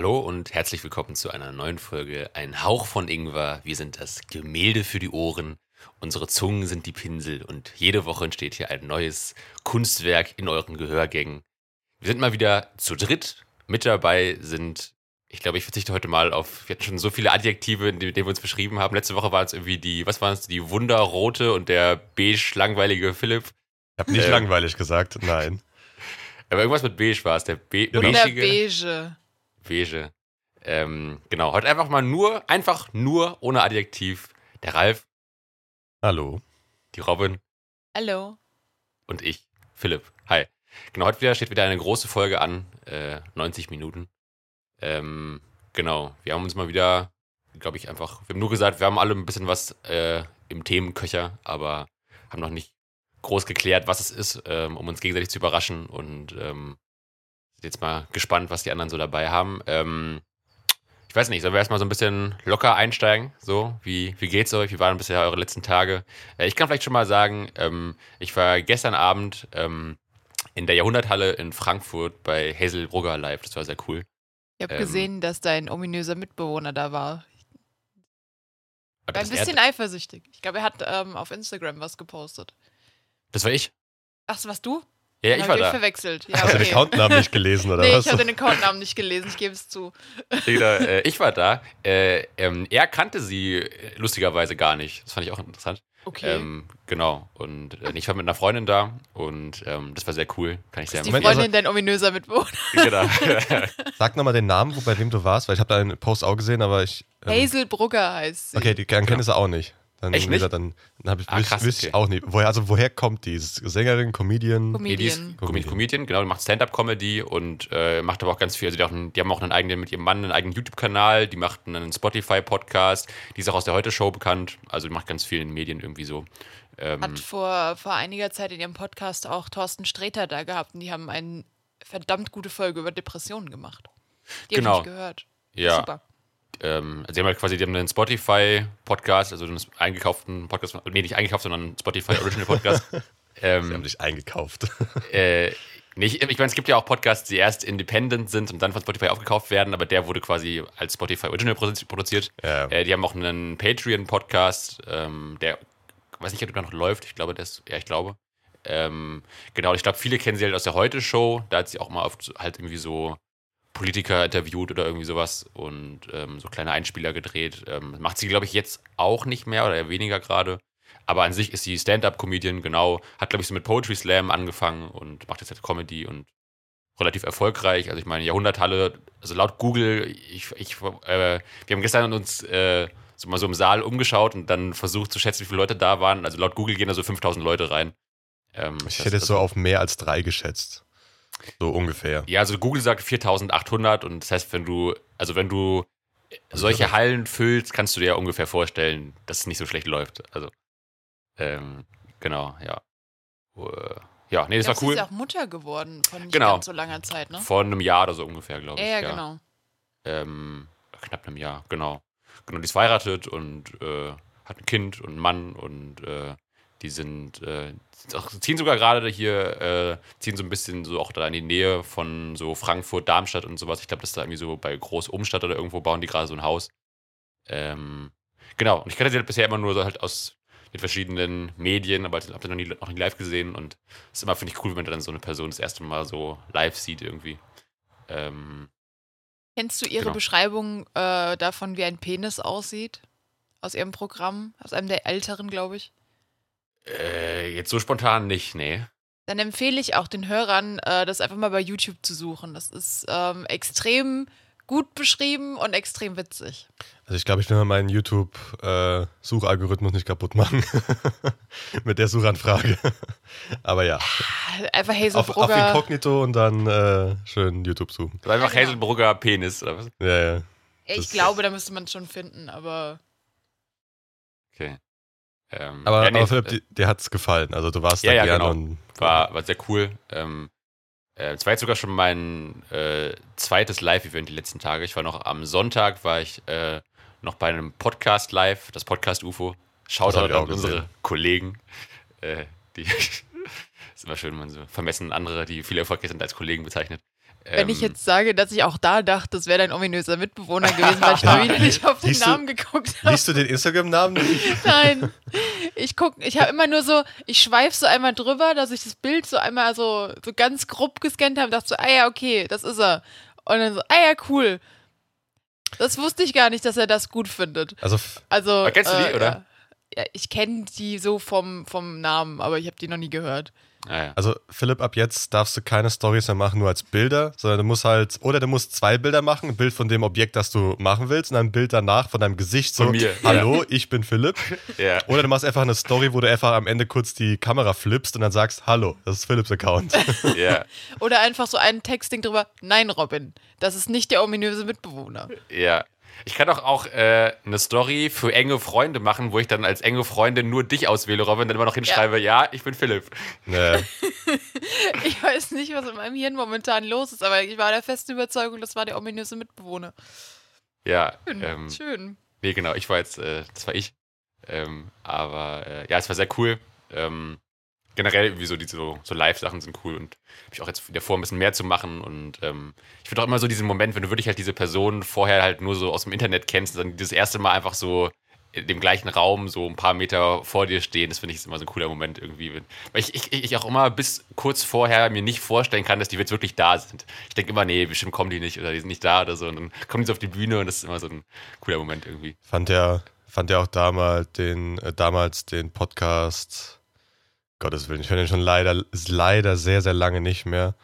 Hallo und herzlich willkommen zu einer neuen Folge Ein Hauch von Ingwer. Wir sind das Gemälde für die Ohren, unsere Zungen sind die Pinsel und jede Woche entsteht hier ein neues Kunstwerk in euren Gehörgängen. Wir sind mal wieder zu dritt. Mit dabei sind, ich glaube, ich verzichte heute mal auf, wir hatten schon so viele Adjektive, in denen wir uns beschrieben haben. Letzte Woche waren es irgendwie die, was waren es, die wunderrote und der beige langweilige Philipp. Ich habe nicht Äh. langweilig gesagt, nein. Aber irgendwas mit beige war es, der Be Genau. In der Beige. Beige. Ähm, genau, heute einfach mal nur, einfach nur ohne Adjektiv. Der Ralf, Hallo. die Robin Hallo. und ich, Philipp. Hi. Genau, heute wieder steht wieder eine große Folge an, äh, 90 Minuten. Ähm, genau, wir haben uns mal wieder, glaube ich, einfach, wir haben nur gesagt, wir haben alle ein bisschen was äh, im Themenköcher, aber haben noch nicht groß geklärt, was es ist, ähm, um uns gegenseitig zu überraschen und ähm, jetzt mal gespannt, was die anderen so dabei haben. Ähm, ich weiß nicht, sollen wir erstmal so ein bisschen locker einsteigen? So, wie, wie geht's euch? Wie waren bisher eure letzten Tage? Äh, ich kann vielleicht schon mal sagen, ähm, ich war gestern Abend ähm, in der Jahrhunderthalle in Frankfurt bei Hazel Brugger live. Das war sehr cool. Ich habe Ähm. gesehen, dass dein ominöser Mitbewohner da war. Aber War ein bisschen er, eifersüchtig. Ich glaube, er hat ähm, auf Instagram was gepostet. das war ich. Ach, das warst du? Ja, ich war ich da. verwechselt. Ja, Hast du den okay. Accountnamen nicht gelesen oder Nee, was? ich habe den Accountnamen nicht gelesen, ich gebe es zu. Digga, äh, ich war da. Äh, ähm, er kannte sie äh, lustigerweise gar nicht. Das fand ich auch interessant. Okay. Ähm, genau. Und äh, ich war mit einer Freundin da und ähm, das war sehr cool. Kann ich sehr ist die Freundin dein ominöser Mitbewohner? genau. Sag nochmal den Namen, wo, bei wem du warst, weil ich habe da einen Post auch gesehen, aber ich. ähm, Hazel Brugger heißt sie. Okay, die dann kenne ich sie auch nicht. Dann, Echt nicht? Dann, dann habe ich, Ah, wüs- krass, wüsste ich okay. auch nicht. Woher, also woher kommt die? Sängerin, Comedian? Nee, die ist Comedian. Comedian. Comedian, genau, die macht Stand-Up-Comedy und äh, macht aber auch ganz viel. Also die, auch die haben auch einen eigenen, mit ihrem Mann einen eigenen YouTube-Kanal, die macht einen Spotify-Podcast, die ist auch aus der Heute-Show bekannt. Also die macht ganz viel in Medien irgendwie so. Ähm, Hat vor, vor einiger Zeit in ihrem Podcast auch Thorsten Sträter da gehabt und die haben eine verdammt gute Folge über Depressionen gemacht. Die Genau. habe ich gehört. ja, Super. Ähm, also sie haben halt quasi, die haben einen Spotify-Podcast, also einen eingekauften Podcast, nee, nicht eingekauft, sondern einen Spotify-Original-Podcast. Sie ähm, haben dich eingekauft. äh, nicht, ich meine, es gibt ja auch Podcasts, die erst independent sind und dann von Spotify aufgekauft werden, aber der wurde quasi als Spotify Original produ- produziert. Ja. Äh, die haben auch einen Patreon-Podcast, ähm, der, weiß nicht, ob der noch läuft, ich glaube, der ist, ja, ich glaube. Ähm, genau, ich glaube, viele kennen sie halt aus der Heute-Show, da hat sie auch mal oft halt irgendwie so Politiker interviewt oder irgendwie sowas und ähm, so kleine Einspieler gedreht. Ähm, macht sie, glaube ich, jetzt auch nicht mehr oder eher weniger gerade. Aber an sich ist sie Stand-up-Comedian, genau. Hat, glaube ich, so mit Poetry Slam angefangen und macht jetzt halt Comedy und relativ erfolgreich. Also ich meine, Jahrhunderthalle, also laut Google, ich, ich, äh, wir haben gestern uns äh, so mal so im Saal umgeschaut und dann versucht zu schätzen, wie viele Leute da waren. Also laut Google gehen da so 5000 Leute rein. Ähm, Ich das- hätte so also- auf mehr als drei geschätzt. So ungefähr. ja, also Google sagt 4800 und das heißt, wenn du, also wenn du solche Hallen füllst, kannst du dir ja ungefähr vorstellen, dass es nicht so schlecht läuft. Also, ähm, genau, ja. Äh, Ja, nee, das Ich glaub, war Sie cool. ist ja auch Mutter geworden von nicht Genau. ganz so langer Zeit, ne? Vor einem Jahr oder so ungefähr, glaube Ja, ich. ja, genau. Ähm, knapp einem Jahr, genau. Genau, die ist verheiratet und äh, hat ein Kind und einen Mann und äh, die sind, äh, ziehen sogar gerade hier, äh, ziehen so ein bisschen so auch da in die Nähe von so Frankfurt, Darmstadt und sowas. Ich glaube, das ist da irgendwie so bei Groß-Umstadt oder irgendwo bauen die gerade so ein Haus. Ähm, genau, und ich kannte sie halt bisher immer nur so halt aus mit verschiedenen Medien, aber ich habe sie noch nie, noch nie live gesehen und es ist immer, finde ich, cool, wenn du dann so eine Person das erste Mal so live sieht irgendwie. Ähm, Kennst du ihre Genau. Beschreibung äh, davon, wie ein Penis aussieht? Aus ihrem Programm? Aus einem der älteren, glaube ich. Äh, jetzt so spontan nicht, nee. Dann empfehle ich auch den Hörern, äh, das einfach mal bei YouTube zu suchen. Das ist ähm, extrem gut beschrieben und extrem witzig. Also ich glaube, ich will mal meinen YouTube-Suchalgorithmus nicht kaputt machen. Mit der Suchanfrage. Aber ja, Einfach auf, Hazel auf Brugger. Inkognito und dann äh, schön YouTube suchen. Das war einfach genau. Hazelbrugger Penis, oder was? Ja, ja. Ja, ich das- glaube, da müsste man es schon finden, aber Okay. Ähm, Aber, ja, nee, aber Philipp, äh, dir, hat es gefallen. Also du warst Ja, da ja, gerne genau. und war, war sehr cool. Ähm, äh, es war jetzt sogar schon mein äh, zweites Live-Event die letzten Tage. Ich war noch am Sonntag, war ich äh, noch bei einem Podcast live, das Podcast UFO. Shoutout auch an unsere. Kollegen. Äh, die ist immer schön, wenn man so vermessen andere, die viel erfolgreich sind, als Kollegen bezeichnet. Wenn ich Ähm, jetzt sage, dass ich auch da dachte, das wäre dein ominöser Mitbewohner gewesen, weil ich mal wieder nicht auf den Siehst du- Namen geguckt habe. Liest du den Instagram-Namen nicht? Nein. Ich guck, ich habe immer nur so, ich schweife so einmal drüber, dass ich das Bild so einmal so, so ganz grob gescannt habe und dachte so, ah ja, okay, das ist er. Und dann so, ah ja, cool. Das wusste ich gar nicht, dass er das gut findet. Also Also. Aber kennst du die, äh, oder? Ja, ja ich kenne die so vom, vom Namen, aber ich habe die noch nie gehört. Ah, ja. Also Philipp, ab jetzt darfst du keine Stories mehr machen, nur als Bilder, sondern du musst halt, oder du musst zwei Bilder machen, ein Bild von dem Objekt, das du machen willst, und ein Bild danach von deinem Gesicht, so, Von mir, hallo, ich bin Philipp. ja. Oder du machst einfach eine Story, wo du einfach am Ende kurz die Kamera flippst und dann sagst, hallo, das ist Philipps Account. ja. Oder einfach so ein Textding drüber, nein, Robin, das ist nicht der ominöse Mitbewohner. Ja. Ich kann doch auch äh, eine Story für enge Freunde machen, wo ich dann als enge Freundin nur dich auswähle, Robin, dann immer noch hinschreibe, ja, ich bin Philipp. nee. Ich weiß nicht, was in meinem Hirn momentan los ist, aber ich war der festen Überzeugung, das war der ominöse Mitbewohner. Ja. Schön. Ähm, schön. nee, genau, ich war jetzt, äh, das war ich. Ähm, aber äh, ja, es war sehr cool. Ähm, generell irgendwie so diese so, Live-Sachen sind cool und habe ich auch jetzt wieder vor, ein bisschen mehr zu machen. Und ähm, ich finde auch immer so diesen Moment, wenn du wirklich halt diese Person vorher halt nur so aus dem Internet kennst und dann das erste Mal einfach so in dem gleichen Raum so ein paar Meter vor dir stehen, das finde ich immer so ein cooler Moment irgendwie. Weil ich, ich, ich auch immer bis kurz vorher mir nicht vorstellen kann, dass die jetzt wirklich da sind. Ich denke immer, nee, bestimmt kommen die nicht oder die sind nicht da oder so. Und dann kommen die so auf die Bühne und das ist immer so ein cooler Moment irgendwie. Fand ja, fand ja auch damals den, äh, damals den Podcast, Gottes Willen, ich höre den schon leider, ist leider sehr, sehr lange nicht mehr.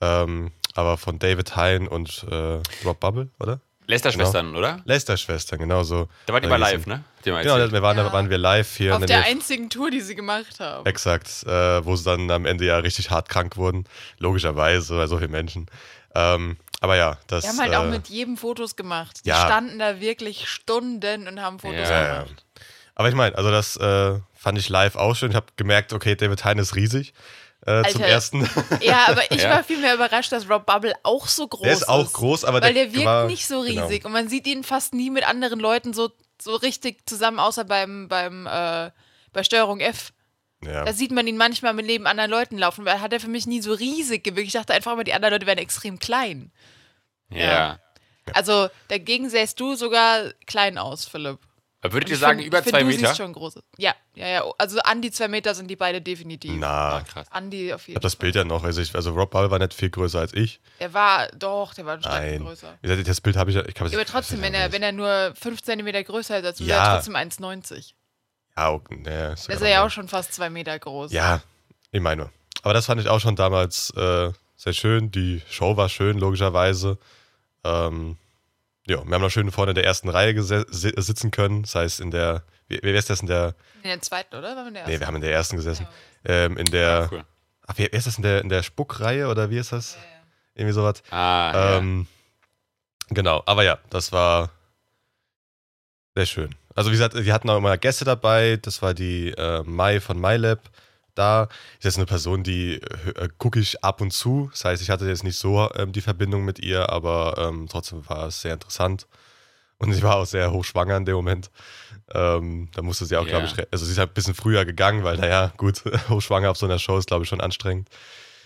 Ähm, aber von David Hein und äh, Rob Bubble, oder? Lester-Schwestern, oder? Lester-Schwestern, genau so. Da war die Äh, mal die live, sind- ne? Genau, wir waren, Ja. da waren wir live hier Auf in der Nähe- einzigen Tour, die sie gemacht haben. Exakt, äh, wo sie dann am Ende ja richtig hart krank wurden. Logischerweise, bei so vielen Menschen. Ähm, aber ja, das. Die haben halt äh, auch mit jedem Fotos gemacht. Die ja. standen da wirklich Stunden und haben Fotos Ja, ja. gemacht. Aber ich meine, also das äh, fand ich live auch schön. Ich habe gemerkt, okay, David Hein ist riesig. Äh, zum Alter. ersten. Ja, aber ich Ja. war vielmehr überrascht, dass Rob Bubble auch so groß der ist auch ist. groß, aber Weil der, der wirkt war, nicht so genau. riesig und man sieht ihn fast nie mit anderen Leuten so, so richtig zusammen, außer beim, beim äh, bei Steuerung F. Ja. Da sieht man ihn manchmal mit neben anderen Leuten laufen, weil hat er für mich nie so riesig gewirkt. Ich dachte einfach immer, die anderen Leute wären extrem klein. Ja. Also dagegen sähst du sogar klein aus, Philipp. Aber würdet ihr sagen, find- über find, zwei du Meter? Siehst schon groß. Ja, ja, ja. Also an die zwei Meter sind die beide definitiv. Na, Ah, krass. An die auf ich jeden habe das Bild ja noch. Also, ich, also Rob Bubble war nicht viel größer als ich. Er war, doch, der war ein Stück größer. Wie gesagt, das Bild habe ich ja. Ich kann Ja, aber trotzdem, wenn er, wenn er nur 5 cm größer ist als du, Ja. wäre er trotzdem 1,90. Ja, okay, nee, ist ist er ja auch schon fast 2 Meter groß. Ja, ich meine. Aber das fand ich auch schon damals äh, sehr schön. Die Show war schön, logischerweise. Ähm, ja, wir haben noch schön vorne in der ersten Reihe sitzen können. Das heißt, in der, wie, wie ist das in der, In der zweiten, oder? War in der nee, ersten? wir haben in der ersten gesessen. Ähm, in der, Cool. ach, wie, wie ist das in der, in der Spuckreihe oder wie ist das? Irgendwie sowas. Ah, ja. Ähm, Genau, aber ja, das war sehr schön. Also wie gesagt, wir hatten auch immer Gäste dabei. Das war die äh, Mai von MyLab da. Ist jetzt eine Person, die äh, gucke ich ab und zu. Das heißt, ich hatte jetzt nicht so ähm, die Verbindung mit ihr, aber ähm, trotzdem war es sehr interessant. Und sie war auch sehr hochschwanger in dem Moment. Ähm, da musste sie auch, Ja. glaube ich, also sie ist halt ein bisschen früher gegangen, weil, naja, gut, hochschwanger auf so einer Show ist, glaube ich, schon anstrengend.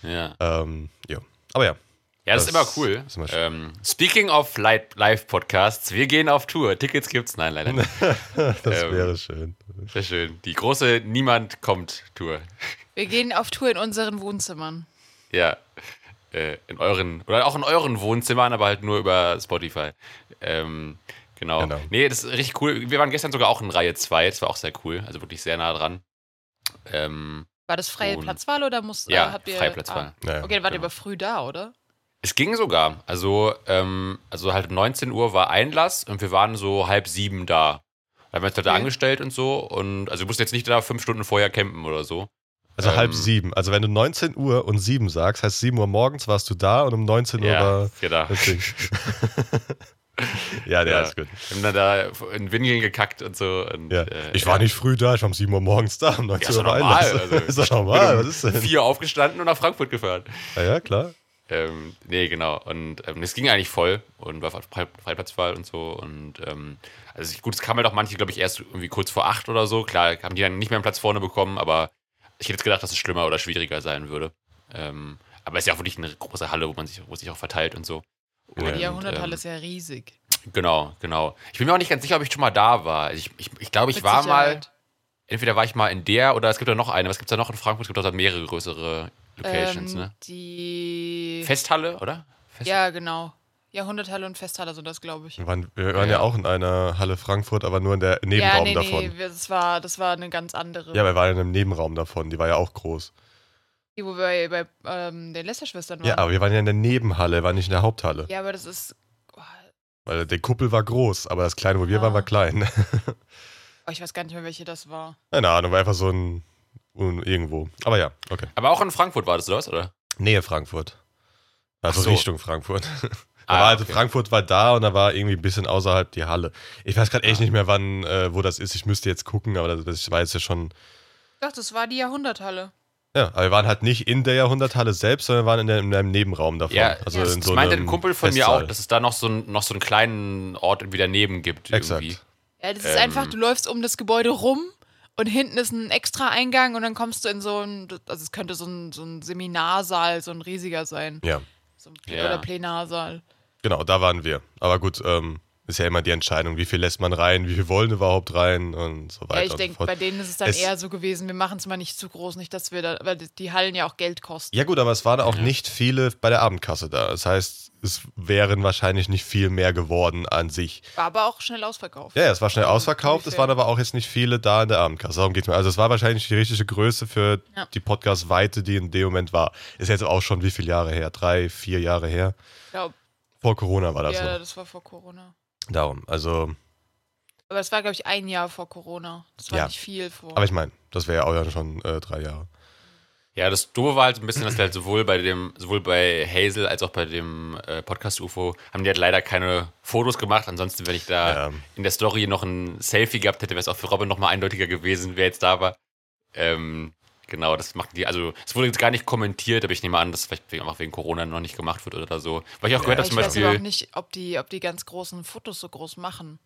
ja. Ähm, ja. Aber ja, Ja, das, ist Das immer cool. ist immer ähm, speaking of Li- Live-Podcasts, wir gehen auf Tour. Tickets gibt's? Nein, leider nicht. das Ähm, wäre schön. Sehr schön. Die große Niemand kommt Tour. Wir gehen auf Tour in unseren Wohnzimmern. Ja. Äh, in euren, oder auch in euren Wohnzimmern, aber halt nur über Spotify. Ähm, genau. Genau. Nee, das ist richtig cool. Wir waren gestern sogar auch in Reihe 2. Das war auch sehr cool. Also wirklich sehr nah dran. Ähm, War das freie Platzwahl oder muss, Ja, äh, habt ihr. freie Platzwahl. Ah, okay, dann wart ihr genau. aber früh da, oder? Es ging sogar. Also, ähm, also halt 19 Uhr war Einlass und wir waren so halb sieben da. Da haben wir uns halt da Okay. angestellt und so. Und also du musst jetzt nicht da fünf Stunden vorher campen oder so. Also Ähm. halb sieben. Also wenn du 19 Uhr und sieben sagst, heißt 7 Uhr morgens warst du da und um 19 Uhr Ja, war genau. das Ding. ja, der Ja. ist gut. Wir haben dann da in Windeln gekackt und so. Und, Ja. äh, ich war ja. nicht früh da, ich war um 7 Uhr morgens da, um 19 Ja, ist Uhr normal. Einlass. Also, ist doch normal, was ist denn? Vier aufgestanden und nach Frankfurt gefahren. Ja, ja, klar. Ähm, nee, genau. Und ähm, es ging eigentlich voll und war Fre Freiplatzwahl und so. Und ähm, also gut, es kam halt auch manche, glaube ich, erst irgendwie kurz vor acht oder so. Klar, haben die dann nicht mehr einen Platz vorne bekommen, aber ich hätte jetzt gedacht, dass es schlimmer oder schwieriger sein würde. Ähm, aber es ist ja auch wirklich eine große Halle, wo man sich, wo sich auch verteilt und so. Ja, Und, Die Jahrhunderthalle ähm, ist ja riesig. Genau, genau. Ich bin mir auch nicht ganz sicher, ob ich schon mal da war. Also ich ich, ich glaube, ich Mit war mal, Sicherheit. entweder war ich mal in der oder es gibt ja noch eine. Was gibt es da noch in Frankfurt? Es gibt auch da mehrere größere Locations, ähm, ne? Die. Festhalle, oder? Fest ja, genau. Jahrhunderthalle und Festhalle sind das, glaube ich. Wir waren, wir waren ja. Ja. auch in einer Halle Frankfurt, aber nur in der Nebenraum ja, nee, davon. nee, das war, das war eine ganz andere. Ja, wir waren in einem Nebenraum davon, die war ja auch groß. Die, wo wir bei, bei ähm, den Lästerschwestern waren. Ja, aber wir waren ja in der Nebenhalle, waren nicht in der Haupthalle. Ja, aber das ist. Oh, Weil der Kuppel war groß, aber das kleine, wo wir Ah. waren, war klein. oh, ich weiß gar nicht mehr, welche das war. Keine Ahnung, war einfach so ein, un- irgendwo. Aber ja, okay. Aber auch in Frankfurt war das, oder was? Oder? Nähe Frankfurt. Also so. Richtung Frankfurt. Ah, Aber also okay. Frankfurt war da und da war irgendwie ein bisschen außerhalb die Halle. Ich weiß gerade echt Ah. nicht mehr, wann, äh, wo das ist. Ich müsste jetzt gucken, aber das, das war jetzt ja schon. Doch, das war die Jahrhunderthalle. Ja, aber wir waren halt nicht in der Jahrhunderthalle selbst, sondern waren in, der, in einem Nebenraum davon. Ja, also ja, in Das so meinte ein Kumpel von mir Festsaal. auch, dass es da noch so, ein, noch so einen kleinen Ort irgendwie daneben gibt. Exakt. Irgendwie. Ja, das ist Ähm. einfach, du läufst um das Gebäude rum und hinten ist ein extra Eingang und dann kommst du in so ein, also es könnte so ein, so ein Seminarsaal, so ein riesiger sein. Ja, So ein Plä- Ja. Oder Plenarsaal. genau, da waren wir. Aber gut, ähm, ist ja immer die Entscheidung, wie viel lässt man rein, wie viel wollen überhaupt rein und so weiter. Ja, ich denke, bei denen ist es dann Es- eher so gewesen, wir machen es mal nicht zu groß, nicht, dass wir da, weil die- Hallen ja auch Geld kosten. Ja gut, aber es waren auch nicht viele bei der Abendkasse da. Das heißt, es wären wahrscheinlich nicht viel mehr geworden an sich. War aber auch schnell ausverkauft. Ja, ja, es war schnell Also, ausverkauft, es waren aber auch jetzt nicht viele da in der Abendkasse. Darum geht's mir. Also es war wahrscheinlich die richtige Größe für Ja. die Podcast-Weite, die in dem Moment war. Ist jetzt auch schon wie viele Jahre her? Drei, vier Jahre her? Ich glaube, Vor Corona war das ja, so. das war vor Corona. Darum, also, Aber es war, glaube ich, ein Jahr vor Corona. Das war Ja. nicht viel vor. aber ich meine, das wäre ja auch schon äh, drei Jahre. Ja, das Doofe war halt ein bisschen, dass wir halt sowohl bei dem, sowohl bei Hazel als auch bei dem äh, Podcast UFO haben die halt leider keine Fotos gemacht. Ansonsten, wenn ich da Ja. in der Story noch ein Selfie gehabt hätte, wäre es auch für Robin noch mal eindeutiger gewesen, wer jetzt da war. Ähm, genau, das machten die. Also es wurde jetzt gar nicht kommentiert, aber ich nehme an, dass vielleicht einfach wegen Corona noch nicht gemacht wird oder so. Weil ich auch gehört habe ich zum weiß aber auch Beispiel. nicht, ob die, ob die ganz großen Fotos so groß machen.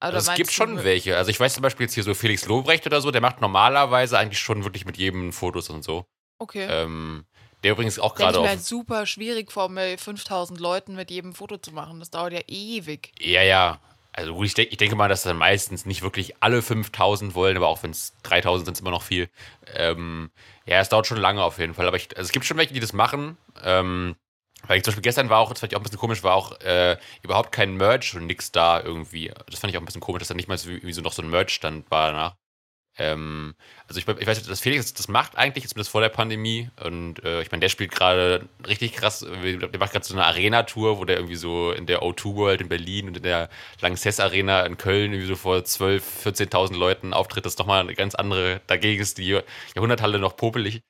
Also es gibt schon welche. Also ich weiß zum Beispiel jetzt hier so Felix Lobrecht oder so, der macht normalerweise eigentlich schon wirklich mit jedem Fotos und so. Okay. Ähm, der übrigens auch ich gerade mir auf. halt super schwierig vor, mit 5000 Leuten mit jedem Foto zu machen. Das dauert ja ewig. Ja, ja. Also gut, ich, denk, ich denke mal, dass dann meistens nicht wirklich alle 5000 wollen, aber auch wenn es 3000 sind, ist immer noch viel. Ähm, ja, es dauert schon lange auf jeden Fall. Aber ich, also es gibt schon welche, die das machen. Ähm, weil ich zum Beispiel gestern war auch, das fand ich auch ein bisschen komisch, war auch äh, überhaupt kein Merch und nix da irgendwie. Das fand ich auch ein bisschen komisch, dass da nicht mal so, wie so noch so ein Merch-Stand war danach. Ähm, also ich, ich weiß, dass Felix das macht eigentlich, jetzt zumindest vor der Pandemie. Und äh, ich meine, der spielt gerade richtig krass, der macht gerade so eine Arena-Tour, wo der irgendwie so in der O2 World in Berlin und in der Lanxess Arena in Köln irgendwie so vor 12.000, 14.000 Leuten auftritt. Das ist nochmal eine ganz andere, dagegen ist die Jahrhunderthalle noch popelig.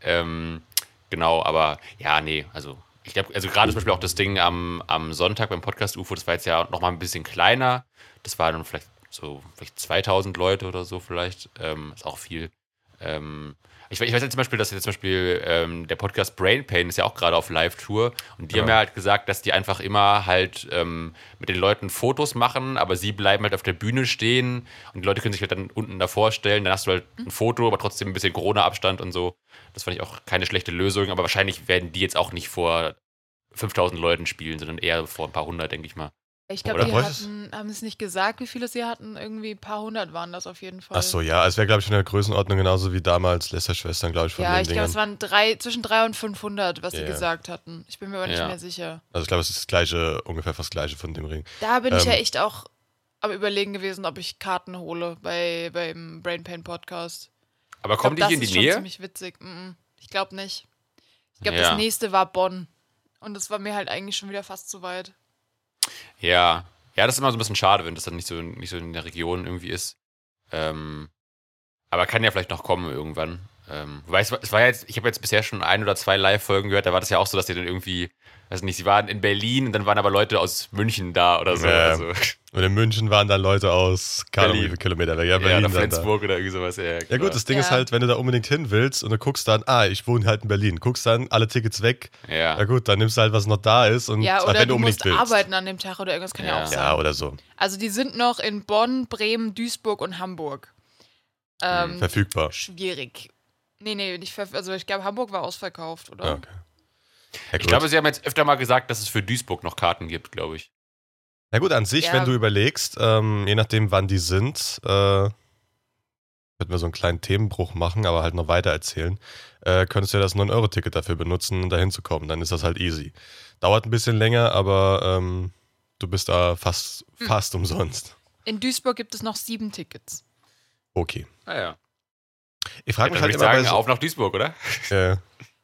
Ähm, genau, aber ja, nee, also ich glaube, also gerade zum Beispiel auch das Ding am, am Sonntag beim Podcast UFO, das war jetzt ja nochmal ein bisschen kleiner. Das waren dann vielleicht so vielleicht 2000 Leute oder so vielleicht. Ähm, ist auch viel. Ähm, ich, ich weiß jetzt zum Beispiel, dass jetzt zum Beispiel ähm, der Podcast Brain Pain ist ja auch gerade auf Live-Tour und die Genau. haben ja halt gesagt, dass die einfach immer halt ähm, mit den Leuten Fotos machen, aber sie bleiben halt auf der Bühne stehen und die Leute können sich halt dann unten davor stellen, dann hast du halt ein Foto, aber trotzdem ein bisschen Corona-Abstand und so. Das fand ich auch keine schlechte Lösung, aber wahrscheinlich werden die jetzt auch nicht vor 5000 Leuten spielen, sondern eher vor ein paar hundert, denke ich mal. Ich glaube, die hatten, haben es nicht gesagt, wie viele sie hatten. Irgendwie ein paar hundert waren das auf jeden Fall. Ach so, ja, es wäre, glaube ich, in der Größenordnung genauso wie damals Lästerschwestern, glaube ich, von Ja, den ich glaube, es waren drei, zwischen 300 und 500, was Ja, sie gesagt hatten. Ich bin mir aber nicht Ja. mehr sicher. Also ich glaube, es ist das gleiche, ungefähr fast das gleiche von dem Ring. Da bin ich ja Ähm. echt auch am Überlegen gewesen, ob ich Karten hole bei, beim Brain Pain Podcast. Aber Ich kommen die glaub, hier in das die ist schon Nähe? ziemlich witzig. Ich glaube nicht. Ich glaube, Ja. das nächste war Bonn. Und das war mir halt eigentlich schon wieder fast zu weit. Ja. Ja, das ist immer so ein bisschen schade, wenn das dann nicht so, nicht so in der Region irgendwie ist. Ähm, aber kann ja vielleicht noch kommen irgendwann. Ähm, wobei es, war- es war jetzt, ich habe jetzt bisher schon ein oder zwei Live-Folgen gehört, da war das ja auch so, dass die dann irgendwie, weiß nicht, sie waren in Berlin und dann waren aber Leute aus München da oder so. Ja. Also, Und in München waren dann Leute aus, keine Ahnung, wie Berlin. viele Kilometer weg. Ja, ja, Berlin oder dann da. Flensburg oder irgendwie sowas. Ja, Ja gut, das Ding Ja. ist halt, wenn du da unbedingt hin willst und du guckst dann, ah, ich wohne halt in Berlin, guckst dann alle Tickets weg, Ja. ja gut, dann nimmst du halt, was noch da ist und Ja, äh, oder wenn du unbedingt musst willst. arbeiten an dem Tag oder irgendwas kann ja, Ja. auch sein. Ja, oder so. Also die sind noch in Bonn, Bremen, Duisburg und Hamburg. Ähm, Verfügbar. schwierig. Nee, nee, nicht also ich glaube, Hamburg war ausverkauft, oder? Ja, okay. Ja, Ich glaube, sie haben jetzt öfter mal gesagt, dass es für Duisburg noch Karten gibt, glaube ich. Na gut, an sich, Ja. wenn du überlegst, ähm, je nachdem, wann die sind, äh, könnten wir so einen kleinen Themenbruch machen, aber halt noch weiter erzählen, äh, könntest du ja das 9-Euro-Ticket dafür benutzen, um da hinzukommen. Dann ist das halt easy. Dauert ein bisschen länger, aber ähm, du bist da fast, Hm. fast umsonst. In Duisburg gibt es noch sieben Tickets. Okay. Naja. Ich frage mich halt ich immer sagen, so, auf nach Duisburg, oder? äh,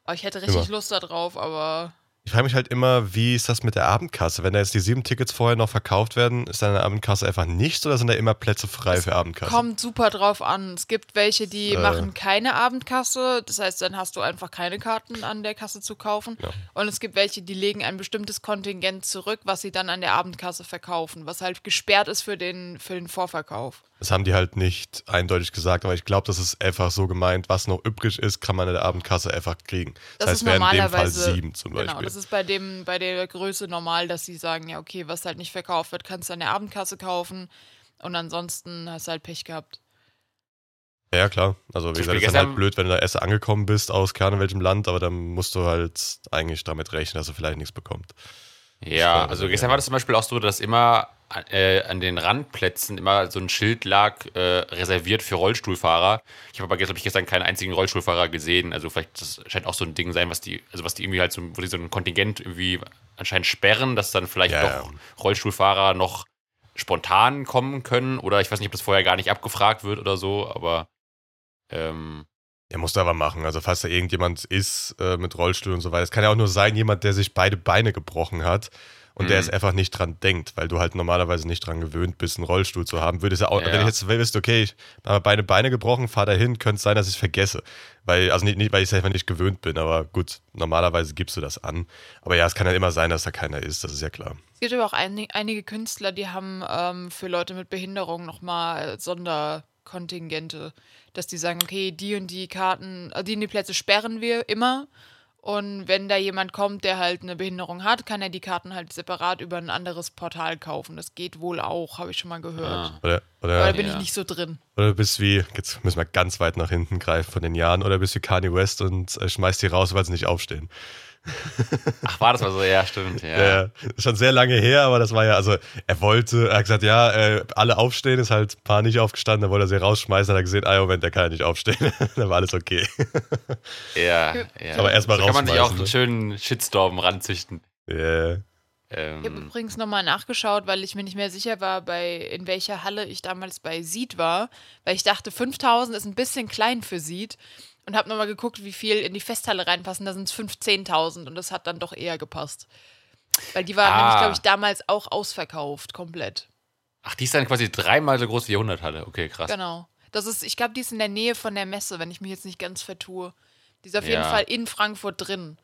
Oh, ich hätte richtig Immer. Lust darauf, aber Ich frage mich halt immer, wie ist das mit der Abendkasse? Wenn da jetzt die sieben Tickets vorher noch verkauft werden, ist dann eine Abendkasse einfach nichts oder sind da immer Plätze frei Es für Abendkasse? kommt super drauf an. Es gibt welche, die Äh. machen keine Abendkasse. Das heißt, dann hast du einfach keine Karten an der Kasse zu kaufen. Ja. Und es gibt welche, die legen ein bestimmtes Kontingent zurück, was sie dann an der Abendkasse verkaufen, was halt gesperrt ist für den, für den Vorverkauf. Das haben die halt nicht eindeutig gesagt, aber ich glaube, das ist einfach so gemeint, was noch übrig ist, kann man in der Abendkasse einfach kriegen. Das, Das heißt, ist wären in dem Fall normalerweise- sieben zum Genau, Beispiel. Das ist bei dem, bei der Größe normal, dass sie sagen, ja, okay, was halt nicht verkauft wird, kannst du an der Abendkasse kaufen. Und ansonsten hast du halt Pech gehabt. ja, klar. Also, wie gesagt, Beispiel ist dann halt blöd, wenn du da erst angekommen bist aus keine welchem Land, aber dann musst du halt eigentlich damit rechnen, dass du vielleicht nichts bekommst. Ja, also gestern war das zum Beispiel auch so, dass immer äh, an den Randplätzen immer so ein Schild lag, äh, reserviert für Rollstuhlfahrer. Ich habe aber gestern, hab ich gestern keinen einzigen Rollstuhlfahrer gesehen. Also vielleicht, das scheint auch so ein Ding sein, was die, also was die irgendwie halt so, wo die so ein Kontingent irgendwie anscheinend sperren, dass dann vielleicht Ja, doch. Rollstuhlfahrer noch spontan kommen können. Oder ich weiß nicht, ob das vorher gar nicht abgefragt wird oder so, aber ähm, Ja, musst du aber machen. Also, falls da irgendjemand ist äh, mit Rollstuhl und so weiter. Es kann ja auch nur sein, jemand, der sich beide Beine gebrochen hat und der Mhm. es einfach nicht dran denkt, weil du halt normalerweise nicht dran gewöhnt bist, einen Rollstuhl zu haben. Würde es ja auch, Ja. wenn ich jetzt wüsste, okay, ich habe beide Beine gebrochen, fahr dahin, könnte es sein, dass ich es vergesse. Weil, also nicht, nicht weil ich es einfach nicht gewöhnt bin, aber gut, normalerweise gibst du das an. Aber ja, es kann ja immer sein, dass da keiner ist, das ist ja klar. Es gibt aber auch einig, einige Künstler, die haben ähm, für Leute mit Behinderung nochmal Sonderkontingente, dass die sagen, okay, die und die Karten, also die und die Plätze sperren wir immer. Und wenn da jemand kommt, der halt eine Behinderung hat, kann er die Karten halt separat über ein anderes Portal kaufen. Das geht wohl auch, habe ich schon mal gehört. ah, Oder, da oder, bin Ja. ich nicht so drin. oder du bist wie, jetzt müssen wir ganz weit nach hinten greifen von den Jahren, oder bist wie Kanye West und äh, schmeißt die raus, weil sie nicht aufstehen. ach, war das mal so? Ja, stimmt. Ja. Ja. ja. Schon sehr lange her, aber das war ja, also er wollte, er hat gesagt, ja, äh, alle aufstehen, ist halt ein paar nicht aufgestanden, dann wollte er sie rausschmeißen, hat er gesehen, ah, Moment, der kann ja nicht aufstehen. dann war alles okay. Ja, ja. Aber erst mal so kann man sich auch rausschmeißen, einen ne? schönen Shitstorm ranzüchten. Yeah. Ich habe Ähm, übrigens nochmal nachgeschaut, weil ich mir nicht mehr sicher war, bei in welcher Halle ich damals bei Seed war, weil ich dachte, 5000 ist ein bisschen klein für Seed und habe nochmal geguckt, wie viel in die Festhalle reinpassen. Da sind es 15.000 und das hat dann doch eher gepasst. Weil die war Ah. nämlich, glaube ich, damals auch ausverkauft, komplett. ach, die ist dann quasi dreimal so groß wie die Jahrhunderthalle. Okay, krass. Genau. Das ist, ich glaube, die ist in der Nähe von der Messe, wenn ich mich jetzt nicht ganz vertue. Die ist auf jeden Ja. Fall in Frankfurt drin.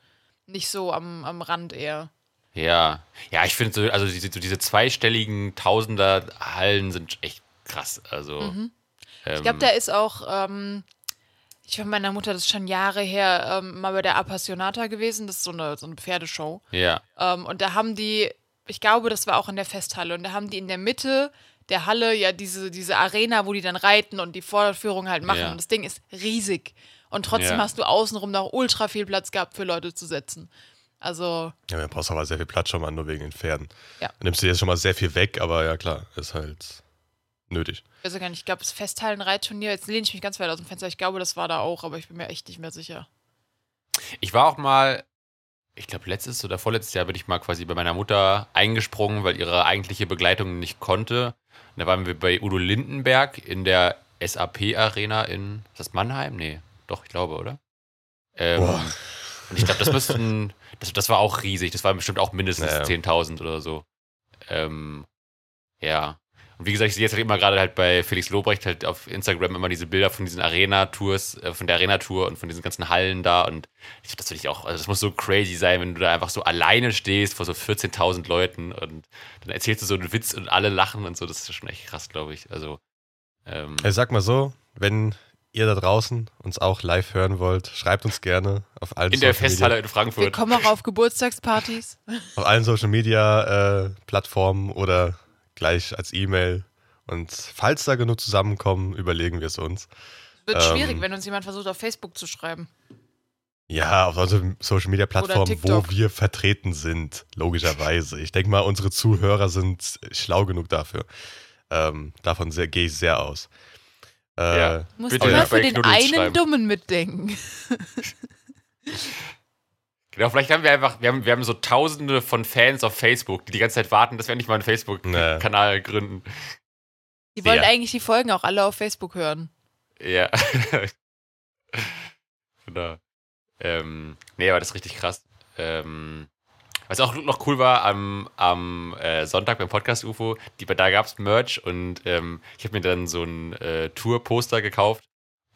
Nicht so am, am Rand eher. Ja, ja, ich finde so, also diese, so diese zweistelligen Tausender-Hallen sind echt krass. Also, Mhm. ähm, Ich glaube, da ist auch, ähm, ich war meiner Mutter, das ist schon Jahre her, ähm, mal bei der Appassionata gewesen. Das ist so eine, so eine Pferdeshow. ja, Ähm, und da haben die, ich glaube, das war auch in der Festhalle, und da haben die in der Mitte der Halle ja diese, diese Arena, wo die dann reiten und die Vorführung halt machen. Ja. Und das Ding ist riesig. Und trotzdem Ja. hast du außenrum noch ultra viel Platz gehabt für Leute zu setzen. Also, Ja, da brauchst aber sehr viel Platz schon mal, nur wegen den Pferden. Ja. Dann nimmst du dir jetzt schon mal sehr viel weg, aber ja klar, ist halt nötig. ich weiß ja gar nicht, ich glaube, das Festhallenreitturnier, jetzt lehne ich mich ganz weit aus dem Fenster, ich glaube, das war da auch, aber ich bin mir echt nicht mehr sicher. ich war auch mal, ich glaube, letztes oder vorletztes Jahr bin ich mal quasi bei meiner Mutter eingesprungen, weil ihre eigentliche Begleitung nicht konnte. Und da waren wir bei Udo Lindenberg in der SAP-Arena in, ist das Mannheim? Nee, doch, ich glaube, oder? Ähm, Boah. Und ich glaube, das müssten, das, das war auch riesig. Das war bestimmt auch mindestens Naja. 10.000 oder so. Ähm, ja. Und wie gesagt, ich sehe jetzt halt immer gerade halt bei Felix Lobrecht halt auf Instagram immer diese Bilder von diesen Arena-Tours, äh, von der Arena-Tour und von diesen ganzen Hallen da. Und ich, das finde ich auch, also das muss so crazy sein, wenn du da einfach so alleine stehst vor so 14.000 Leuten und dann erzählst du so einen Witz und alle lachen und so. Das ist schon echt krass, glaube ich. Also, ähm, Ich sag mal so, wenn ihr da draußen uns auch live hören wollt, schreibt uns gerne auf allen, in der Social, Festhalle Media, in Frankfurt. Wir kommen auch auf Geburtstagspartys. auf allen Social Media äh, Plattformen oder gleich als E-Mail. Und falls da genug zusammenkommen, überlegen wir es uns. Wird Ähm. schwierig, wenn uns jemand versucht, auf Facebook zu schreiben. Ja, auf unseren Social Media Plattformen, wo wir vertreten sind, logischerweise. Ich denke mal, unsere Zuhörer sind schlau genug dafür. Ähm, davon gehe ich sehr aus. Äh, Ja. Muss Bitte immer für den einen schreiben. Dummen mitdenken. Genau, vielleicht haben wir einfach, wir haben, wir haben so tausende von Fans auf Facebook, die die ganze Zeit warten, dass wir endlich mal einen Facebook-Kanal gründen. Die wollen Ja. eigentlich die Folgen auch alle auf Facebook hören. Ja. genau. Ähm, nee, aber das ist richtig krass. Ähm, was auch noch cool war am, am äh, Sonntag beim Podcast UFO, die, da gab es Merch und ähm, ich habe mir dann so ein äh, Tour-Poster gekauft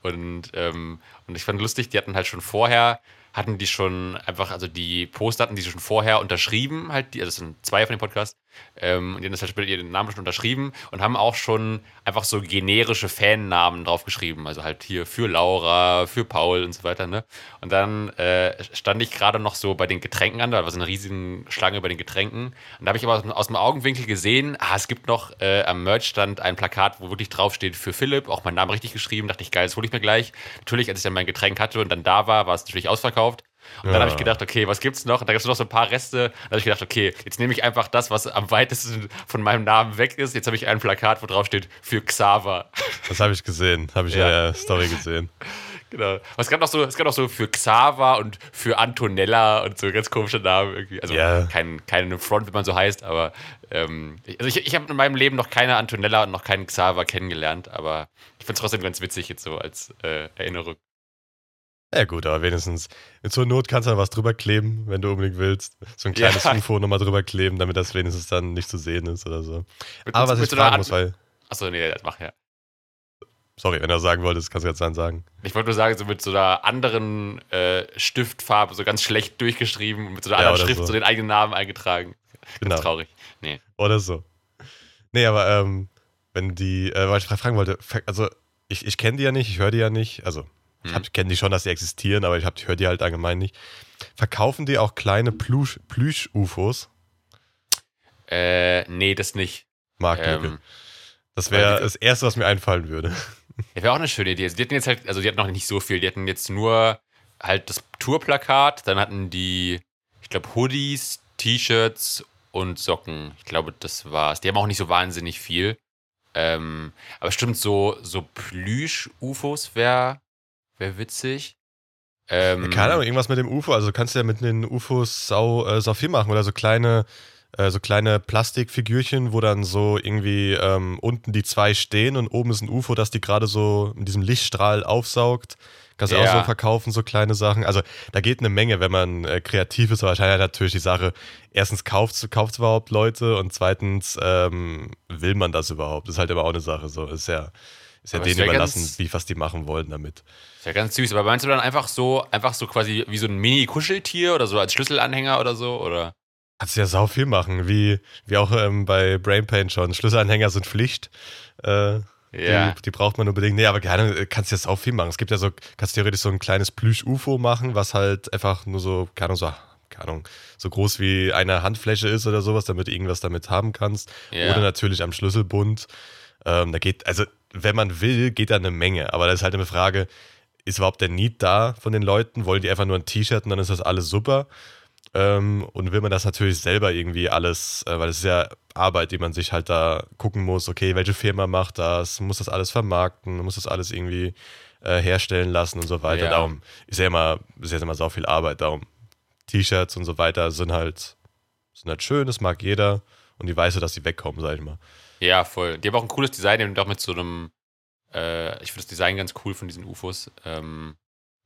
und, ähm, und ich fand lustig, die hatten halt schon vorher, hatten die schon einfach, also die Poster hatten die schon vorher unterschrieben, halt, die, also das sind zwei von dem Podcast, ähm, und die haben das halt später ihren Namen schon unterschrieben und haben auch schon einfach so generische Fannamen draufgeschrieben. Also halt hier für Laura, für Paul und so weiter, ne? Und dann äh, stand ich gerade noch so bei den Getränken an, da war so eine riesige Schlange bei den Getränken. Und da habe ich aber aus, dem- Augenwinkel gesehen, ah, es gibt noch äh, am Merchstand ein Plakat, wo wirklich draufsteht für Philipp, auch mein Name richtig geschrieben. Dachte ich, geil, das hole ich mir gleich. Natürlich, als ich dann mein Getränk hatte und dann da war, war es natürlich ausverkauft. Und dann Ja. habe ich gedacht, okay, was gibt's noch? Und da gibt's noch so ein paar Reste. Dann habe ich gedacht, okay, jetzt nehme ich einfach das, was am weitesten von meinem Namen weg ist. Jetzt habe ich ein Plakat, wo drauf steht für Xaver. das habe ich gesehen, habe ich Ja. in der Story gesehen. genau. Aber es gab noch so, es gab noch so für Xaver und für Antonella und so ganz komische Namen irgendwie. Also Ja. kein, keine Front, wie man so heißt, aber ähm, ich- also ich, ich habe in meinem Leben noch keine Antonella und noch keinen Xaver kennengelernt, aber ich finde es trotzdem ganz witzig jetzt so als äh, Erinnerung. Ja gut, aber wenigstens zur Not kannst du da was drüber kleben, wenn du unbedingt willst. So ein kleines Ja. UFO nochmal drüber kleben, damit das wenigstens dann nicht zu sehen ist oder so. Mit, Aber was ich fragen muss, weil, Achso, nee, das mach ja. sorry, wenn du das sagen wolltest, kannst du jetzt dann sagen. Ich wollte nur sagen, so mit so einer anderen äh, Stiftfarbe, so ganz schlecht durchgeschrieben und mit so einer Ja, anderen Schrift so. so. den eigenen Namen eingetragen. Genau. Ganz traurig. Nee. Oder so. Nee, aber ähm, wenn die, äh, weil ich fra- fragen wollte, also ich, ich kenne die ja nicht, ich höre die ja nicht, also ich Hm. kenne die schon, dass die existieren, aber ich, ich höre die halt allgemein nicht. Verkaufen die auch kleine Plüsch- Plüsch-UFOs? Äh, nee, das nicht. Marktlücke. Ähm, das wäre das Erste, was mir einfallen würde. Ja, wäre auch eine schöne Idee. Also, die hatten jetzt halt, also die hatten noch nicht so viel. Die hatten jetzt nur halt das Tourplakat, dann hatten die, ich glaube, Hoodies, T-Shirts und Socken. Ich glaube, das war's. Die haben auch nicht so wahnsinnig viel. Ähm, aber stimmt, so, so Plüsch-UFOs wäre wär witzig. Ähm, Keine Ahnung, irgendwas mit dem UFO. Also kannst du ja mit den UFOs sau, äh, sau viel machen. Oder so kleine, äh, so kleine Plastikfigürchen, wo dann so irgendwie ähm, unten die zwei stehen und oben ist ein UFO, das die gerade so mit diesem Lichtstrahl aufsaugt. Kannst du Ja. auch so verkaufen, so kleine Sachen. Also da geht eine Menge, wenn man äh, kreativ ist. Aber wahrscheinlich natürlich die Sache, erstens kauft es überhaupt Leute und zweitens ähm, will man das überhaupt. Das ist halt immer auch eine Sache. So ist ja, ist ja Aber denen überlassen, ganz- wie was die machen wollen damit. Ist ja ganz süß. Aber meinst du dann einfach so, einfach so quasi wie so ein Mini-Kuscheltier oder so als Schlüsselanhänger oder so? Oder? Kannst du ja sau viel machen, wie, wie auch ähm, bei Brain Pain schon. Schlüsselanhänger sind Pflicht. Äh, Ja. die, die braucht man unbedingt. Nee, aber gerne äh, kannst du ja sau viel machen. Es gibt ja so, kannst theoretisch so ein kleines Plüsch-UFO machen, was halt einfach nur so, keine Ahnung, so, keine Ahnung, so groß wie eine Handfläche ist oder sowas, damit du irgendwas damit haben kannst. Ja. Oder natürlich am Schlüsselbund. Ähm, da geht, also wenn man will, geht da eine Menge. Aber das ist halt eine Frage, ist überhaupt der Need da von den Leuten? Wollen die einfach nur ein T-Shirt und dann ist das alles super? Ähm, und will man das natürlich selber irgendwie alles, äh, weil es ist ja Arbeit, die man sich halt da gucken muss, okay, welche Firma macht das, muss das alles vermarkten, muss das alles irgendwie äh, herstellen lassen und so weiter. Ja. Darum ist ja immer, ist ja immer so viel Arbeit. Darum T-Shirts und so weiter sind halt, sind halt schön, das mag jeder und die weiß, dass sie wegkommen, sag ich mal. Ja, voll. Die haben auch ein cooles Design, die haben auch mit so einem, äh, ich finde das Design ganz cool von diesen UFOs. Ähm,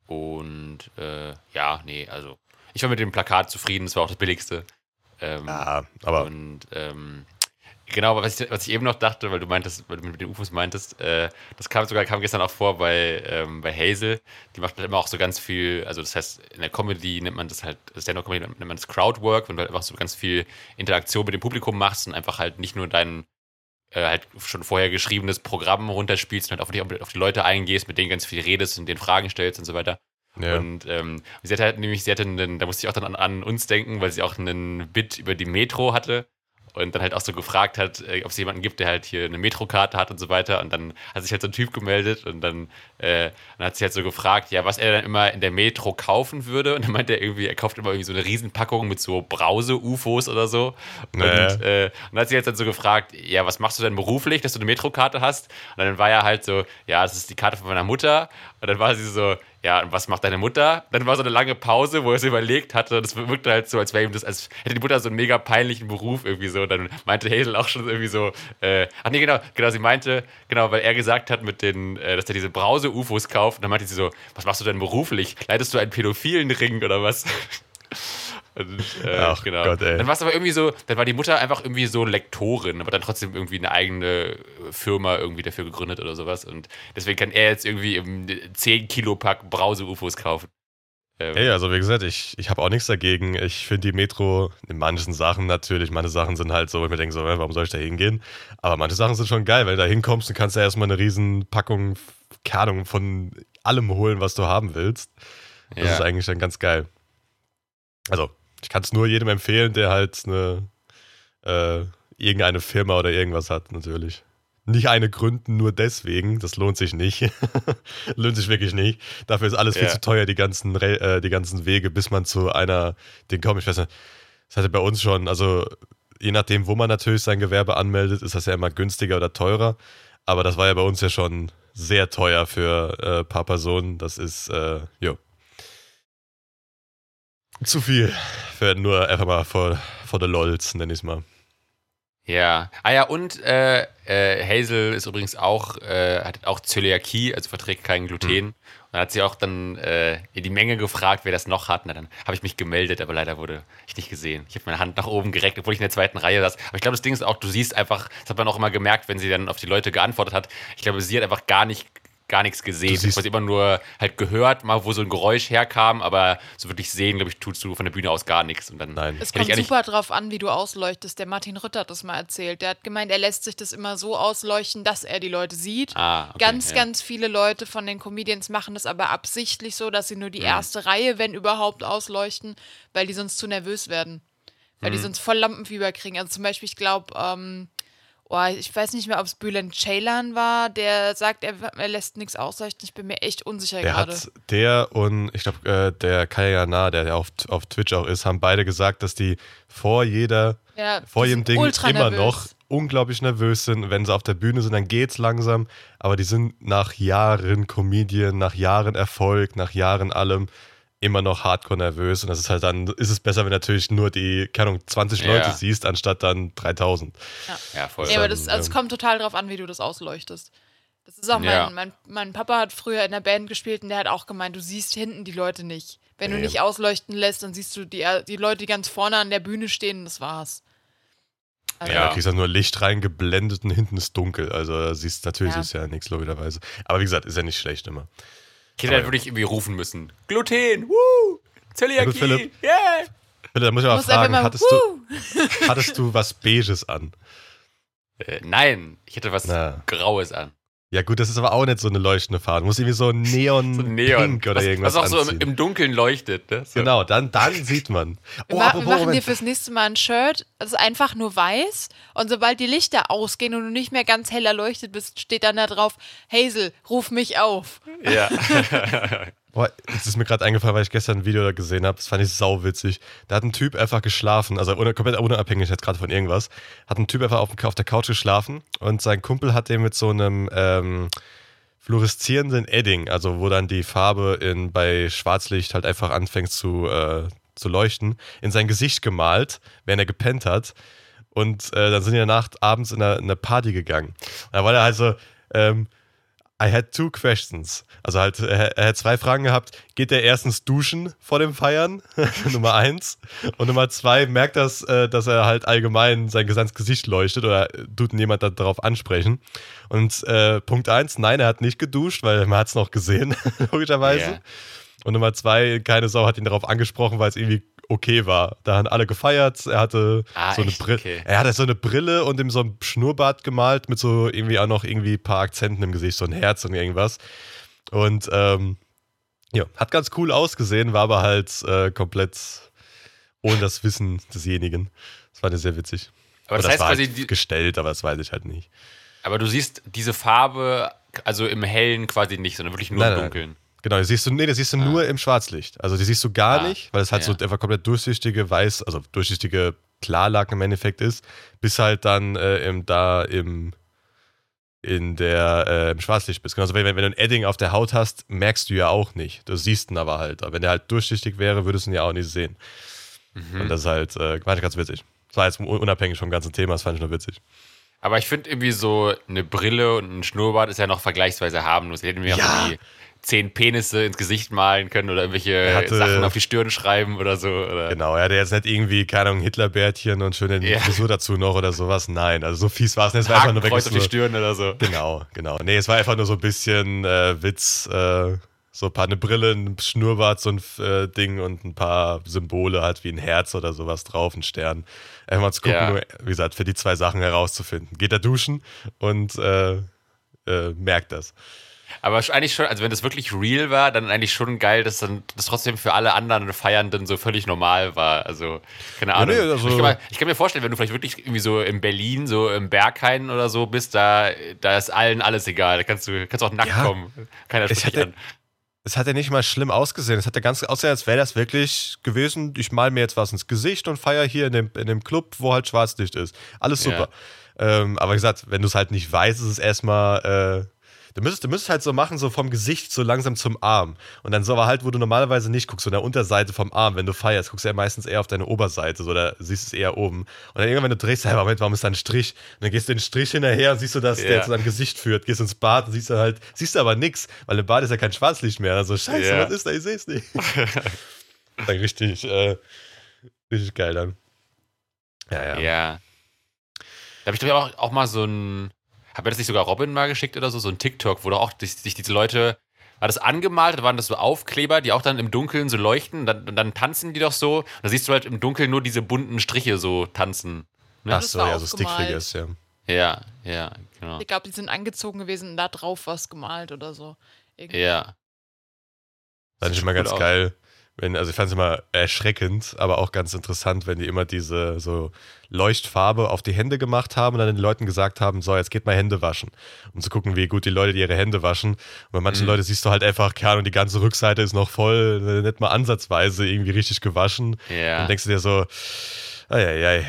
Und äh, ja, nee, also ich war mit dem Plakat zufrieden, das war auch das billigste. Ähm, Ja, aber Und ähm, genau, was ich, was ich eben noch dachte, weil du meintest, weil du mit den UFOs meintest, äh, das kam sogar kam gestern auch vor bei, ähm, bei Hazel. Die macht halt immer auch so ganz viel, also das heißt, in der Comedy nennt man das halt, Stand-up-Comedy nennt man das Crowdwork, wenn du halt einfach so ganz viel Interaktion mit dem Publikum machst und einfach halt nicht nur dein äh, halt schon vorher geschriebenes Programm runterspielst und halt auf die, auf die Leute eingehst, mit denen ganz viel redest und denen Fragen stellst und so weiter. ja. Und ähm, sie hatte halt nämlich, sie hatte einen, da musste ich auch dann an, an uns denken, weil sie auch einen Bit über die Metro hatte und dann halt auch so gefragt hat, äh, ob es jemanden gibt, der halt hier eine Metrokarte hat und so weiter. Und dann hat sich halt so ein Typ gemeldet und dann, äh, dann hat sie halt so gefragt, ja, was er dann immer in der Metro kaufen würde. Und dann meinte er irgendwie, er kauft immer irgendwie so eine Riesenpackung mit so Brause-UFOs oder so. Und, Naja. äh, und dann hat sie jetzt dann so gefragt, ja, was machst du denn beruflich, dass du eine Metrokarte hast? Und dann war er halt so, ja, das ist die Karte von meiner Mutter. Und dann war sie so, ja, und was macht deine Mutter? Dann war so eine lange Pause, wo er es überlegt hatte. Und es wirkte halt so, als wäre ihm das, als hätte die Mutter so einen mega peinlichen Beruf irgendwie so. Und dann meinte Hazel auch schon irgendwie so, äh, ach nee, genau, genau, sie meinte, genau, weil er gesagt hat mit den, äh, dass er diese Brause-UFOs kauft. Und dann meinte sie so, was machst du denn beruflich? Leitest du einen pädophilen Ring oder was? Und, äh, Ach genau. Gott, ey. Dann war es aber irgendwie so, dann war die Mutter einfach irgendwie so Lektorin, aber dann trotzdem irgendwie eine eigene Firma irgendwie dafür gegründet oder sowas. Und deswegen kann er jetzt irgendwie im 10 Kilo Pack Brause-UFOs kaufen. Ähm, Hey, also wie gesagt, ich, ich habe auch nichts dagegen. Ich finde die Metro in manchen Sachen natürlich, manche Sachen sind halt so, wo ich mir denke, so, warum soll ich da hingehen? Aber manche Sachen sind schon geil, weil du da hinkommst und kannst ja erstmal eine riesen Packung, keine Ahnung, von allem holen, was du haben willst. Das ja. ist eigentlich dann ganz geil. Also, ich kann es nur jedem empfehlen, der halt eine äh, irgendeine Firma oder irgendwas hat, natürlich. Nicht eine gründen nur deswegen, das lohnt sich nicht. lohnt sich wirklich nicht. Dafür ist alles viel Ja. zu teuer, die ganzen, äh, die ganzen Wege, bis man zu einer, den kommt. Ich weiß nicht, das hatte bei uns schon, also je nachdem, wo man natürlich sein Gewerbe anmeldet, ist das ja immer günstiger oder teurer. Aber das war ja bei uns ja schon sehr teuer für äh, ein paar Personen. Das ist, äh, jo. Zu viel. Für nur einfach mal vor, vor der LOLs, nenn ich es mal. Ja. Ah ja, und äh, äh, Hazel ist übrigens auch, äh, hat auch Zöliakie, also verträgt kein Gluten. Und dann hat sie auch dann äh, in die Menge gefragt, wer das noch hat. Und dann habe ich mich gemeldet, aber leider wurde ich nicht gesehen. Ich habe meine Hand nach oben gereckt, obwohl ich in der zweiten Reihe saß. Aber ich glaube, das Ding ist auch, du siehst einfach, das hat man auch immer gemerkt, wenn sie dann auf die Leute geantwortet hat. Ich glaube, sie hat einfach gar nicht gar nichts gesehen. Du hast immer nur halt gehört, mal wo so ein Geräusch herkam, aber so wirklich sehen, glaube ich, tust du von der Bühne aus gar nichts. Und dann Nein. Es kommt super drauf an, wie du ausleuchtest. Der Martin Rütter hat das mal erzählt. Der hat gemeint, er lässt sich das immer so ausleuchten, dass er die Leute sieht. Ah, okay, ganz, ja. ganz viele Leute von den Comedians machen das aber absichtlich so, dass sie nur Mhm. die erste Reihe, wenn überhaupt, ausleuchten, weil die sonst zu nervös werden. Weil Mhm. die sonst voll Lampenfieber kriegen. Also zum Beispiel, ich glaube, ähm, oh, ich weiß nicht mehr, ob es Bülent Ceylan war, der sagt, er, er lässt nichts ausleuchten. Ich bin mir echt unsicher Der gerade. der und ich glaube, äh, der Kaya Na, der, der auf, auf Twitch auch ist, haben beide gesagt, dass die vor jeder, Ja, vor jedem Ding immer noch unglaublich nervös sind. Wenn sie auf der Bühne sind, dann geht's langsam. Aber die sind nach Jahren Comedian, nach Jahren Erfolg, nach Jahren allem immer noch hardcore nervös. Und das ist halt dann, ist es besser, wenn natürlich nur die, keine Ahnung, 20 Ja. Leute siehst, anstatt dann 3000. Ja, voll. Ja, aber dann, das, also es ähm, kommt total drauf an, wie du das ausleuchtest. Das ist auch mein, Ja. mein, mein Papa hat früher in der Band gespielt und der hat auch gemeint, du siehst hinten die Leute nicht. Wenn du Nee. nicht ausleuchten lässt, dann siehst du die, die Leute, die ganz vorne an der Bühne stehen, das war's. Also, Ja. Ja. da kriegst du nur Licht reingeblendet und hinten ist dunkel. Also siehst natürlich Ja. ist ja nichts logischerweise. Aber wie gesagt, ist ja nicht schlecht immer. Ich hätte halt Aber- wirklich irgendwie rufen müssen. Gluten, woo! Zöliakie, gut, Philipp. yeah! Bitte, da muss ich muss einfach fragen, mal, hattest du, hattest du was Beiges an? Äh, nein, ich hätte was Na. Graues an. Ja gut, das ist aber auch nicht so eine leuchtende Farbe. Du musst irgendwie so Neon, So Neon. Pink oder was, irgendwas was auch so im, anziehen. im Dunkeln leuchtet. Ne? So. Genau, dann, dann sieht man. Wir, Oh, wir apropos, machen dir Moment. fürs nächste Mal ein Shirt, das ist einfach nur weiß und sobald die Lichter ausgehen und du nicht mehr ganz hell erleuchtet bist, steht dann da drauf, Hazel, ruf mich auf. Ja. Boah, jetzt ist mir gerade eingefallen, weil ich gestern ein Video gesehen habe. Das fand ich sauwitzig. Da hat ein Typ einfach geschlafen, also ohne, komplett unabhängig jetzt gerade von irgendwas. Hat ein Typ einfach auf, auf der Couch geschlafen und sein Kumpel hat den mit so einem ähm, fluoreszierenden Edding, also wo dann die Farbe in, bei Schwarzlicht halt einfach anfängt zu, äh, zu leuchten, in sein Gesicht gemalt, während er gepennt hat. Und äh, dann sind die danach abends in eine, in eine Party gegangen. Da war er halt so, ähm, I had two questions. Also halt, er, er hat zwei Fragen gehabt. Geht er erstens duschen vor dem Feiern? Nummer eins. Und Nummer zwei, merkt das, äh, dass er halt allgemein sein gesamtes Gesicht leuchtet oder tut jemand darauf ansprechen? Und äh, Punkt eins, nein, er hat nicht geduscht, weil man hat es noch gesehen, logischerweise. Yeah. Und Nummer zwei, keine Sau hat ihn darauf angesprochen, weil es irgendwie okay war. Da haben alle gefeiert. Er hatte Ah, so eine? Brille. Okay. Er hatte so eine Brille und ihm so ein Schnurrbart gemalt mit so irgendwie auch noch irgendwie ein paar Akzenten im Gesicht, so ein Herz und irgendwas. Und ähm, ja, hat ganz cool ausgesehen, war aber halt äh, komplett ohne das Wissen desjenigen. Das war sehr witzig. Aber das Oder heißt war quasi, halt die, gestellt, aber das weiß ich halt nicht. aber du siehst diese Farbe, also im Hellen quasi nicht, sondern wirklich nur Nein, im nein. Genau, die siehst du, nee, das siehst du nur im Schwarzlicht. Also die siehst du gar Ah, nicht, weil es halt ja. so einfach komplett durchsichtige Weiß, also durchsichtige Klarlack im Endeffekt ist, bis halt dann äh, im, da im in der äh, im Schwarzlicht bist. Genauso wenn, wenn du ein Edding auf der Haut hast, merkst du ja auch nicht. Du siehst ihn aber halt. Aber wenn der halt durchsichtig wäre, würdest du ihn ja auch nicht sehen. Mhm. Und das ist halt, äh, fand ich ganz witzig. Das war jetzt un- unabhängig vom ganzen Thema, das fand ich nur witzig. Aber ich finde irgendwie so eine Brille und ein Schnurrbart ist ja noch vergleichsweise harmlos. Die hätten mir Ja. irgendwie zehn Penisse ins Gesicht malen können oder irgendwelche hatte- Sachen auf die Stirn schreiben oder so. Oder Genau, er hatte jetzt nicht irgendwie, keine Ahnung, Hitlerbärtchen und schöne Ja. Frisur dazu noch oder sowas. Nein, also so fies war es nicht. Es war einfach nur wirklich auf die Stirn oder so. Genau, genau. Nee, es war einfach nur so ein bisschen äh, Witz, äh, so ein paar eine Brille, ein Schnurrbart, so ein äh, Ding und ein paar Symbole halt wie ein Herz oder sowas drauf, ein Stern. Einfach mal zu gucken, Ja. nur, wie gesagt, für die zwei Sachen herauszufinden. Geht er duschen und äh, äh, merkt das. Aber eigentlich schon, also wenn das wirklich real war, dann eigentlich schon geil, dass dann das trotzdem für alle anderen Feiernden so völlig normal war. Also, keine Ahnung. nee, also- ich, kann mal, ich kann mir vorstellen, wenn du vielleicht wirklich irgendwie so in Berlin, so im Berghain oder so bist, da, da ist allen alles egal. Da kannst du kannst auch nackt Ja. kommen. Keiner Es spricht hätte- an. Es hat ja nicht mal schlimm ausgesehen. Es hat ja ganz aussehen, als wäre das wirklich gewesen. Ich mal mir jetzt was ins Gesicht und feier hier in dem, in dem Club, wo halt Schwarzlicht ist. Alles super. Ähm, aber wie gesagt, wenn du es halt nicht weißt, ist es erstmal. Äh, du müsstest, du müsstest halt so machen, so vom Gesicht so langsam zum Arm. Und dann so aber halt, wo du normalerweise nicht guckst, so in der Unterseite vom Arm, wenn du feierst, guckst du ja meistens eher auf deine Oberseite, so da siehst du es eher oben. Und dann irgendwann, wenn du drehst, hey, Moment, warum ist da ein Strich? Und dann gehst du den Strich hinterher und siehst du, dass Ja. der zu deinem Gesicht führt, gehst ins Bad und siehst du halt, siehst du aber nix, weil im Bad ist ja kein Schwarzlicht mehr. Also scheiße, Ja. was ist da? Ich seh's nicht. dann richtig, äh, richtig geil dann. Ja, ja. Ja. Da habe ich doch auch, auch mal so ein. Hat mir das nicht sogar Robin mal geschickt oder so? So ein TikTok, wo doch auch sich, sich diese Leute. War das angemalt? Da waren das so Aufkleber, die auch dann im Dunkeln so leuchten. Und dann, dann tanzen die doch so. Und da siehst du halt im Dunkeln nur diese bunten Striche so tanzen. Ne? Ach das so, ja, so. Stickfigures, ja. Ja, ja, genau. Ich glaube, die sind angezogen gewesen und da drauf was gemalt oder so. Irgendwie. Ja. Fand ich Sieht immer gut ganz geil. Wenn, also ich fand es immer erschreckend, aber auch ganz interessant, wenn die immer diese so Leuchtfarbe auf die Hände gemacht haben und dann den Leuten gesagt haben, so, jetzt geht mal Hände waschen. Um zu gucken, wie gut die Leute ihre Hände waschen. Und bei manchen Mhm. Leuten siehst du halt einfach, keine Ahnung, die ganze Rückseite ist noch voll, äh, nicht mal ansatzweise irgendwie richtig gewaschen. Ja. Dann denkst du dir so, ei,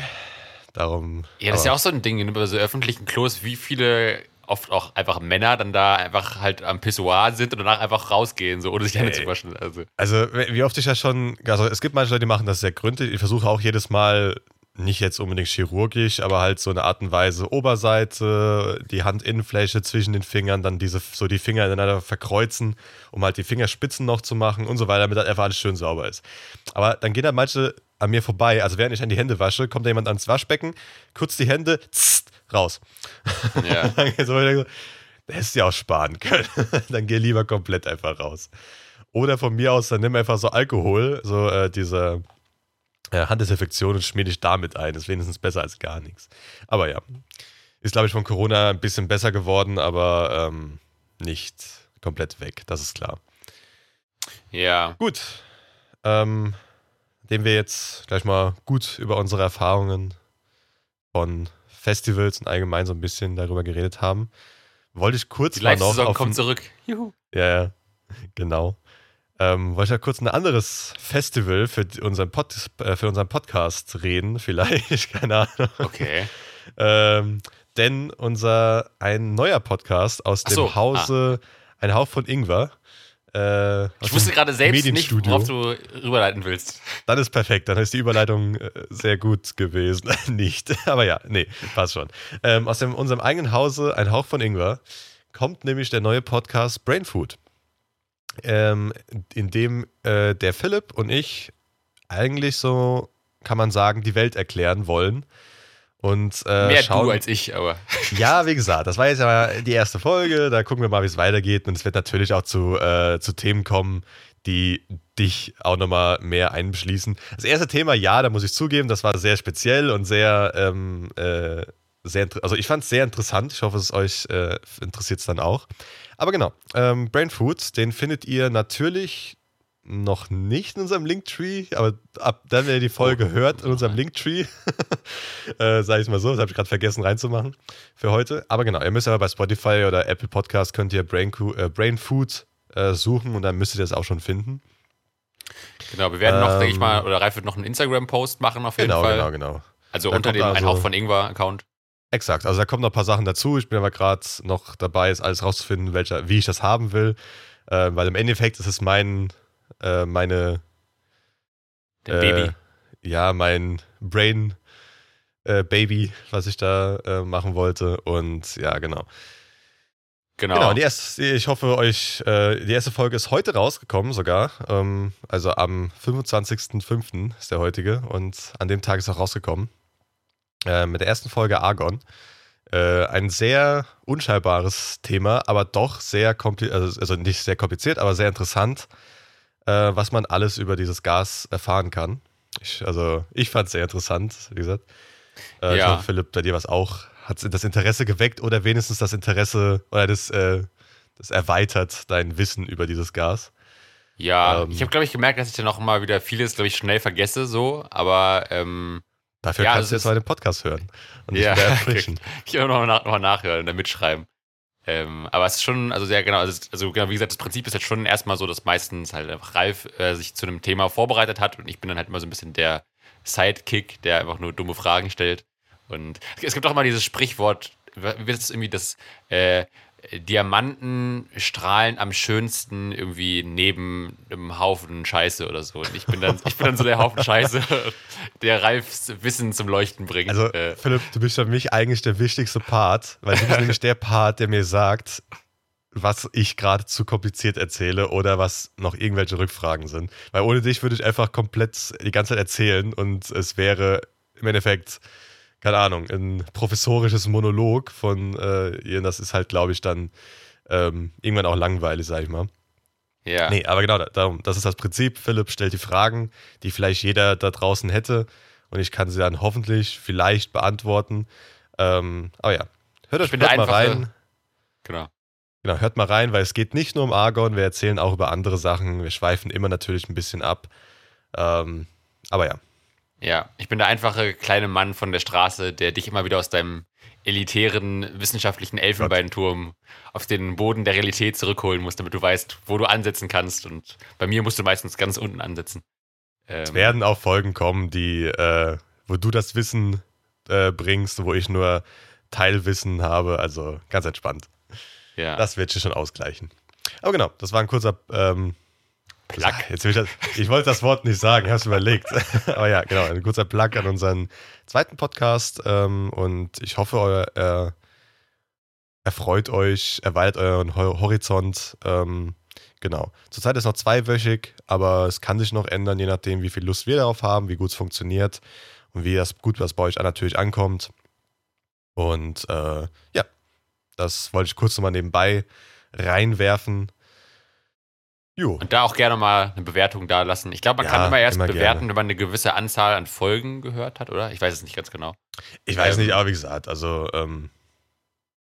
darum. Ja, das ist ja auch so ein Ding in so öffentlichen Klos, wie viele oft auch einfach Männer dann da einfach halt am Pissoir sind und danach einfach rausgehen, so ohne sich die Hände zu waschen. Also, Also, wie oft ich ja schon, also es gibt manche Leute, die machen das sehr gründlich. Ich versuche auch jedes Mal, nicht jetzt unbedingt chirurgisch, aber halt so eine Art und Weise Oberseite, die Handinnenfläche zwischen den Fingern, dann diese, so die Finger ineinander verkreuzen, um halt die Fingerspitzen noch zu machen und so weiter, damit halt einfach alles schön sauber ist. Aber dann gehen da manche an mir vorbei, also während ich an die Hände wasche, kommt da jemand ans Waschbecken, kurz die Hände, zzt, raus. ja. So, das hättest du ja auch sparen können. dann geh lieber komplett einfach raus. Oder von mir aus, dann nimm einfach so Alkohol, so äh, diese äh, Handdesinfektion und schmier dich damit ein. Das ist wenigstens besser als gar nichts. Aber ja, ist glaube ich von Corona ein bisschen besser geworden, aber ähm, nicht komplett weg, das ist klar. ja. Gut, ähm, indem wir jetzt gleich mal gut über unsere Erfahrungen von Festivals und allgemein so ein bisschen darüber geredet haben, wollte ich kurz Die mal noch Live-Saison auf kommt ein- zurück. Juhu. ja, ja, genau. Ähm, wollte ich ja kurz ein anderes Festival für die- unseren, Pod, äh, für unseren Podcast reden, vielleicht, keine Ahnung. Okay. Ähm, denn unser ein neuer Podcast aus Ach dem so, Hause Ein Hauch von Ingwer. Äh, Ich wusste gerade selbst nicht, worauf du rüberleiten willst. Dann ist perfekt, dann ist die Überleitung äh, sehr gut gewesen. Nicht, aber ja, nee, passt schon. Ähm, aus dem, unserem eigenen Hause Ein Hauch von Ingwer kommt nämlich der neue Podcast Brain Food, ähm, in dem äh, der Philipp und ich eigentlich so, kann man sagen, die Welt erklären wollen. Und, äh, Mehr schauen, du als ich, aber. Ja, wie gesagt, das war jetzt ja die erste Folge. Da gucken wir mal, wie es weitergeht. Und es wird natürlich auch zu, äh, zu Themen kommen, die dich auch nochmal mehr einbeschließen. Das erste Thema, ja, da muss ich zugeben, das war sehr speziell und sehr, ähm, äh, sehr also ich fand es sehr interessant. Ich hoffe, es euch äh, interessiert es dann auch. Aber genau, ähm, Brain Foods, den findet ihr natürlich noch nicht in unserem Linktree, aber ab dann, wenn ihr die Folge Oh. hört, in unserem Linktree, äh, sage ich mal so, das habe ich gerade vergessen reinzumachen für heute. Aber genau, ihr müsst aber bei Spotify oder Apple Podcast könnt ihr Brain, äh, Brain Food äh, suchen und dann müsst ihr das auch schon finden. Genau, wir werden noch, denke ich Ähm, mal, oder Ralf wird noch einen Instagram-Post machen auf jeden Genau, Fall. genau, genau. Also Da unter dem also- Ein Hauch von Ingwer-Account. Exakt, also da kommen noch ein paar Sachen dazu. Ich bin aber gerade noch dabei, es alles rauszufinden, welcher, wie ich das haben will. Äh, weil im Endeffekt ist es mein, äh, meine, Der äh, Baby. ja, mein Brain äh, Baby, was ich da äh, machen wollte. Und ja, genau. Genau. Genau, die erste, ich hoffe, euch, äh, die erste Folge ist heute rausgekommen sogar. Ähm, also am 25.05. ist der heutige und an dem Tag ist auch rausgekommen. Äh, mit der ersten Folge Argon. Ein sehr unscheinbares Thema, aber doch sehr kompliziert, also, also nicht sehr kompliziert, aber sehr interessant, äh, was man alles über dieses Gas erfahren kann. Ich, also ich fand es sehr interessant, wie gesagt. Äh, Ich Ja. hoffe, Philipp, bei dir was auch. Hat das Interesse geweckt oder wenigstens das Interesse oder das, äh, das erweitert dein Wissen über dieses Gas? ja, ähm, ich habe, glaube ich, gemerkt, dass ich dann auch mal wieder vieles, glaube ich, schnell vergesse, so, aber ähm, Dafür Ja, kannst du jetzt mal den Podcast hören und Ja, wieder erfrischen. ich will noch, nach, noch mal nachhören und dann mitschreiben. Ähm, aber es ist schon, also sehr genau, also, also genau, wie gesagt, das Prinzip ist jetzt schon erstmal so, dass meistens halt einfach Ralf äh, sich zu einem Thema vorbereitet hat und ich bin dann halt immer so ein bisschen der Sidekick, der einfach nur dumme Fragen stellt. Und es gibt auch immer dieses Sprichwort, wie wird es irgendwie das, äh, Diamanten strahlen am schönsten irgendwie neben einem Haufen Scheiße oder so. Und ich bin dann, ich bin dann so der Haufen Scheiße, der Ralfs Wissen zum Leuchten bringt. Also, äh, Philipp, du bist für mich eigentlich der wichtigste Part, weil du bist nämlich der Part, der mir sagt, was ich gerade zu kompliziert erzähle oder was noch irgendwelche Rückfragen sind. Weil ohne dich würde ich einfach komplett die ganze Zeit erzählen und es wäre im Endeffekt, keine Ahnung, ein professorisches Monolog von äh, ihr. Das ist halt, glaube ich, dann ähm, irgendwann auch langweilig, sag ich mal. ja. Nee, aber genau, da- darum, das ist das Prinzip. Philipp stellt die Fragen, die vielleicht jeder da draußen hätte und ich kann sie dann hoffentlich vielleicht beantworten. Ähm, aber ja, hört, euch, hört mal rein. Genau. Genau, hört mal rein, weil es geht nicht nur um Argon, wir erzählen auch über andere Sachen. Wir schweifen immer natürlich ein bisschen ab. Ähm, aber ja, Ja, ich bin der einfache kleine Mann von der Straße, der dich immer wieder aus deinem elitären wissenschaftlichen Elfenbeinturm auf den Boden der Realität zurückholen muss, damit du weißt, wo du ansetzen kannst. Und bei mir musst du meistens ganz unten ansetzen. Ähm, es werden auch Folgen kommen, die, äh, wo du das Wissen äh, bringst, wo ich nur Teilwissen habe. Also ganz entspannt. ja. Das wird sich schon ausgleichen. Aber genau, das war ein kurzer ähm, Plug. Jetzt ich, das, ich wollte das Wort nicht sagen, ich habe es überlegt. Aber ja, genau, ein kurzer Plug an unseren zweiten Podcast. Ähm, und ich hoffe, euer, erfreut euch, erweitert euren Ho Horizont. Ähm, genau. Zurzeit ist noch zweiwöchig, aber es kann sich noch ändern, je nachdem, wie viel Lust wir darauf haben, wie gut es funktioniert und wie das gut was bei euch natürlich ankommt. Und äh, ja, das wollte ich kurz nochmal nebenbei reinwerfen. Jo. Und da auch gerne mal eine Bewertung da lassen. Ich glaube, man Ja, kann immer erst immer bewerten, gerne. wenn man eine gewisse Anzahl an Folgen gehört hat, oder? Ich weiß es nicht ganz genau. Ich weiß Ähm, nicht, aber wie gesagt, also ähm,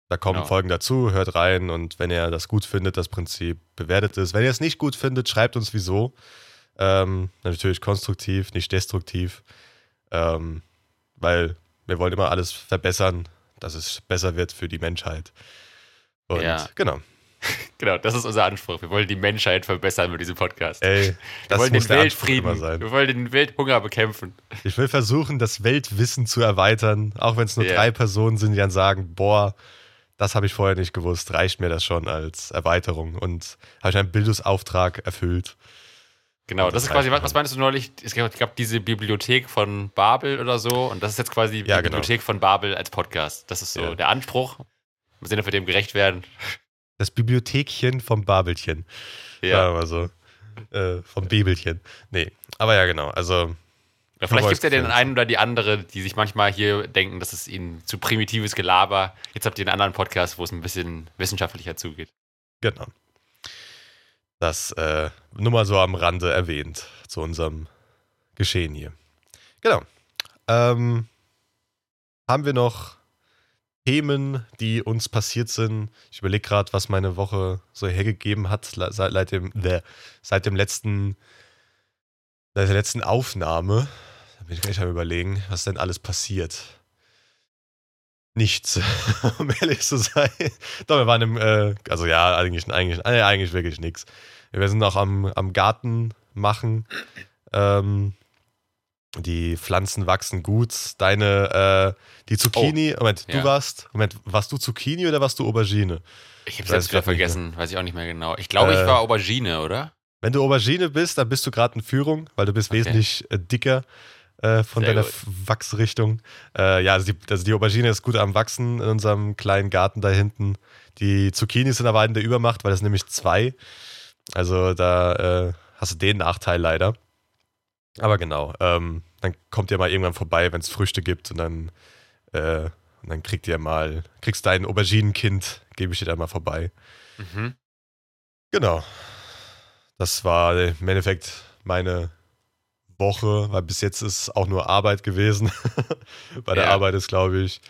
da kommen Genau. Folgen dazu, hört rein und wenn ihr das gut findet, das Prinzip bewertet es. Wenn ihr es nicht gut findet, schreibt uns wieso. Ähm, natürlich konstruktiv, nicht destruktiv, ähm, weil wir wollen immer alles verbessern, dass es besser wird für die Menschheit. Und Ja. genau. Genau, das ist unser Anspruch. Wir wollen die Menschheit verbessern mit diesem Podcast. Ey, wir das wollen den Weltfrieden, sein. wir wollen den Welthunger bekämpfen. Ich will versuchen, das Weltwissen zu erweitern, auch wenn es nur Ja. drei Personen sind, die dann sagen, boah, das habe ich vorher nicht gewusst, reicht mir das schon als Erweiterung und habe ich einen Bildungsauftrag erfüllt. Genau, das das ist quasi, was, meinst du neulich? Es gab, es gab diese Bibliothek von Babel oder so und das ist jetzt quasi die Ja, genau. Bibliothek von Babel als Podcast. Das ist so Ja. der Anspruch. Sehen, ob wir dem gerecht werden. Das Bibliothekchen vom Babelchen. Ja. Sagen wir mal so. Äh, vom Bebelchen. Nee, aber ja, genau. Also, Ja, vielleicht gibt es ja den es- einen oder die andere, die sich manchmal hier denken, das ist ihnen zu primitives Gelaber. Jetzt habt ihr einen anderen Podcast, wo es ein bisschen wissenschaftlicher zugeht. genau. Das äh, nur mal so am Rande erwähnt zu unserem Geschehen hier. Genau. Ähm, haben wir noch Themen, die uns passiert sind? Ich überlege gerade, was meine Woche so hergegeben hat seit, dem, seit dem letzten, seit der letzten Aufnahme. Da bin ich gleich am überlegen, was denn alles passiert. Nichts, um ehrlich zu sein. Doch, wir waren im, äh, also ja, eigentlich, eigentlich, äh, eigentlich wirklich nichts. Wir sind auch am, am Garten machen. Ähm, die Pflanzen wachsen gut. Deine, äh, die Zucchini, Moment, ja. du warst, Moment, warst du Zucchini oder warst du Aubergine? Ich habe Weiß jetzt wieder nicht mehr. vergessen, weiß ich auch nicht mehr genau. Ich glaube, Äh, ich war Aubergine, oder? Wenn du Aubergine bist, dann bist du gerade in Führung, weil du bist Okay. wesentlich äh, dicker äh, von Sehr deiner gut. Wachsrichtung. Äh, ja, also die, also die Aubergine ist gut am Wachsen in unserem kleinen Garten da hinten. Die Zucchini sind aber in der Übermacht, weil das nämlich zwei. Also da äh, hast du den Nachteil leider. Aber genau, ähm, dann kommt ihr mal irgendwann vorbei, wenn es Früchte gibt und dann, äh, und dann kriegt ihr mal, kriegst dein Auberginenkind, gebe ich dir dann mal vorbei. Mhm. Genau. Das war im Endeffekt meine Woche, weil bis jetzt ist auch nur Arbeit gewesen. Bei der Ja. Arbeit ist, glaube ich,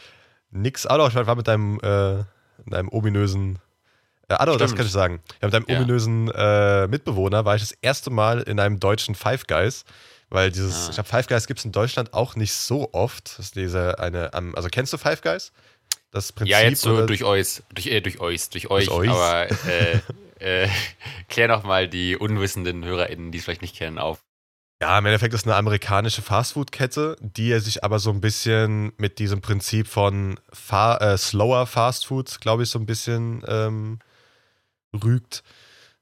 nix. Ah, doch, ich war mit deinem, äh, deinem ominösen. Äh, ah, doch, das kann ich sagen. Ja, mit deinem Ja. ominösen äh, Mitbewohner war ich das erste Mal in einem deutschen Five Guys. Weil dieses, Ah. ich glaube, Five Guys gibt es in Deutschland auch nicht so oft. Das ist diese eine, ähm, also kennst du Five Guys? Das Prinzip. Ja, jetzt so durch euch, durch, äh, durch euch, durch euch, euch. aber äh, äh, klär noch mal die unwissenden HörerInnen, die es vielleicht nicht kennen, auf. Ja, im Endeffekt ist es eine amerikanische Fastfood-Kette, die er sich aber so ein bisschen mit diesem Prinzip von fa äh, slower Fastfood, glaube ich, so ein bisschen ähm, rügt.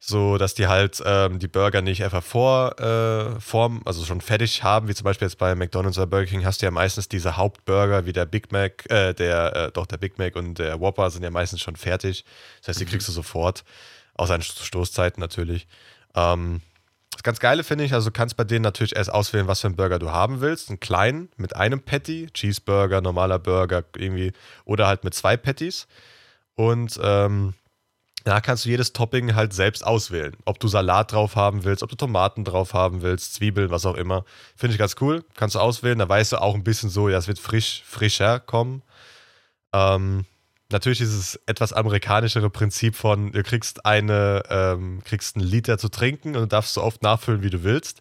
So, dass die halt ähm, die Burger nicht einfach vor, äh, form, also schon fertig haben, wie zum Beispiel jetzt bei McDonalds oder Burger King hast du ja meistens diese Hauptburger wie der Big Mac, äh, der, äh, doch der Big Mac und der Whopper sind ja meistens schon fertig. Das heißt, die Mhm. kriegst du sofort, außer an Stoßzeiten natürlich. Ähm, das ganz Geile finde ich, also du kannst bei denen natürlich erst auswählen, was für einen Burger du haben willst. Einen kleinen mit einem Patty, Cheeseburger, normaler Burger irgendwie, oder halt mit zwei Patties. Und ähm, da kannst du jedes Topping halt selbst auswählen. Ob du Salat drauf haben willst, ob du Tomaten drauf haben willst, Zwiebeln, was auch immer. Finde ich ganz cool. Kannst du auswählen. Da weißt du auch ein bisschen so, ja, es wird frisch, frischer kommen. Ähm, natürlich dieses etwas amerikanischere Prinzip von, du kriegst eine, ähm, kriegst einen Liter zu trinken und du darfst so oft nachfüllen, wie du willst.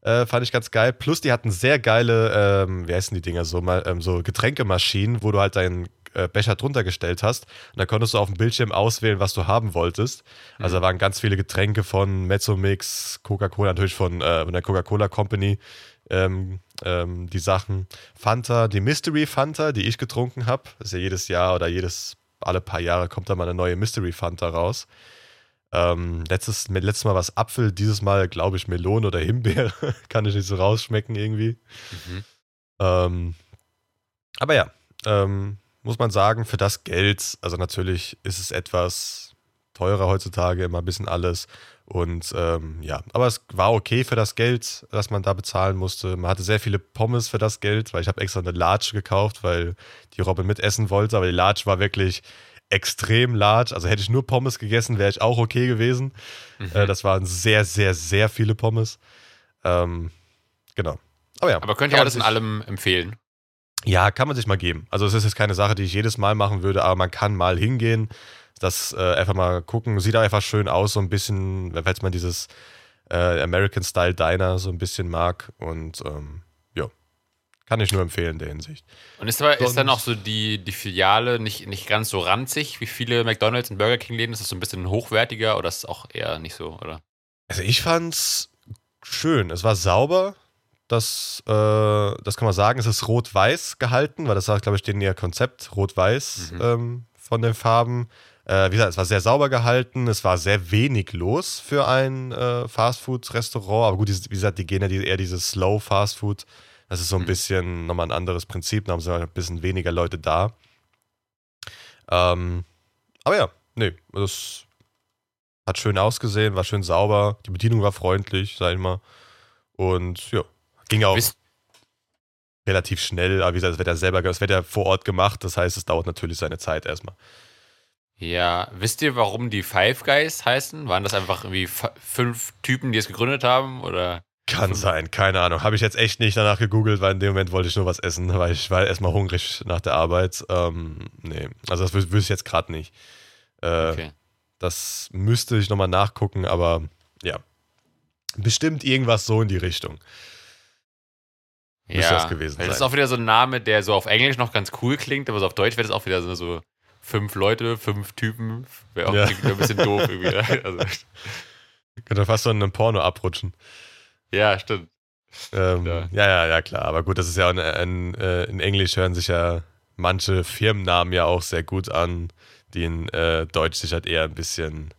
Äh, fand ich ganz geil. Plus, die hatten sehr geile, ähm, wie heißen die Dinger, so, mal, ähm, so Getränkemaschinen, wo du halt deinen äh, Becher drunter gestellt hast. Und dann konntest du auf dem Bildschirm auswählen, was du haben wolltest. Also da waren ganz viele Getränke von Mezzomix, Coca-Cola, natürlich von, äh, von der Coca-Cola Company. Ähm, ähm, die Sachen. Fanta, die Mystery Fanta, die ich getrunken habe. Das ist ja jedes Jahr oder jedes, alle paar Jahre kommt da mal eine neue Mystery Fanta raus. Ähm, letztes, letztes Mal war es Apfel, dieses Mal glaube ich Melone oder Himbeere. Kann ich nicht so rausschmecken irgendwie. Mhm. Ähm, aber ja, ähm, muss man sagen, für das Geld, also natürlich ist es etwas teurer heutzutage, immer ein bisschen alles. Und ähm, ja, aber es war okay für das Geld, das man da bezahlen musste. Man hatte sehr viele Pommes für das Geld, weil ich habe extra eine Large gekauft, weil die Robin mitessen wollte. Aber die Large war wirklich extrem large. Also hätte ich nur Pommes gegessen, wäre ich auch okay gewesen. Mhm. Äh, das waren sehr, sehr, sehr viele Pommes. Ähm, genau. Aber ja. Aber könnt ihr man alles in allem empfehlen? Ja, kann man sich mal geben. Also es ist jetzt keine Sache, die ich jedes Mal machen würde, aber man kann mal hingehen, das äh, einfach mal gucken. Sieht auch einfach schön aus, so ein bisschen, falls man dieses äh, American Style Diner so ein bisschen mag. Und ähm, ja, kann ich nur empfehlen in der Hinsicht. Und ist, aber, ist dann auch so die, die Filiale nicht, nicht ganz so ranzig wie viele McDonalds und Burger King-Läden? Ist das so ein bisschen hochwertiger oder ist es auch eher nicht so, oder? Also ich fand's schön. Es war sauber. Das, äh, das kann man sagen. Es ist rot-weiß gehalten, weil das war, glaube ich, denen ihr Konzept, rot-weiß Mhm. ähm, von den Farben. Äh, wie gesagt, es war sehr sauber gehalten. Es war sehr wenig los für ein äh, Fastfood-Restaurant. Aber gut, wie gesagt, die gehen ja eher dieses Slow-Fastfood. Das ist so ein Mhm. bisschen nochmal ein anderes Prinzip. Da haben sie ein bisschen weniger Leute da. Ähm, aber ja, nee, das hat schön ausgesehen, war schön sauber, die Bedienung war freundlich, sag ich mal. Und ja, ging auch Wisst- relativ schnell, aber wie gesagt, das wird ja selber, das wird ja vor Ort gemacht, das heißt, es dauert natürlich seine Zeit erstmal. Ja, wisst ihr, warum die Five Guys heißen? Waren das einfach irgendwie fünf Typen, die es gegründet haben? Oder? Kann sein, keine Ahnung. Habe ich jetzt echt nicht danach gegoogelt, weil in dem Moment wollte ich nur was essen, weil ich war erstmal hungrig nach der Arbeit. Ähm, nee, also das wüs- wüsste ich jetzt gerade nicht. Äh, Okay. Das müsste ich nochmal nachgucken, aber ja. Bestimmt irgendwas so in die Richtung. Müsste das gewesen weil Das ist sein. auch wieder so ein Name, der so auf Englisch noch ganz cool klingt, aber so auf Deutsch wäre das auch wieder so, so fünf Leute, fünf Typen. Wäre auch Ja. ein bisschen doof irgendwie. ne? Also, Könnte fast so in einem Porno abrutschen. ja, stimmt. Ähm, Ja. ja. ja, ja, klar. Aber gut, das ist ja ein, ein, äh, in Englisch hören sich ja manche Firmennamen ja auch sehr gut an, die in äh, Deutsch sich halt eher ein bisschen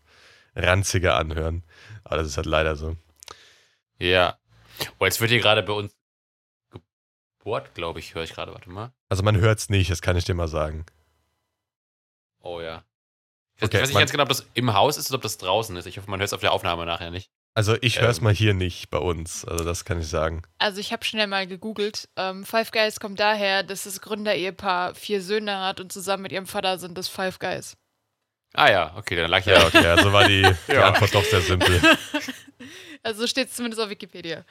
ranziger anhören. Aber das ist halt leider so. Ja. Oh, jetzt wird hier gerade bei uns gebohrt, glaube ich, höre ich gerade. Warte mal. Also man hört es nicht, das kann ich dir mal sagen. Oh ja. Ich weiß, Okay, weiß nicht ganz genau, ob das im Haus ist oder ob das draußen ist. Ich hoffe, man hört es auf der Aufnahme nachher nicht. Also ich höre es Ähm. mal hier nicht bei uns. Also das kann ich sagen. Also ich habe schnell mal gegoogelt. Ähm, Five Guys kommt daher, dass das Gründerehepaar vier Söhne hat und zusammen mit ihrem Vater sind das Five Guys. Ah ja, okay, dann lag ich Ja, ja. okay, also war die, die Ja. Antwort doch sehr simpel. Also steht es zumindest auf Wikipedia.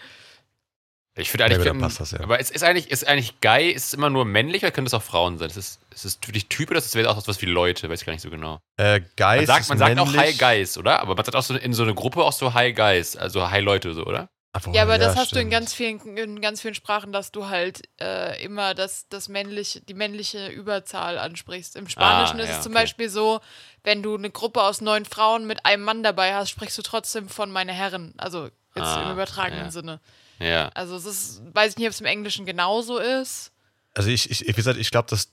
Ich finde Ja, eigentlich. ähm, passt das ja. Aber es ist eigentlich, ist eigentlich Guy, ist es immer nur männlich oder können es auch Frauen sein? Ist es, ist es wirklich Typ oder ist es auch was wie Leute? Weiß ich gar nicht so genau. Äh, Geist Man sagt, ist man sagt auch. Hi Guys, oder? Aber man sagt auch so in so eine Gruppe auch so Hi Guys, also Hi Leute, so, oder? Ja, aber das hast du in stimmt. ganz vielen, in ganz vielen Sprachen, dass du halt äh, immer das, das männliche, die männliche Überzahl ansprichst. Im Spanischen Ah, ist ja, es zum okay. Beispiel so, wenn du eine Gruppe aus neun Frauen mit einem Mann dabei hast, sprichst du trotzdem von meine Herren. Also jetzt Ah, im übertragenen ja. Sinne. Ja. Also es ist, weiß ich nicht, ob es im Englischen genauso ist. Also ich, ich, wie gesagt, ich glaube, das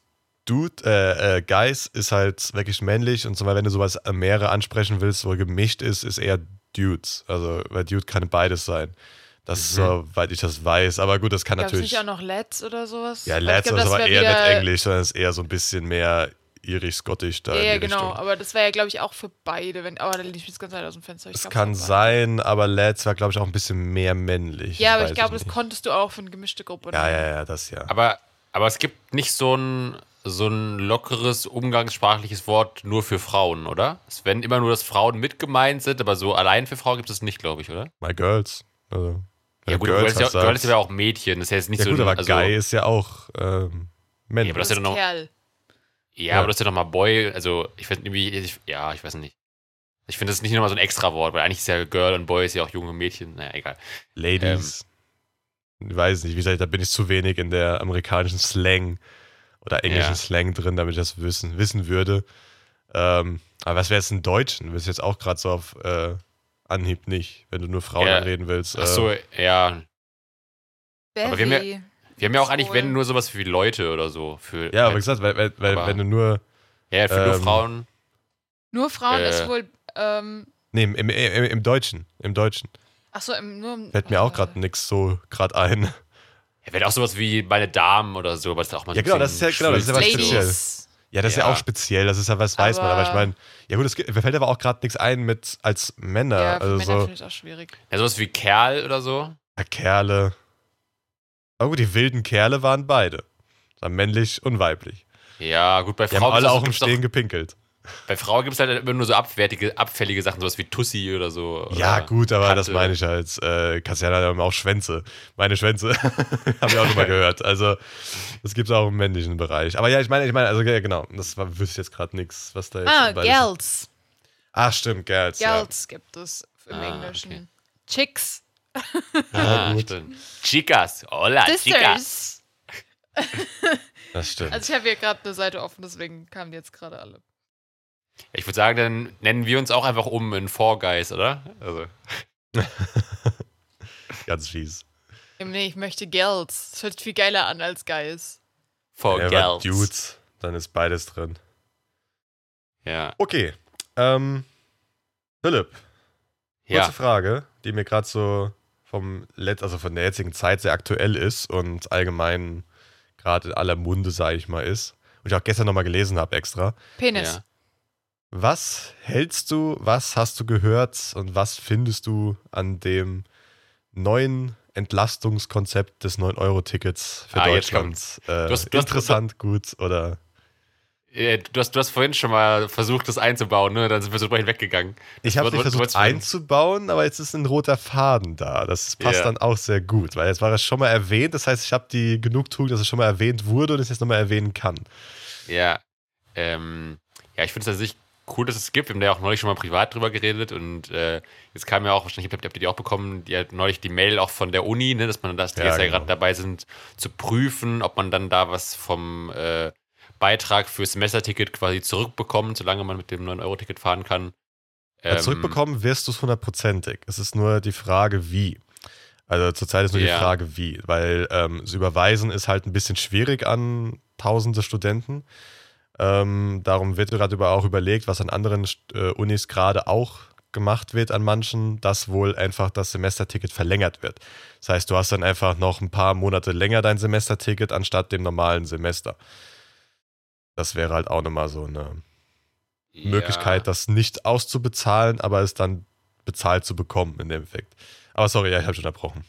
Dude, äh, äh, Guys ist halt wirklich männlich und zumal wenn du sowas äh, mehrere ansprechen willst, wo gemischt ist, ist eher Dudes. Also, weil Dude kann beides sein. Das ist, Mhm. soweit ich das weiß. Aber gut, das kann Gab es natürlich. nicht auch noch Lads oder sowas? Ja, glaub, ist das aber eher nicht Englisch, sondern ist eher so ein bisschen mehr irisch-skottisch da Ja, in ja, die genau. Richtung. Aber das wäre ja, glaube ich, auch für beide. Wenn, aber da liegt jetzt ganz weit aus dem Fenster. Ich Es glaub's kann sein, aber Lads war, glaube ich, auch ein bisschen mehr männlich. Ja, aber ich glaube, das konntest du auch für eine gemischte Gruppe. Ja, nehmen. ja, ja, das ja. Aber, aber es gibt nicht so ein, so ein lockeres, umgangssprachliches Wort nur für Frauen, oder? Es werden immer nur, dass Frauen mit gemeint sind, aber so allein für Frauen gibt es nicht, glaube ich, oder? My Girls. Also, Ja, gut, Girls wolltest ja, wolltest sagst- ja auch Mädchen, das ist ja jetzt nicht Ja so gut, aber also, Guy ist ja auch ähm, männlich. Ja, aber das Das ist ja noch, Kerl. Ja, Ja. aber das ist ja nochmal Boy, also ich finde irgendwie, ich, ja, ich weiß nicht. Ich finde das ist nicht nochmal so ein extra Wort, weil eigentlich ist ja Girl und Boy ist ja auch junge Mädchen. Naja, egal. Ladies. ich weiß nicht, wie gesagt, da bin ich zu wenig in der amerikanischen Slang oder englischen Ja. Slang drin, damit ich das wissen, wissen würde. Ähm, aber was wäre jetzt ein Deutschen? Willst du jetzt auch gerade so auf äh, Anhieb nicht, wenn du nur Frauen Ja. anreden willst. Ach so, Äh, ja. Aber wir haben ja-. Wir haben ja auch eigentlich, wenn nur sowas wie Leute oder so. Für, ja, aber wie gesagt, weil, weil, weil Aber- wenn du nur. ja, für nur ähm, Frauen. Nur Frauen Äh. ist wohl. Ähm, Nee, im, im, im, im Deutschen. Im Deutschen. achso, im, nur im. Fällt mir auch äh, gerade nix so gerade ein. Ja, wäre auch sowas wie meine Damen oder so, was da auch mal Ja, so ein genau, das ist ja- genau, das ist ja was schwülstig speziell. Ladies. Ja, das ist ja Ja. auch speziell, das ist ja was, weiß man. Aber ich Aber- meine, ja gut, es mir fällt aber auch gerade nichts ein mit als Männer. Ja, für also Männer so finde ich auch schwierig. Ja, sowas wie Kerl oder so. ja, Kerle. Aber gut, die wilden Kerle waren beide. Waren männlich und weiblich. Ja, gut, bei Die haben Frauen, alle auch im Stehen gepinkelt. bei Frauen gibt es halt immer nur so abwertige, abfällige Sachen, sowas wie Tussi oder so. Oder Ja, gut, aber das Kante. meine ich halt. Äh, Cassiana hat auch Schwänze. Meine Schwänze. Habe ich auch schon mal gehört. Also, das gibt es auch im männlichen Bereich. Aber ja, ich meine, ich meine, also ja, genau. Das war, wüsste ich jetzt gerade nichts, was da jetzt. Ah, Girls. Ach, stimmt, Girls. Ja. Girls gibt es im Ah, Englischen. okay. Chicks. Ah, stimmt. Chicas, hola, Chicas. Sisters. Das stimmt. Also ich habe hier gerade eine Seite offen, deswegen kamen die jetzt gerade alle. Ich würde sagen, dann nennen wir uns auch einfach um in Four Guys, oder? Also, Ganz fies. Nee, ich möchte Girls. Das hört sich viel geiler an als Guys. Four Ja, Girls. Dudes, dann ist beides drin. Ja. Okay. Ähm, Philipp, kurze Ja. Frage, die mir gerade so vom Let also von der jetzigen Zeit sehr aktuell ist und allgemein gerade in aller Munde, sage ich mal, ist. Und ich auch gestern nochmal gelesen habe extra. Penis. ja. Was hältst du, was hast du gehört und was findest du an dem neuen Entlastungskonzept des 9-Euro-Tickets für Ah, Deutschland? Äh, Du hast- du hast- interessant, gut oder? Äh, Du hast, du hast vorhin schon mal versucht, das einzubauen, ne? Dann sind wir so drüber hinweggegangen. Ich habe du versucht einzubauen, aber jetzt ist ein roter Faden da. Das passt Ja. dann auch sehr gut, weil jetzt war es schon mal erwähnt. Das heißt, ich habe die Genugtuung, dass es schon mal erwähnt wurde und es jetzt nochmal erwähnen kann. Ja, ähm, ja, ich finde es an sich cool, dass es gibt. Wir haben da ja auch neulich schon mal privat drüber geredet und äh, jetzt kam ja auch, wahrscheinlich habt ihr habt ihr die auch bekommen, die hat neulich die Mail auch von der Uni, ne, dass man das, die Ja, jetzt ja genau. gerade dabei sind, zu prüfen, ob man dann da was vom äh, Beitrag fürs Semesterticket quasi zurückbekommt, solange man mit dem 9-Euro-Ticket fahren kann. Ähm, Zurückbekommen wirst du es hundertprozentig. Es ist nur die Frage, wie. Also zurzeit ist nur Ja. die Frage, wie. Weil ähm, das Überweisen ist halt ein bisschen schwierig an tausende Studenten. Ähm, darum wird gerade über auch überlegt, was an anderen äh, Unis gerade auch gemacht wird an manchen, dass wohl einfach das Semesterticket verlängert wird. Das heißt, du hast dann einfach noch ein paar Monate länger dein Semesterticket anstatt dem normalen Semester. Das wäre halt auch nochmal so eine ja. Möglichkeit, das nicht auszubezahlen, aber es dann bezahlt zu bekommen in dem Effekt. Aber sorry, ja, ich habe schon unterbrochen.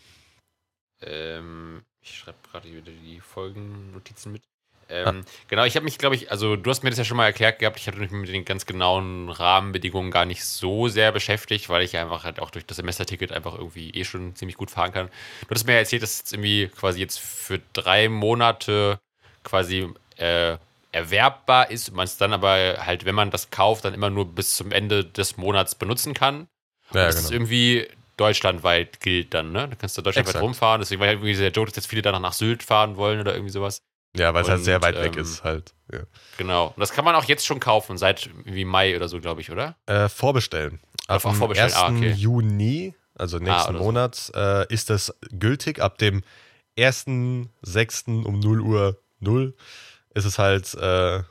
Ähm, ich schreibe gerade wieder die Folgennotizen mit. Ähm, Genau, ich habe mich, glaube ich, also du hast mir das ja schon mal erklärt gehabt, ich hatte mich mit den ganz genauen Rahmenbedingungen gar nicht so sehr beschäftigt, weil ich einfach halt auch durch das Semesterticket einfach irgendwie eh schon ziemlich gut fahren kann. Du hast mir ja erzählt, dass es jetzt irgendwie quasi jetzt für drei Monate quasi äh, erwerbbar ist, man es dann aber halt, wenn man das kauft, dann immer nur bis zum Ende des Monats benutzen kann. Ja, das ist irgendwie deutschlandweit gilt dann, ne? Da kannst du deutschlandweit Exakt. rumfahren. Deswegen war halt irgendwie der Joke, dass jetzt viele danach nach Sylt fahren wollen oder irgendwie sowas. ja weil es halt sehr weit weg ähm, ist halt. Ja. Genau. Und das kann man auch jetzt schon kaufen, seit irgendwie Mai oder so, glaube ich, oder? Äh, vorbestellen. Ach, dem vorbestellen, 1. ah, okay. Juni, also nächsten oder so. Monat, äh, ist das gültig. Ab dem 1.6. um 0 Uhr 0 ist es halt äh,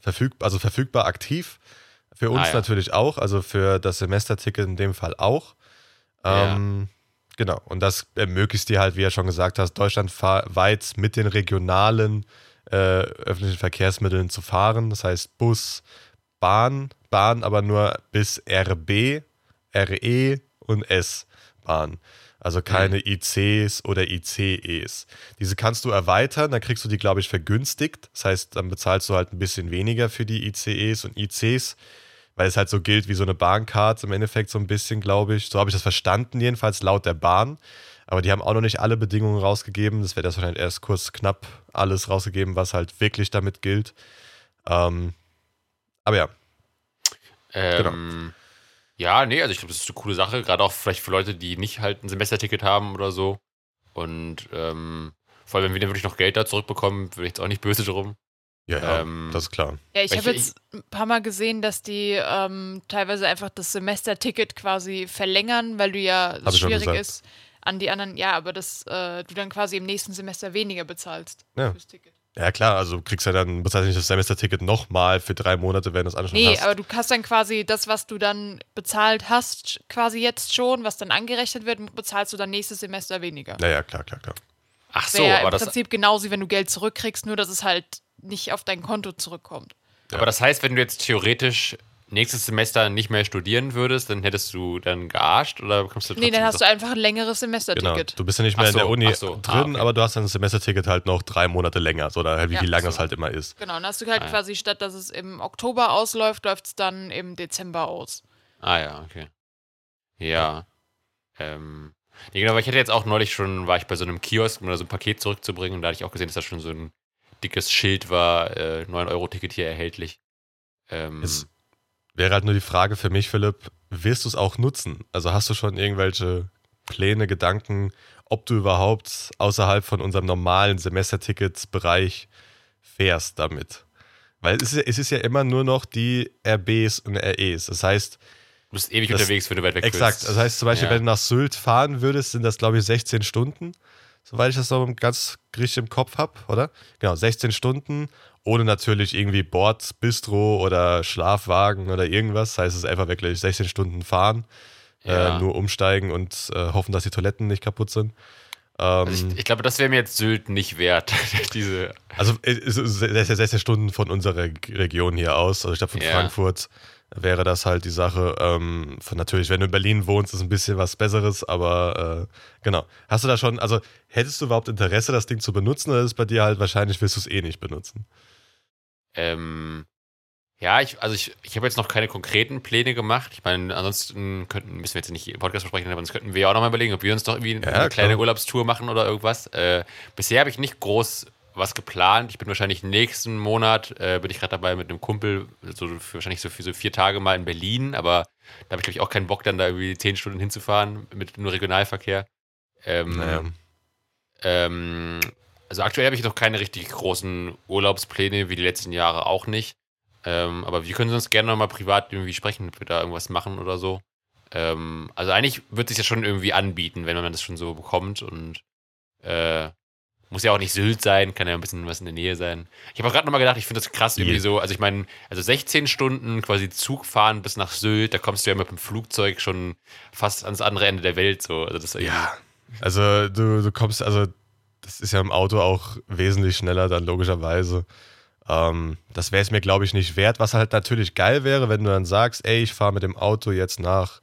verfügbar, also verfügbar aktiv. Für uns Ah, ja. natürlich auch, also für das Semesterticket in dem Fall auch. Ja. Ähm, Genau, und das ermöglicht dir halt, wie er schon gesagt hast, deutschlandweit mit den regionalen äh, öffentlichen Verkehrsmitteln zu fahren. Das heißt Bus, Bahn, Bahn aber nur bis RB, RE und S-Bahn. Also keine ICs oder ICEs. Diese kannst du erweitern, dann kriegst du die, glaube ich, vergünstigt. Das heißt, dann bezahlst du halt ein bisschen weniger für die ICEs und ICs, weil es halt so gilt wie so eine Bahncard im Endeffekt so ein bisschen, glaube ich. So habe ich das verstanden, jedenfalls laut der Bahn. Aber die haben auch noch nicht alle Bedingungen rausgegeben. Das wird erst wahrscheinlich erst kurz knapp alles rausgegeben, was halt wirklich damit gilt. Ähm, aber ja, Ähm, Ja, nee, also ich glaube, das ist eine coole Sache, gerade auch vielleicht für Leute, die nicht halt ein Semesterticket haben oder so. Und ähm, vor allem, wenn wir dann wirklich noch Geld da zurückbekommen, bin ich jetzt auch nicht böse drum. ja, ja Ähm, das ist klar. Ja, ich habe jetzt ein paar Mal gesehen, dass die ähm, teilweise einfach das Semesterticket quasi verlängern, weil du ja schon schwierig ist an die anderen, ja, aber dass äh, du dann quasi im nächsten Semester weniger bezahlst Ja. fürs Ticket. Ja, klar, also du kriegst ja dann, bezahlst nicht das Semesterticket nochmal für drei Monate, wenn du es alles schon Nee, hast. aber du hast dann quasi das, was du dann bezahlt hast, quasi jetzt schon, was dann angerechnet wird, bezahlst du dann nächstes Semester weniger. Naja, klar, klar, klar. Ach so, Wäre ja aber im das, Prinzip genauso, wie wenn du Geld zurückkriegst, nur dass es halt nicht auf dein Konto zurückkommt. aber das heißt, wenn du jetzt theoretisch nächstes Semester nicht mehr studieren würdest, dann hättest du dann gearscht oder bekommst du Nee, dann hast du einfach ein längeres Genau. Semesterticket. Du bist ja nicht mehr Ach in der so, Uni so. Ah, drin, okay. aber du hast dann das Semesterticket halt noch drei Monate länger, so, oder halt wie Ja, viel lange so. es halt immer ist. Genau, dann hast du halt Ah, ja. quasi, statt dass es im Oktober ausläuft, läuft es dann im Dezember aus. Ah ja, okay. Ja. Ähm. Nee, genau, weil ich hatte jetzt auch neulich schon, war ich bei so einem Kiosk, um da so ein Paket zurückzubringen und da hatte ich auch gesehen, dass da schon so ein dickes Schild war, äh, 9-Euro-Ticket hier erhältlich. Ähm, Es wäre halt nur die Frage für mich, Philipp, wirst du es auch nutzen? Also hast du schon irgendwelche Pläne, Gedanken, ob du überhaupt außerhalb von unserem normalen Semestertickets-Bereich fährst damit? Weil es ist, ja, es ist ja immer nur noch die RBs und REs. Das heißt, du bist ewig das- unterwegs, wenn du weit weg Exakt. bist. Das heißt zum Beispiel, Ja. wenn du nach Sylt fahren würdest, sind das, glaube ich, 16 Stunden. Soweit ich das noch ganz richtig im Kopf habe, oder? Genau, 16 Stunden, ohne natürlich irgendwie Bord, Bistro oder Schlafwagen oder irgendwas. Das heißt, es ist einfach wirklich 16 Stunden fahren, Ja. äh, nur umsteigen und äh, hoffen, dass die Toiletten nicht kaputt sind. Ähm, Also ich, ich glaube, das wäre mir jetzt Sylt nicht wert. Diese, Also äh, es ist sehr, sehr, sehr Stunden von unserer Region hier aus. Also ich glaube von Ja. Frankfurt wäre das halt die Sache. Ähm, von natürlich, wenn du in Berlin wohnst, ist ein bisschen was Besseres, aber äh, genau. Hast du da schon, also hättest du überhaupt Interesse, das Ding zu benutzen, oder ist es bei dir halt wahrscheinlich, wirst du es eh nicht benutzen? Ähm, ja, ich, also ich, ich habe jetzt noch keine konkreten Pläne gemacht. Ich meine, ansonsten könnten, müssen wir jetzt nicht im Podcast besprechen, aber sonst könnten wir ja auch nochmal überlegen, ob wir uns doch irgendwie eine Ja, kleine klar. Urlaubstour machen oder irgendwas. Äh, bisher habe ich nicht groß was geplant. Ich bin wahrscheinlich nächsten Monat, äh, bin ich gerade dabei mit einem Kumpel, so für, wahrscheinlich so für so vier Tage mal in Berlin, aber da habe ich, glaube ich, auch keinen Bock, dann da irgendwie zehn Stunden hinzufahren mit nur Regionalverkehr. Ähm, Naja. ähm, also aktuell habe ich noch keine richtig großen Urlaubspläne, wie die letzten Jahre auch nicht. Ähm, aber wir können uns gerne nochmal privat irgendwie sprechen, ob wir da irgendwas machen oder so. Ähm, also eigentlich wird sich ja schon irgendwie anbieten, wenn man das schon so bekommt und äh, muss ja auch nicht Sylt sein, kann ja ein bisschen was in der Nähe sein. Ich habe auch gerade nochmal gedacht, ich finde das krass irgendwie so, also ich meine, also 16 Stunden quasi Zug fahren bis nach Sylt, da kommst du ja mit dem Flugzeug schon fast ans andere Ende der Welt so. Also das Ja. Also du, du kommst, also das ist ja im Auto auch wesentlich schneller dann logischerweise. Ähm, das wäre es mir, glaube ich, nicht wert. Was halt natürlich geil wäre, wenn du dann sagst, ey, ich fahre mit dem Auto jetzt nach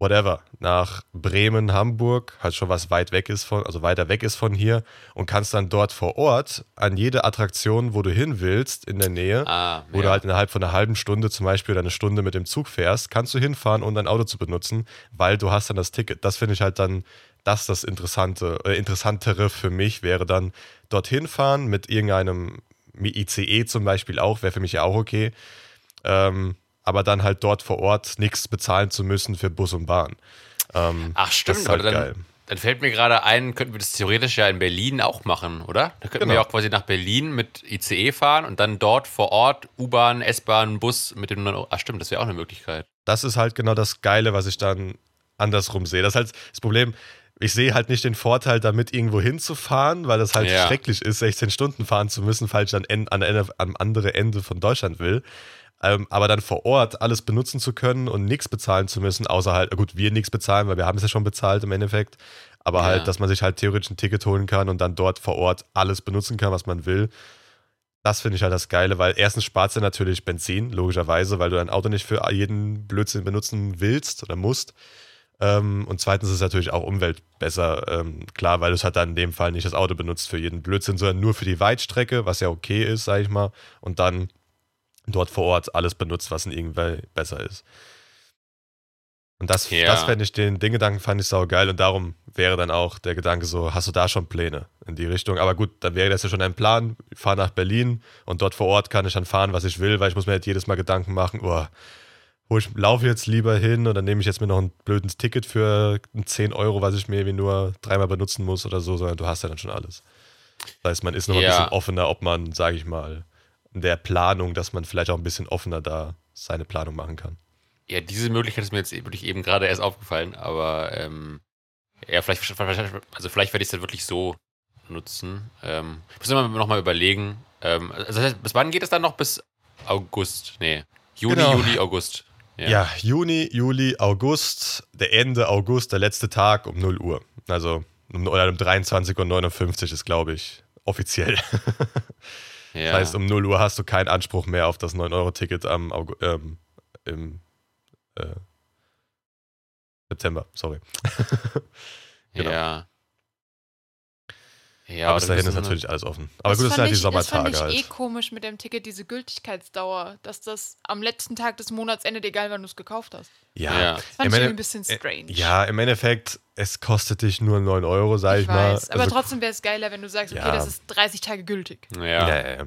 whatever, nach Bremen, Hamburg, halt schon was weit weg ist von, also weiter weg ist von hier und kannst dann dort vor Ort an jede Attraktion, wo du hin willst, in der Nähe, Ah, wo du ja. halt innerhalb von einer halben Stunde zum Beispiel oder eine Stunde mit dem Zug fährst, kannst du hinfahren, um dein Auto zu benutzen, weil du hast dann das Ticket. Das finde ich halt dann, das das Interessante, äh, Interessantere für mich wäre dann dorthin fahren mit irgendeinem ICE zum Beispiel auch, wäre für mich ja auch okay. Ähm, aber dann halt dort vor Ort nichts bezahlen zu müssen für Bus und Bahn. Ähm, Ach das stimmt, ist halt dann, geil. dann fällt mir gerade ein, könnten wir das theoretisch ja in Berlin auch machen, oder? Da könnten wir Genau. auch quasi nach Berlin mit ICE fahren und dann dort vor Ort U-Bahn, S-Bahn, Bus mit dem 9 Euro. Ach stimmt, das wäre auch eine Möglichkeit. das ist halt genau das Geile, was ich dann andersrum sehe. Das ist halt das Problem. Ich sehe halt nicht den Vorteil, damit irgendwo hinzufahren, weil das halt Ja. schrecklich ist, 16 Stunden fahren zu müssen, falls ich dann an, Ende, am andere Ende von Deutschland will. Ähm, aber dann vor Ort alles benutzen zu können und nichts bezahlen zu müssen, außer halt, gut, wir nichts bezahlen, weil wir haben es ja schon bezahlt im Endeffekt. Aber Ja. halt, dass man sich halt theoretisch ein Ticket holen kann und dann dort vor Ort alles benutzen kann, was man will. Das finde ich halt das Geile, weil erstens spart es ja natürlich Benzin, logischerweise, weil du dein Auto nicht für jeden Blödsinn benutzen willst oder musst. Ähm, und zweitens ist es natürlich auch Umwelt besser, ähm, klar, weil du es halt dann in dem Fall nicht das Auto benutzt für jeden Blödsinn, sondern nur für die Weitstrecke, was ja okay ist, sag ich mal. Und dann dort vor Ort alles benutzt, was in irgendwer besser ist. Und das, Ja. das fände ich, den, den Gedanken fand ich sau geil und darum wäre dann auch der Gedanke so, hast du da schon Pläne in die Richtung? Aber gut, dann wäre das ja schon ein Plan, ich fahre nach Berlin und dort vor Ort kann ich dann fahren, was ich will, weil ich muss mir halt jedes Mal Gedanken machen, oh, wo ich laufe jetzt lieber hin oder nehme ich jetzt mir noch ein blödes Ticket für 10 Euro, was ich mir irgendwie nur dreimal benutzen muss oder so, sondern du hast ja dann schon alles. Das heißt, man ist noch Ja. ein bisschen offener, ob man, sage ich mal, in der Planung, dass man vielleicht auch ein bisschen offener da seine Planung machen kann. Ja, diese Möglichkeit ist mir jetzt wirklich eben gerade erst aufgefallen, aber ähm, ja, vielleicht, also vielleicht werde ich es dann wirklich so nutzen. Ähm, ich muss immer noch mal überlegen. Ähm, also das heißt, bis wann geht es dann noch? Bis August? Nee. Juni, Genau. Juli, August. Ja. Juni, Juli, August, der Ende August, der letzte Tag um 0 Uhr. Also um, oder um 23.59 Uhr ist, glaube ich, offiziell. ja. Das heißt, um 0 Uhr hast du keinen Anspruch mehr auf das 9-Euro-Ticket am Aug ähm, im äh, September, sorry. genau. Ja. Ja, Aber bis dahin ist natürlich alles offen. Aber gut, das sind halt die ich- Das Sommertage fand ich eh halt. komisch mit dem Ticket, diese Gültigkeitsdauer, dass das am letzten Tag des Monats endet, egal wann du es gekauft hast. Ja, Ja. Das fand Im ich ein bisschen strange. ja, im Endeffekt, es kostet dich nur 9 Euro, sag ich, ich mal. weiß. Aber Also, trotzdem wäre es geiler, wenn du sagst, okay, Ja. das ist 30 Tage gültig. Ja. Ja. Ja, ja.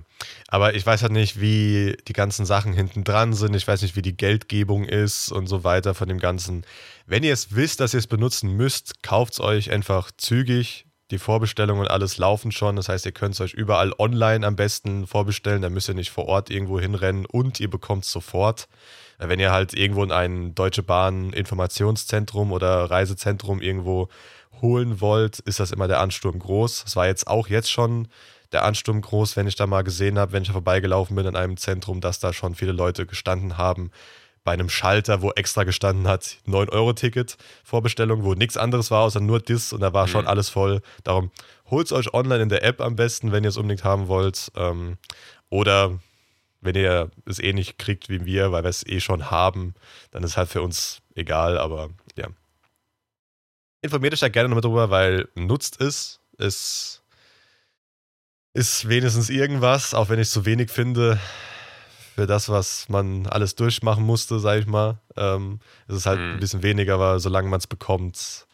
Aber ich weiß halt nicht, wie die ganzen Sachen hinten dran sind. Ich weiß nicht, wie die Geldgebung ist und so weiter von dem Ganzen. Wenn ihr es wisst, dass ihr es benutzen müsst, kauft es euch einfach zügig. Die Vorbestellungen und alles laufen schon. Das heißt, ihr könnt es euch überall online am besten vorbestellen. Da müsst ihr nicht vor Ort irgendwo hinrennen und ihr bekommt es sofort. Wenn ihr halt irgendwo in ein Deutsche Bahn Informationszentrum oder Reisezentrum irgendwo holen wollt, ist das immer der Ansturm groß. Das war jetzt auch jetzt schon der Ansturm groß, wenn ich da mal gesehen habe, wenn ich da vorbeigelaufen bin in einem Zentrum, dass da schon viele Leute gestanden haben, bei einem Schalter, wo extra gestanden hat, 9-Euro-Ticket, Vorbestellung, wo nichts anderes war, außer nur das und da war schon Mhm. alles voll. Darum holt es euch online in der App am besten, wenn ihr es unbedingt haben wollt. Ähm, oder wenn ihr es eh nicht kriegt wie wir, weil wir es eh schon haben, dann ist halt für uns egal, aber ja. Informiert euch da gerne nochmal drüber, weil nutzt es. Es ist wenigstens irgendwas, auch wenn ich es zu wenig finde für das, was man alles durchmachen musste, sag ich mal. Ähm, es ist halt Mhm. ein bisschen weniger, aber solange man es bekommt,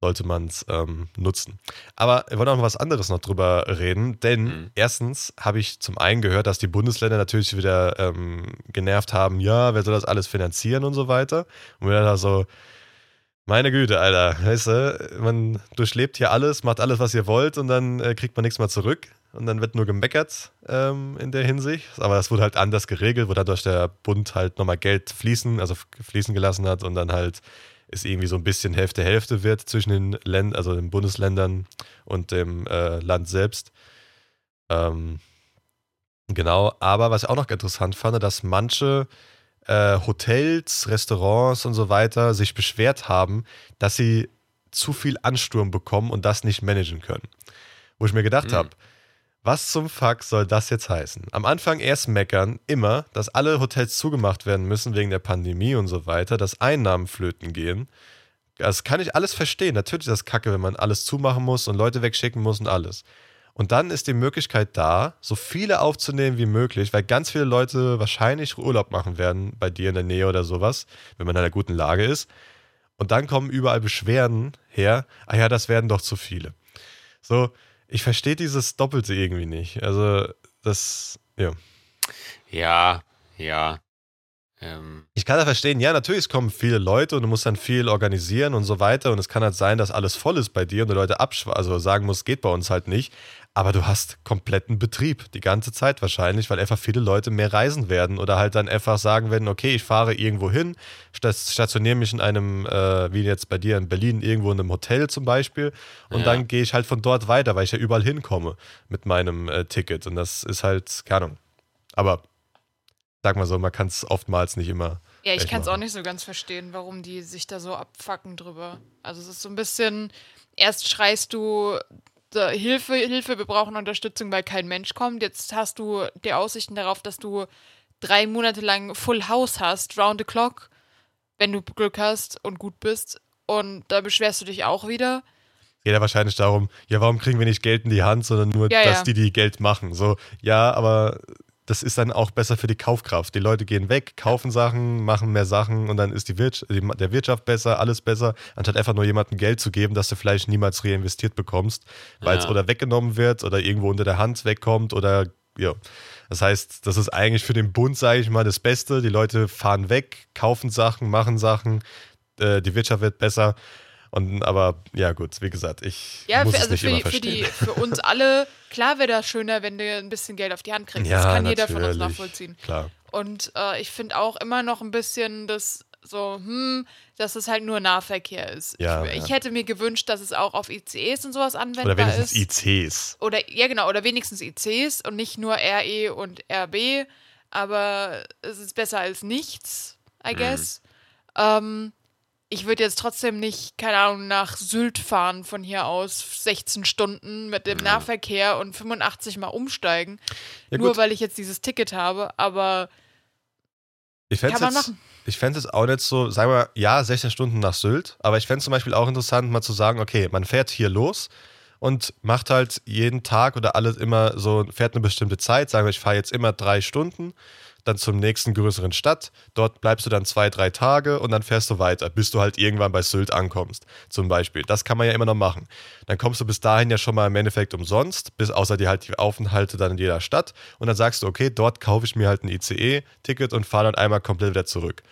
sollte man es ähm, nutzen. Aber wir wollen auch noch was anderes noch drüber reden, denn Mhm. erstens habe ich zum einen gehört, dass die Bundesländer natürlich wieder ähm, genervt haben, ja, wer soll das alles finanzieren und so weiter. Und wir dann so, meine Güte, Alter, weißt du, man durchlebt hier alles, macht alles, was ihr wollt und dann äh, kriegt man nichts mehr zurück. Und dann wird nur gemeckert ähm, in der Hinsicht. Aber das wurde halt anders geregelt, wo dadurch der Bund halt nochmal Geld fließen, also fließen gelassen hat und dann halt es irgendwie so ein bisschen Hälfte-Hälfte wird zwischen den Ländern, also den Bundesländern und dem äh, Land selbst. Ähm, genau, aber was ich auch noch interessant fand, dass manche äh, Hotels, Restaurants und so weiter sich beschwert haben, dass sie zu viel Ansturm bekommen und das nicht managen können. Wo ich mir gedacht Mhm. habe, was zum Fuck soll das jetzt heißen? Am Anfang erst meckern, immer, dass alle Hotels zugemacht werden müssen wegen der Pandemie und so weiter, dass Einnahmen flöten gehen. Das kann ich alles verstehen. Natürlich ist das kacke, wenn man alles zumachen muss und Leute wegschicken muss und alles. Und dann ist die Möglichkeit da, so viele aufzunehmen wie möglich, weil ganz viele Leute wahrscheinlich Urlaub machen werden bei dir in der Nähe oder sowas, wenn man in einer guten Lage ist. Und dann kommen überall Beschwerden her, ah ja, das werden doch zu viele. So, ich verstehe dieses Doppelte irgendwie nicht. Also, das, ja. Ja, ja. Ähm, Ich kann ja verstehen, ja, natürlich es kommen viele Leute und du musst dann viel organisieren und so weiter. Und es kann halt sein, dass alles voll ist bei dir und die Leute also sagen muss, geht bei uns halt nicht. Aber du hast kompletten Betrieb die ganze Zeit wahrscheinlich, weil einfach viele Leute mehr reisen werden oder halt dann einfach sagen werden, okay, ich fahre irgendwo hin, sta- stationiere mich in einem, äh, wie jetzt bei dir in Berlin, irgendwo in einem Hotel zum Beispiel und Ja. dann gehe ich halt von dort weiter, weil ich ja überall hinkomme mit meinem äh, Ticket. Und das ist halt, keine Ahnung. Aber sag mal so, man kann es oftmals nicht immer Ja, ich kann es auch nicht so ganz verstehen, warum die sich da so abfacken drüber. Also es ist so ein bisschen, erst schreist du Hilfe, Hilfe, wir brauchen Unterstützung, weil kein Mensch kommt. Jetzt hast du die Aussichten darauf, dass du drei Monate lang Full House hast, round the clock, wenn du Glück hast und gut bist. Und da beschwerst du dich auch wieder. geht ja wahrscheinlich darum, ja, warum kriegen wir nicht Geld in die Hand, sondern nur, Ja, dass ja. die, die Geld machen. So, ja, aber das ist dann auch besser für die Kaufkraft. Die Leute gehen weg, kaufen Sachen, machen mehr Sachen und dann ist die Wirtschaft, der Wirtschaft besser, alles besser, anstatt einfach nur jemandem Geld zu geben, das du vielleicht niemals reinvestiert bekommst, weil es Ja. oder weggenommen wird oder irgendwo unter der Hand wegkommt oder ja. Das heißt, das ist eigentlich für den Bund, sage ich mal, das Beste. Die Leute fahren weg, kaufen Sachen, machen Sachen, äh, die Wirtschaft wird besser. Und, aber ja, gut, wie gesagt, ich Ja, muss für, es also nicht für, immer die, für, verstehen. die, für uns alle, klar wäre das schöner, wenn du ein bisschen Geld auf die Hand kriegst. Ja, das kann jeder von uns nachvollziehen. Klar. Und äh, ich finde auch immer noch ein bisschen das so, hm, dass es halt nur Nahverkehr ist. Ja, ich, ja. ich hätte mir gewünscht, dass es auch auf ICEs und sowas anwendbar Oder wenigstens ist. ICs. Oder ja genau, oder wenigstens ICs und nicht nur RE und RB. Aber es ist besser als nichts, I guess. Ähm, ich würde jetzt trotzdem nicht, keine Ahnung, nach Sylt fahren von hier aus 16 Stunden mit dem Nahverkehr und 85 Mal umsteigen. Ja, nur gut. weil ich jetzt dieses Ticket habe, aber Ich fände kann man jetzt, machen. ich fänd's jetzt auch nicht so, sagen wir, ja, 16 Stunden nach Sylt, aber ich fände zum Beispiel auch interessant, mal zu sagen, okay, man fährt hier los und macht halt jeden Tag oder alles immer so, fährt eine bestimmte Zeit, sagen wir, ich fahre jetzt immer drei Stunden, dann zum nächsten größeren Stadt, dort bleibst du dann zwei, drei Tage und dann fährst du weiter, bis du halt irgendwann bei Sylt ankommst, zum Beispiel. Das kann man ja immer noch machen. Dann kommst du bis dahin ja schon mal im Endeffekt umsonst, bis außer dir halt die Aufenthalte dann in jeder Stadt und dann sagst du, okay, dort kaufe ich mir halt ein ICE-Ticket und fahre dann einmal komplett wieder zurück.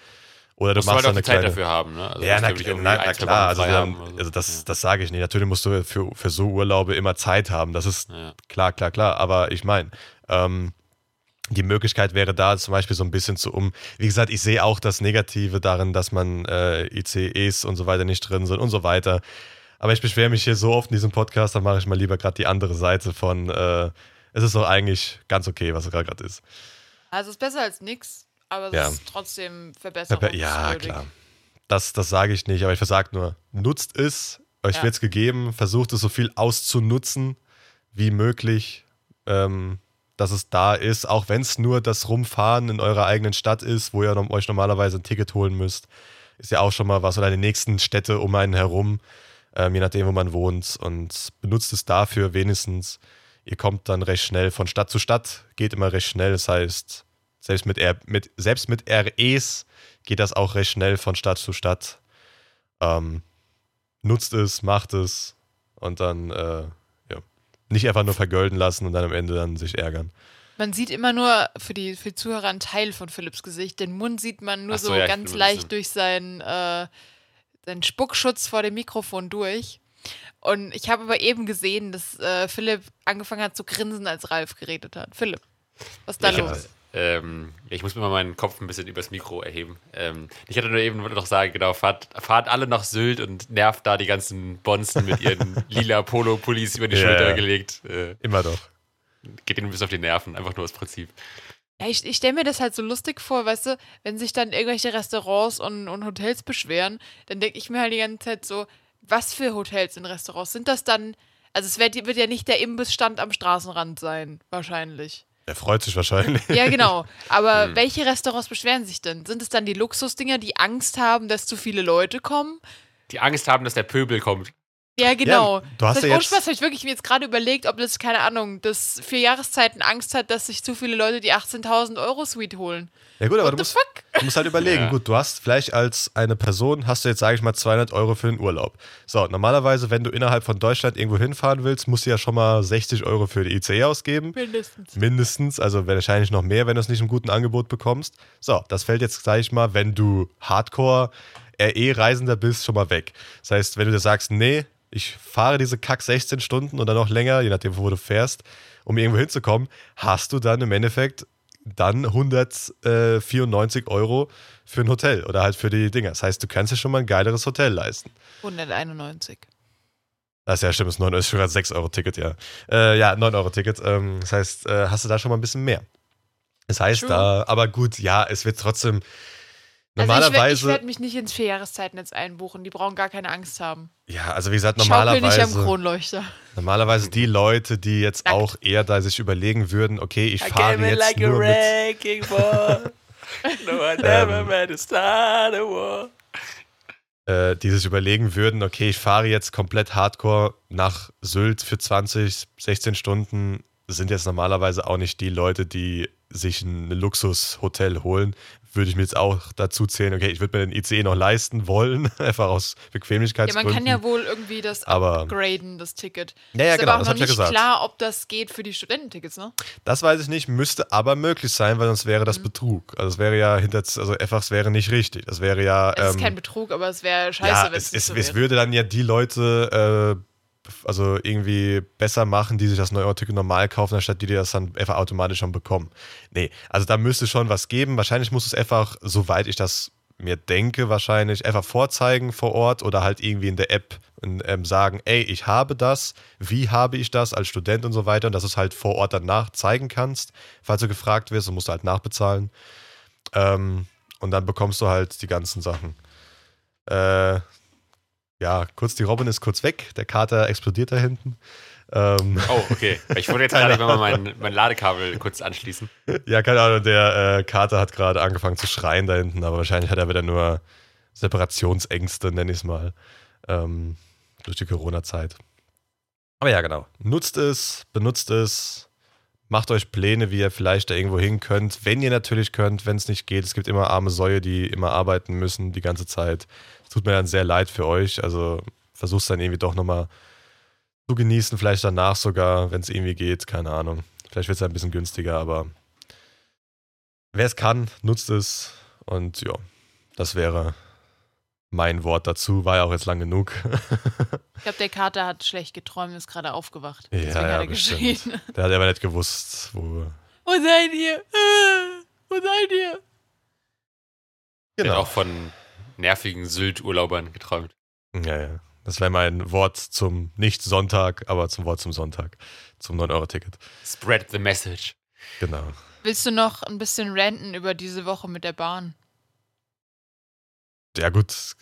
Oder du musst du machst halt dann auch die Zeit kleine... dafür haben, ne? Also Ja, na, du na, na klar, also, dann, so. also das, Ja. das sage ich nicht. Natürlich musst du für, für so Urlaube immer Zeit haben. Das ist Ja. klar, klar, klar. Aber ich meine, ähm, die Möglichkeit wäre da zum Beispiel so ein bisschen zu um. Wie gesagt, ich sehe auch das Negative darin, dass man äh, ICEs und so weiter nicht drin sind und so weiter. Aber ich beschwere mich hier so oft in diesem Podcast, dann mache ich mal lieber gerade die andere Seite von, äh, es ist doch eigentlich ganz okay, was gerade ist. Also es ist besser als nix. Aber es Ja. ist trotzdem Ja, verbesserungswürdig. klar. Das, das sage ich nicht, aber ich versage nur, nutzt es, euch Ja. wird's gegeben, versucht es so viel auszunutzen wie möglich, ähm, dass es da ist, auch wenn es nur das Rumfahren in eurer eigenen Stadt ist, wo ihr euch normalerweise ein Ticket holen müsst, ist ja auch schon mal was, oder die nächsten Städte um einen herum, ähm, je nachdem, wo man wohnt und benutzt es dafür wenigstens. Ihr kommt dann recht schnell von Stadt zu Stadt, geht immer recht schnell, das heißt, selbst mit, R mit, selbst mit REs geht das auch recht schnell von Stadt zu Stadt. Ähm, nutzt es, macht es und dann äh, nicht einfach nur vergolden lassen und dann am Ende dann sich ärgern. Man sieht immer nur für die, für die Zuhörer einen Teil von Philipps Gesicht. Den Mund sieht man nur so, so, ja, ganz leicht durch seinen, äh, seinen Spuckschutz vor dem Mikrofon durch. Und ich habe aber eben gesehen, dass äh, Philipp angefangen hat zu grinsen, als Ralf geredet hat. Philipp, was ist da hab- los? Ähm, ich muss mir mal meinen Kopf ein bisschen übers Mikro erheben. Ähm, ich hatte nur eben noch sagen, genau, fahrt, fahrt alle nach Sylt und nervt da die ganzen Bonzen mit ihren lila Polo-Pullis über die Ja. Schulter gelegt. Äh, Immer doch. geht ihnen bis auf die Nerven, einfach nur das Prinzip. Ja, ich ich stelle mir das halt so lustig vor, weißt du, wenn sich dann irgendwelche Restaurants und, und Hotels beschweren, dann denke ich mir halt die ganze Zeit so, was für Hotels und Restaurants sind das dann? Also es wird, wird ja nicht der Imbissstand am Straßenrand sein, wahrscheinlich. Er freut sich wahrscheinlich. Ja, genau. Aber Hm. welche Restaurants beschweren sich denn? Sind es dann die Luxusdinger, die Angst haben, dass zu viele Leute kommen? Die Angst haben, dass der Pöbel kommt. Ja, genau. du hast das ja jetzt- Spaß habe ich wirklich mir jetzt gerade überlegt, ob das, keine Ahnung, das für Jahreszeiten Angst hat, dass sich zu viele Leute die 18.000 Euro Suite holen. Ja gut, aber du musst, fuck? du musst halt überlegen. Ja. Gut, du hast vielleicht als eine Person, hast du jetzt, sage ich mal, 200 Euro für den Urlaub. So, normalerweise, wenn du innerhalb von Deutschland irgendwo hinfahren willst, musst du ja schon mal 60 Euro für die ICE ausgeben. Mindestens. Mindestens, also wahrscheinlich noch mehr, wenn du es nicht im guten Angebot bekommst. So, das fällt jetzt, sag ich mal, wenn du Hardcore RE-Reisender bist, schon mal weg. Das heißt, wenn du dir sagst, nee, ich fahre diese Kack 16 Stunden oder noch länger, je nachdem, wo du fährst, um irgendwo hinzukommen, hast du dann im Endeffekt dann 194 Euro für ein Hotel oder halt für die Dinger. Das heißt, du kannst dir schon mal ein geileres Hotel leisten. 191. Das ist ja stimmt, ist 9 ist sogar 6 Euro Ticket, ja. Äh, ja, 9 Euro Ticket. Ähm, das heißt, äh, hast du da schon mal ein bisschen mehr. Das heißt, da, aber gut, ja, es wird trotzdem Also ich werde normalerweise. werd mich nicht ins Vierjahreszeitnennetz einbuchen. Die brauchen gar keine Angst haben. ja, also wie gesagt, Schaukel nicht am normalerweise, Kronleuchter. normalerweise die Leute, die jetzt Nackt. auch eher da sich überlegen würden, okay, ich fahre jetzt nur mit. wrecking ball. No, I never meant to start a war. äh, die sich überlegen würden, okay, ich fahre jetzt komplett hardcore nach Sylt für 20, 16 Stunden, sind jetzt normalerweise auch nicht die Leute, die sich ein Luxushotel holen. Würde ich mir jetzt auch dazu zählen, okay, ich würde mir den ICE noch leisten wollen, einfach aus Ja, Bequemlichkeitsgründen. man kann ja wohl irgendwie das Aber- upgraden, das Ticket. Ja, ja, ist genau, aber das auch noch ich ja nicht gesagt. klar, ob das geht für die Studententickets, ne? Das weiß ich nicht, müsste aber möglich sein, weil sonst wäre Mhm. das Betrug. Also es wäre ja hinter, also einfach, es wäre nicht richtig. Das wäre ja. Es ist ähm, kein Betrug, aber es wäre scheiße, ja, wenn es, es es, so es wäre. würde dann ja die Leute äh, also irgendwie besser machen, die sich das 9-Euro-Ticket normal kaufen, anstatt die, die das dann einfach automatisch schon bekommen. Nee, also da müsste schon was geben. Wahrscheinlich muss es einfach, soweit ich das mir denke, wahrscheinlich einfach vorzeigen vor Ort oder halt irgendwie in der App und, ähm, sagen, ey, ich habe das, wie habe ich das als Student und so weiter und dass du es halt vor Ort danach zeigen kannst, falls du gefragt wirst und musst du halt nachbezahlen. Ähm, und dann bekommst du halt die ganzen Sachen. Äh, ja, kurz die Robin ist kurz weg, der Kater explodiert da hinten. Ähm, Oh, okay. Ich wollte jetzt gerade mal mein, mein Ladekabel kurz anschließen. ja, keine Ahnung, der äh, Kater hat gerade angefangen zu schreien da hinten, aber wahrscheinlich hat er wieder nur Separationsängste, nenne ich es mal, ähm, durch die Corona-Zeit. Aber ja, genau. Nutzt es, benutzt es, macht euch Pläne, wie ihr vielleicht da irgendwo hin könnt. Wenn ihr natürlich könnt, wenn es nicht geht. Es gibt immer arme Säue, die immer arbeiten müssen die ganze Zeit. Tut mir dann sehr leid für euch. Also versucht dann irgendwie doch nochmal zu genießen, vielleicht danach sogar, wenn es irgendwie geht, keine Ahnung. Vielleicht wird es ein bisschen günstiger, aber wer es kann, nutzt es. Und ja, das wäre mein Wort dazu. War ja auch jetzt lang genug. Ich glaube, der Kater hat schlecht geträumt, ist gerade aufgewacht. Ja, Deswegen ja, hat er bestimmt. Der hat aber nicht gewusst, wo. Wo seid ihr? Äh, Wo seid ihr? Genau. habe auch von nervigen Sylt-Urlaubern geträumt. Ja, ja. Das wäre mein Wort zum nicht Sonntag, aber zum Wort zum Sonntag. Zum 9-Euro-Ticket. Spread the message. Genau. Willst du noch ein bisschen ranten über diese Woche mit der Bahn? Ja, gut.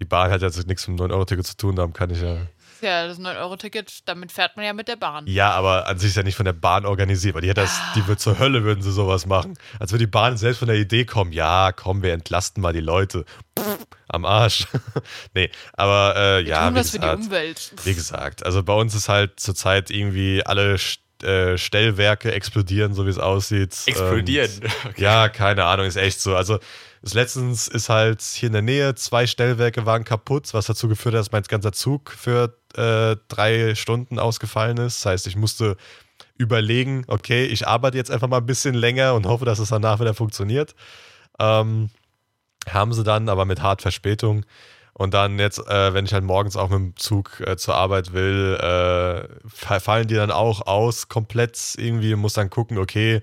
Die Bahn hat jetzt nichts mit dem 9-Euro-Ticket zu tun, darum kann ich ja. Ja, das 9-Euro-Ticket, damit fährt man ja mit der Bahn. Ja, aber an sich ist ja nicht von der Bahn organisiert, weil die hat das, die wird zur Hölle, würden sie sowas machen. Als würde die Bahn selbst von der Idee kommen, ja, komm, wir entlasten mal die Leute. Pff, am Arsch. nee, aber äh, Wir ja, tun wie was für die gesagt, Umwelt. wie gesagt, also bei uns ist halt zurzeit irgendwie alle St- äh, Stellwerke explodieren, so wie es aussieht. Explodieren. Und, ja, keine Ahnung, ist echt so. Also das letztens ist halt hier in der Nähe, zwei Stellwerke waren kaputt, was dazu geführt hat, dass mein ganzer Zug für äh, drei Stunden ausgefallen ist. Das heißt, ich musste überlegen, okay, ich arbeite jetzt einfach mal ein bisschen länger und hoffe, dass es danach wieder funktioniert. Ähm, haben sie dann, aber mit hart Verspätung. Und dann jetzt, äh, wenn ich halt morgens auch mit dem Zug äh, zur Arbeit will, äh, fa- fallen die dann auch aus komplett irgendwie muss dann gucken, okay,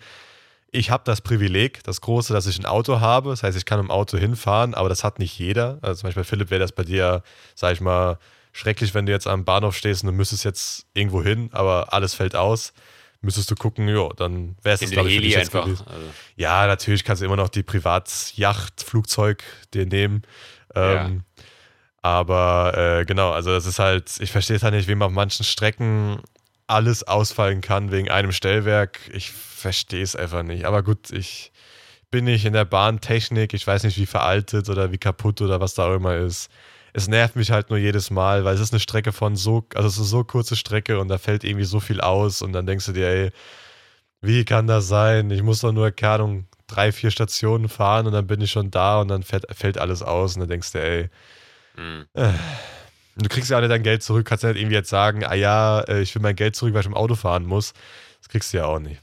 ich habe das Privileg, das große, dass ich ein Auto habe. Das heißt, ich kann dem Auto hinfahren, aber das hat nicht jeder. Also zum Beispiel, Philipp, wäre das bei dir, sag ich mal, schrecklich, wenn du jetzt am Bahnhof stehst und du müsstest jetzt irgendwo hin, aber alles fällt aus. Müsstest du gucken, ja, dann wäre es glaube ich, für dich jetzt einfach. Also, Ja, natürlich kannst du immer noch die Privatjacht, Flugzeug dir nehmen. Ähm, Aber äh, genau, also das ist halt, ich verstehe es halt nicht, wie man auf manchen Strecken alles ausfallen kann wegen einem Stellwerk. Ich verstehe es einfach nicht. Aber gut, ich bin nicht in der Bahntechnik. Ich weiß nicht, wie veraltet oder wie kaputt oder was da auch immer ist. Es nervt mich halt nur jedes Mal, weil es ist eine Strecke von so, also es ist so kurze Strecke und da fällt irgendwie so viel aus und dann denkst du dir, ey, wie kann das sein? Ich muss doch nur, keine Ahnung, drei, vier Stationen fahren und dann bin ich schon da und dann fällt, fällt alles aus und dann denkst du, ey, mh. du kriegst ja auch nicht dein Geld zurück, kannst ja nicht irgendwie jetzt sagen, ah ja, äh, ich will mein Geld zurück, weil ich im Auto fahren muss. Das kriegst du ja auch nicht.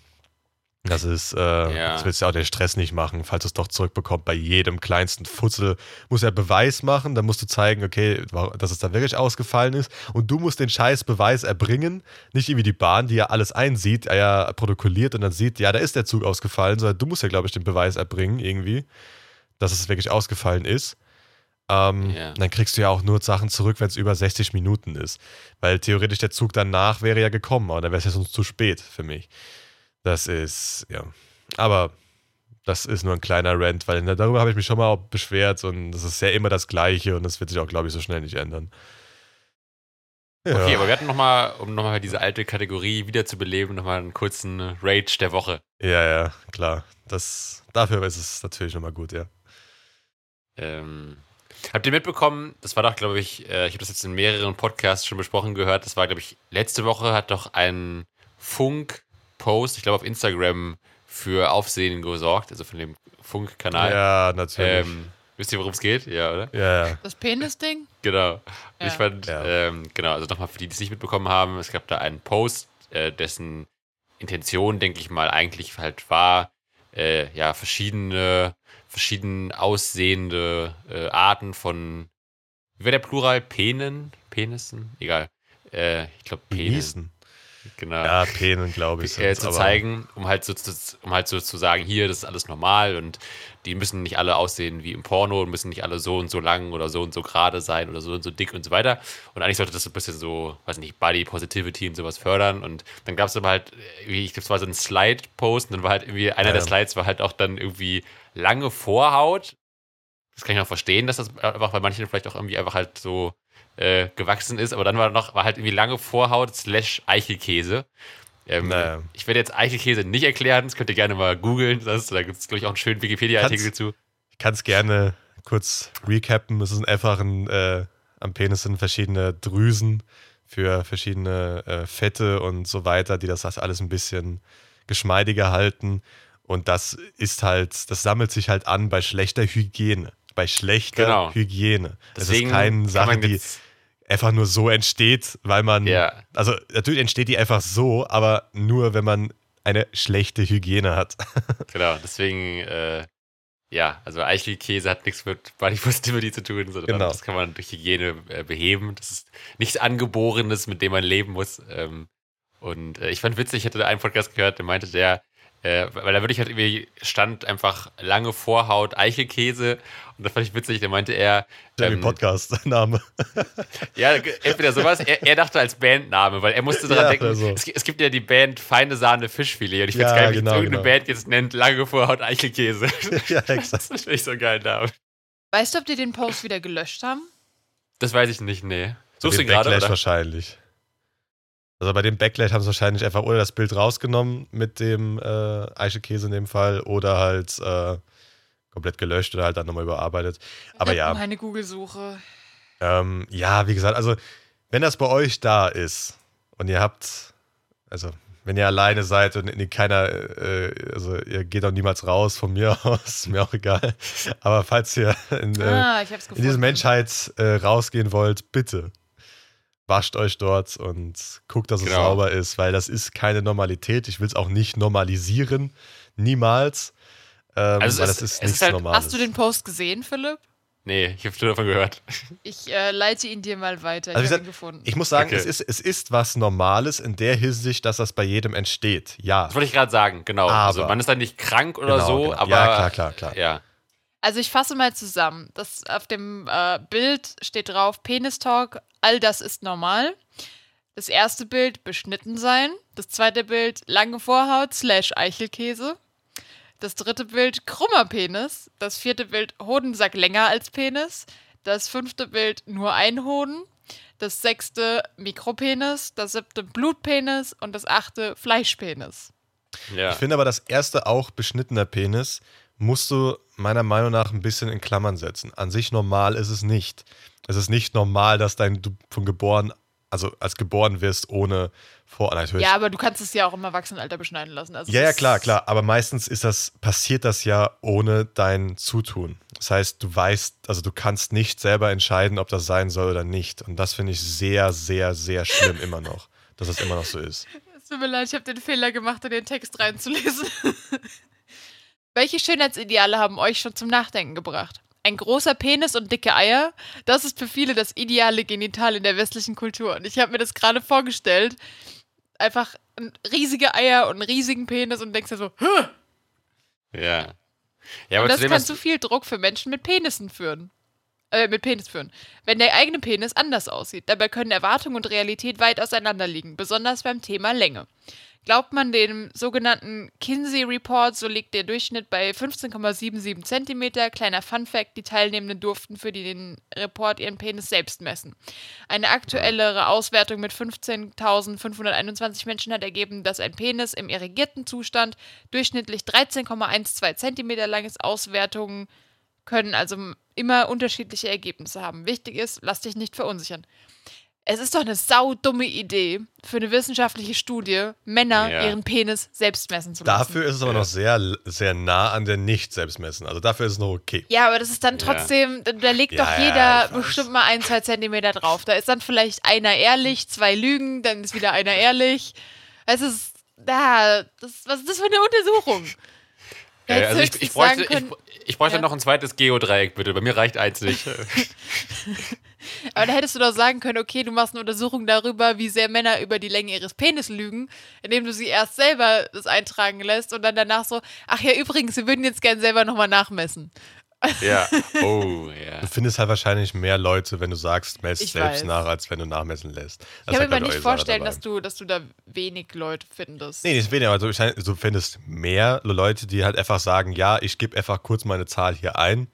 Das ist, äh, Ja. das willst du ja auch den Stress nicht machen, falls du es doch zurückbekommst. Bei jedem kleinsten Futzel muss er Beweis machen, dann musst du zeigen, okay, dass es da wirklich ausgefallen ist. Und du musst den scheiß Beweis erbringen. Nicht irgendwie die Bahn, die ja alles einsieht, äh, ja protokolliert und dann sieht, ja, da ist der Zug ausgefallen, sondern du musst ja, glaube ich, den Beweis erbringen, irgendwie, dass es wirklich ausgefallen ist. Ähm, Ja. Dann kriegst du ja auch nur Sachen zurück, wenn es über 60 Minuten ist. Weil theoretisch der Zug danach wäre ja gekommen, aber dann wäre es ja sonst zu spät für mich. Das ist, ja. Aber das ist nur ein kleiner Rant, weil darüber habe ich mich schon mal beschwert und das ist ja immer das Gleiche und das wird sich auch, glaube ich, so schnell nicht ändern. Ja. Okay, aber wir hatten nochmal, um nochmal diese alte Kategorie wiederzubeleben, nochmal einen kurzen Rage der Woche. ja, ja, klar. Das, dafür ist es natürlich nochmal gut, ja. Ähm, habt ihr mitbekommen, das war doch, glaube ich, äh, ich habe das jetzt in mehreren Podcasts schon besprochen gehört, das war, glaube ich, letzte Woche hat doch ein Funk-Post, ich glaube auf Instagram, für Aufsehen gesorgt, also von dem Funk-Kanal. Ja, natürlich. ähm, wisst ihr, worum es geht? Ja, oder? ja, ja. Das Penis-Ding? Genau. Ja. Ich fand, Ja. ähm, genau, also nochmal für die, die es nicht mitbekommen haben, es gab da einen Post, äh, dessen Intention, denke ich mal, eigentlich halt war, äh, ja, verschiedene, verschieden aussehende äh, Arten von, wie wäre der Plural? Penen? Penissen? Egal. Äh, ich glaube, Penen. Genießen. Genau Ja, Penen, glaube ich. äh, zu zeigen, um halt, so, zu- um halt so zu sagen, hier, das ist alles normal und die müssen nicht alle aussehen wie im Porno und müssen nicht alle so und so lang oder so und so gerade sein oder so und so dick und so weiter. Und eigentlich sollte das so ein bisschen so, weiß nicht, Body Positivity und sowas fördern. Und dann gab es aber halt, ich glaube, es war so ein Slide-Post und dann war halt irgendwie, einer Ja, der. Slides war halt auch dann irgendwie lange Vorhaut. Das kann ich auch verstehen, dass das einfach bei manchen vielleicht auch irgendwie einfach halt so äh, gewachsen ist, aber dann war noch, war halt irgendwie lange Vorhaut slash Eichelkäse. Ähm, Naja. Ich werde jetzt Eichelkäse nicht erklären, das könnt ihr gerne mal googeln. Da gibt es, glaube ich, auch einen schönen Wikipedia-Artikel zu. Ich kann es gerne kurz recappen. Es ist einfach ein, äh, am Penis sind verschiedene Drüsen für verschiedene äh, Fette und so weiter, die das alles ein bisschen geschmeidiger halten. Und das ist halt, das sammelt sich halt an bei schlechter Hygiene. Bei schlechter Genau. Hygiene. Es Deswegen ist keine Sache, die einfach nur so entsteht, weil man. Ja. Also natürlich entsteht die einfach so, aber nur, wenn man eine schlechte Hygiene hat. Genau, deswegen, äh, ja, also Eichelkäse hat nichts mit Body Positivity zu tun, sondern Genau. das kann man durch Hygiene äh, beheben. Das ist nichts Angeborenes, mit dem man leben muss. Ähm, und äh, ich fand witzig, ich hatte da einen Podcast gehört, der meinte, der, Äh, weil da würde ich halt irgendwie stand einfach lange Vorhaut, Eichelkäse. Und das fand ich witzig. Da meinte er. Der ähm, Podcast-Name. Ja, ge- entweder sowas. Er, er dachte als Bandname, weil er musste daran Ja, denken. so. Es, es gibt ja die Band Feine Sahne Fischfilet. Und ich finde es Ja, geil, wie genau, irgendeine genau. Band jetzt nennt lange Vorhaut Eichelkäse. ja, Das exakt. finde ich so ein geiler Name. Weißt du, ob die den Post wieder gelöscht haben? Das weiß ich nicht, nee. Suchst du ihn gerade, oder? wahrscheinlich. Also bei dem Backlash haben sie wahrscheinlich einfach oder das Bild rausgenommen mit dem äh, Eichekäse in dem Fall oder halt äh, komplett gelöscht oder halt dann nochmal überarbeitet. Aber ja, Meine Google-Suche. ähm, ja, wie gesagt, also wenn das bei euch da ist und ihr habt, also wenn ihr alleine seid und keiner, äh, also ihr geht auch niemals raus von mir aus, mir auch egal. Aber falls ihr in, äh, ah, in diese Menschheit äh, rausgehen wollt, bitte wascht euch dort und guckt, dass es Genau. sauber ist, weil das ist keine Normalität. Ich will es auch nicht normalisieren. Niemals. Ähm, Also es weil ist- das ist es nichts ist halt- Normales. Hast du den Post gesehen, Philipp? Nee, ich habe schon davon gehört. Ich äh, leite ihn dir mal weiter. Also ich habe gesagt, ihn gefunden. ich muss sagen, Okay. es, ist, es ist was Normales in der Hinsicht, dass das bei jedem entsteht. Ja. Das wollte ich gerade sagen, genau. also Aber- man ist dann nicht krank oder Genau, so, genau. aber. Ja, klar, klar, klar. Ja. Also ich fasse mal zusammen. Das, auf dem äh, Bild steht drauf, Penistalk, all das ist normal. Das erste Bild, beschnitten sein. Das zweite Bild, lange Vorhaut slash Eichelkäse. Das dritte Bild, krummer Penis. Das vierte Bild, Hodensack länger als Penis. Das fünfte Bild, nur ein Hoden. Das sechste, Mikropenis. Das siebte, Blutpenis. Und das achte, Fleischpenis. ja. Ich finde aber, das erste auch beschnittener Penis musst du meiner Meinung nach ein bisschen in Klammern setzen. An sich normal ist es nicht. Es ist nicht normal, dass dein du von geboren, also als geboren wirst ohne vor natürlich. Ja, aber du kannst es ja auch im Erwachsenenalter beschneiden lassen. Also Ja, ja, klar, klar. Aber meistens ist das, passiert das ja ohne dein Zutun. Das heißt, du weißt, also du kannst nicht selber entscheiden, ob das sein soll oder nicht. Und das finde ich sehr, sehr, sehr schlimm immer noch, dass das immer noch so ist. Es tut mir leid, ich habe den Fehler gemacht, in den Text reinzulesen. Welche Schönheitsideale haben euch schon zum Nachdenken gebracht? Ein großer Penis und dicke Eier, das ist für viele das ideale Genital in der westlichen Kultur. Und ich habe mir das gerade vorgestellt. Einfach ein riesige Eier und einen riesigen Penis und denkst dir so, Hö! Ja. Ja, und das kann zu viel Druck für Menschen mit Penissen führen. Äh, mit Penis führen. Wenn der eigene Penis anders aussieht. Dabei können Erwartung und Realität weit auseinander liegen, besonders beim Thema Länge. Glaubt man dem sogenannten Kinsey Report, so liegt der Durchschnitt bei 15,77 Zentimeter. Kleiner Funfact, die Teilnehmenden durften für den Report ihren Penis selbst messen. Eine aktuellere Auswertung mit 15.521 Menschen hat ergeben, dass ein Penis im irrigierten Zustand durchschnittlich 13,12 Zentimeter lang ist. Auswertungen können also immer unterschiedliche Ergebnisse haben. Wichtig ist, lass dich nicht verunsichern. Es ist doch eine saudumme Idee für eine wissenschaftliche Studie, Männer Ja. ihren Penis selbst messen zu lassen. Dafür ist es aber noch sehr, sehr nah an der Nicht-Selbstmessen. Also dafür ist es noch okay. Ja, aber das ist dann Ja. trotzdem, da, da legt Ja, doch ja, jeder bestimmt mal ein, zwei Zentimeter drauf. Da ist dann vielleicht einer ehrlich, zwei Lügen, dann ist wieder einer ehrlich. Es ist, da, das, was ist das für eine Untersuchung? Ja, also ich, ich bräuchte, ich, ich bräuchte Ja. noch ein zweites Geodreieck, bitte. Bei mir reicht eins nicht. Aber da hättest du doch sagen können, okay, du machst eine Untersuchung darüber, wie sehr Männer über die Länge ihres Penis lügen, indem du sie erst selber das eintragen lässt und dann danach so, ach ja, übrigens, wir würden jetzt gern selber nochmal nachmessen. ja. Oh, ja. Du findest halt wahrscheinlich mehr Leute, wenn du sagst, mess Ich selbst weiß. nach, als wenn du nachmessen lässt. Ich Das kann mir aber nicht ich, vorstellen, dass du, dass du da wenig Leute findest. Nee, nicht weniger, aber du, du findest mehr Leute, die halt einfach sagen, ja, ich gebe einfach kurz meine Zahl hier ein,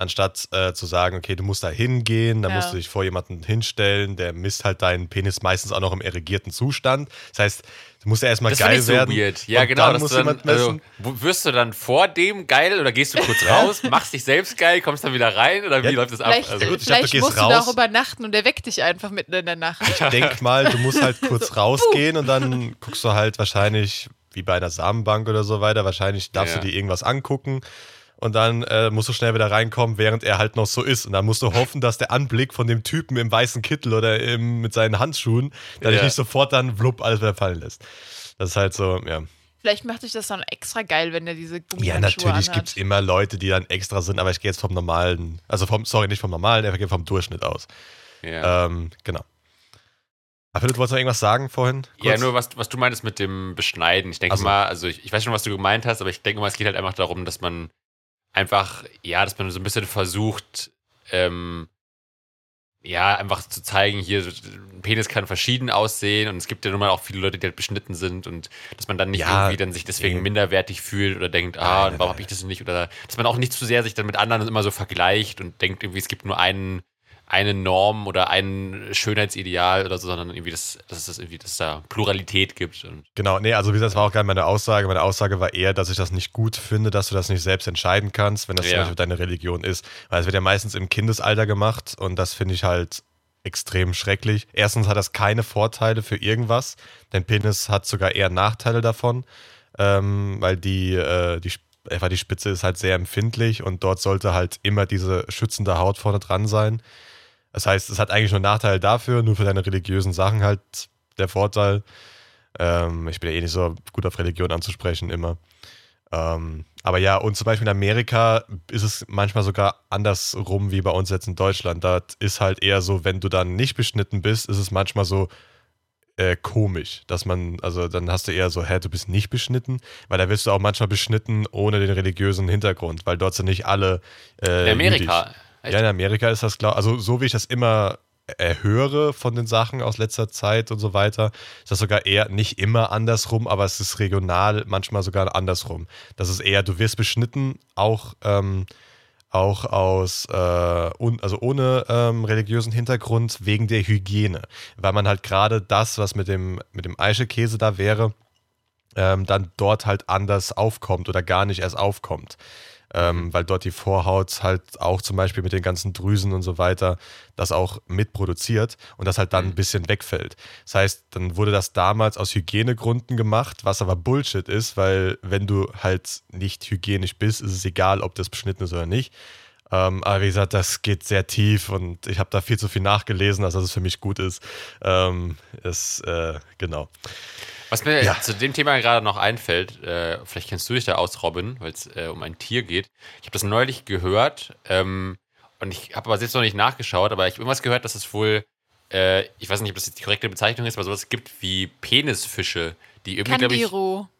anstatt äh, zu sagen, okay, du musst da hingehen, dann Ja. musst du dich vor jemanden hinstellen, der misst halt deinen Penis meistens auch noch im erregierten Zustand. Das heißt, du musst ja erstmal Das geil ich so werden. weird. Ja, und genau. Dann muss du dann, jemand messen. also, wirst du dann vor dem geil oder gehst du kurz raus, machst dich selbst geil, kommst dann wieder rein oder wie Ja. läuft das ab? Vielleicht, Also, gut, ich glaub, du vielleicht gehst musst du da raus. auch übernachten und der weckt dich einfach mitten in der Nacht. denk mal, du musst halt kurz rausgehen und dann guckst du halt wahrscheinlich, wie bei einer Samenbank oder so weiter, wahrscheinlich darfst Ja. du dir irgendwas angucken und dann äh, musst du schnell wieder reinkommen, während er halt noch so ist. Und dann musst du hoffen, dass der Anblick von dem Typen im weißen Kittel oder im, mit seinen Handschuhen, dass dich Ja. nicht sofort dann wlupp alles wieder fallen lässt. Das ist halt so, ja. Vielleicht macht dich das dann extra geil, wenn er diese Ja, Gummihandschuhe natürlich anhat. gibt es immer Leute, die dann extra sind, aber ich gehe jetzt vom normalen, also vom, sorry, nicht vom normalen, ich gehe vom Durchschnitt aus. ja. Ähm, genau. Aber du wolltest noch irgendwas sagen vorhin? Ja, Kurz? nur was, was du meintest mit dem Beschneiden. Ich denke Ach so. mal, also ich, ich weiß schon, was du gemeint hast, aber ich denke mal, es geht halt einfach darum, dass man einfach, ja, dass man so ein bisschen versucht, ähm, ja, einfach zu zeigen, hier, ein Penis kann verschieden aussehen und es gibt ja nun mal auch viele Leute, die halt beschnitten sind und dass man dann nicht Ja, irgendwie dann sich deswegen nee. minderwertig fühlt oder denkt, ah, nein, warum habe ich das nicht oder dass man auch nicht zu sehr sich dann mit anderen immer so vergleicht und denkt irgendwie, es gibt nur einen, eine Norm oder ein Schönheitsideal oder so, sondern irgendwie, das, dass es das irgendwie, dass da Pluralität gibt Genau, nee, also wie gesagt, das war auch gar nicht meine Aussage. Meine Aussage war eher, dass ich das nicht gut finde, dass du das nicht selbst entscheiden kannst, wenn das zum Ja. Beispiel deine Religion ist. Weil es wird ja meistens im Kindesalter gemacht und das finde ich halt extrem schrecklich. Erstens hat das keine Vorteile für irgendwas. Dein Penis hat sogar eher Nachteile davon, ähm, weil die, äh, die, einfach die Spitze ist halt sehr empfindlich und dort sollte halt immer diese schützende Haut vorne dran sein. Das heißt, es hat eigentlich nur Nachteile dafür, nur für deine religiösen Sachen halt der Vorteil. Ähm, ich bin ja eh nicht so gut auf Religion anzusprechen immer. Ähm, aber ja, und zum Beispiel in Amerika ist es manchmal sogar andersrum wie bei uns jetzt in Deutschland. Da ist halt eher so, wenn du dann nicht beschnitten bist, ist es manchmal so äh, komisch, dass man, also dann hast du eher so, hä, du bist nicht beschnitten, weil da wirst du auch manchmal beschnitten ohne den religiösen Hintergrund, weil dort sind nicht alle äh, in Amerika. jüdisch. Echt? Ja, in Amerika ist das, glaub, also so wie ich das immer erhöre von den Sachen aus letzter Zeit und so weiter, ist das sogar eher nicht immer andersrum, aber es ist regional manchmal sogar andersrum. Das ist eher, du wirst beschnitten, auch, ähm, auch aus, äh, un, also ohne ähm, religiösen Hintergrund, wegen der Hygiene. Weil man halt gerade das, was mit dem, mit dem Eischekäse da wäre, ähm, dann dort halt anders aufkommt oder gar nicht erst aufkommt. Ähm, weil dort die Vorhaut halt auch zum Beispiel mit den ganzen Drüsen und so weiter das auch mitproduziert und das halt dann ein bisschen wegfällt. Das heißt, dann wurde das damals aus Hygienegründen gemacht, was aber Bullshit ist, weil wenn du halt nicht hygienisch bist, ist es egal, ob das beschnitten ist oder nicht. Ähm, aber wie gesagt, das geht sehr tief und ich habe da viel zu viel nachgelesen, als dass es für mich gut ist. Ähm, es, äh, genau. Was mir Ja. zu dem Thema gerade noch einfällt, äh, vielleicht kennst du dich da aus, Robin, weil es äh, um ein Tier geht. Ich habe das neulich gehört ähm, und ich habe aber selbst noch nicht nachgeschaut, aber ich habe irgendwas gehört, dass es wohl, äh, ich weiß nicht, ob das jetzt die korrekte Bezeichnung ist, aber sowas gibt wie Penisfische, die irgendwie, glaube ich,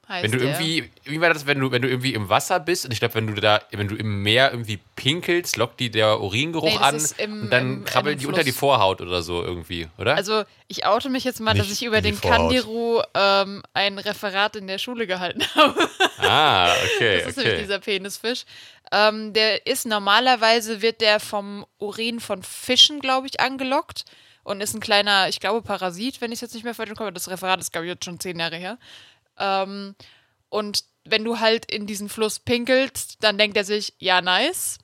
heißt wenn du der. irgendwie, wie war das, wenn du, wenn du irgendwie im Wasser bist und ich glaube, wenn du da, wenn du im Meer irgendwie pinkelst, lockt die der Uringeruch Nee, das an ist im- und dann im- krabbeln im die unter die. Vorhaut oder so irgendwie, oder? Also ich oute mich jetzt mal, dass Nicht ich über in die den Vorhaut. Kandiru ähm, ein Referat in der Schule gehalten habe. ah, okay, Das ist nämlich okay. dieser Penisfisch. Ähm, der ist normalerweise, wird der vom Urin von Fischen, glaube ich, angelockt und ist ein kleiner, ich glaube, Parasit, wenn ich es jetzt nicht mehr falsch komme. Das Referat ist, glaube ich, jetzt schon zehn Jahre her. Ähm, und wenn du halt in diesen Fluss pinkelst, dann denkt er sich, ja, nice.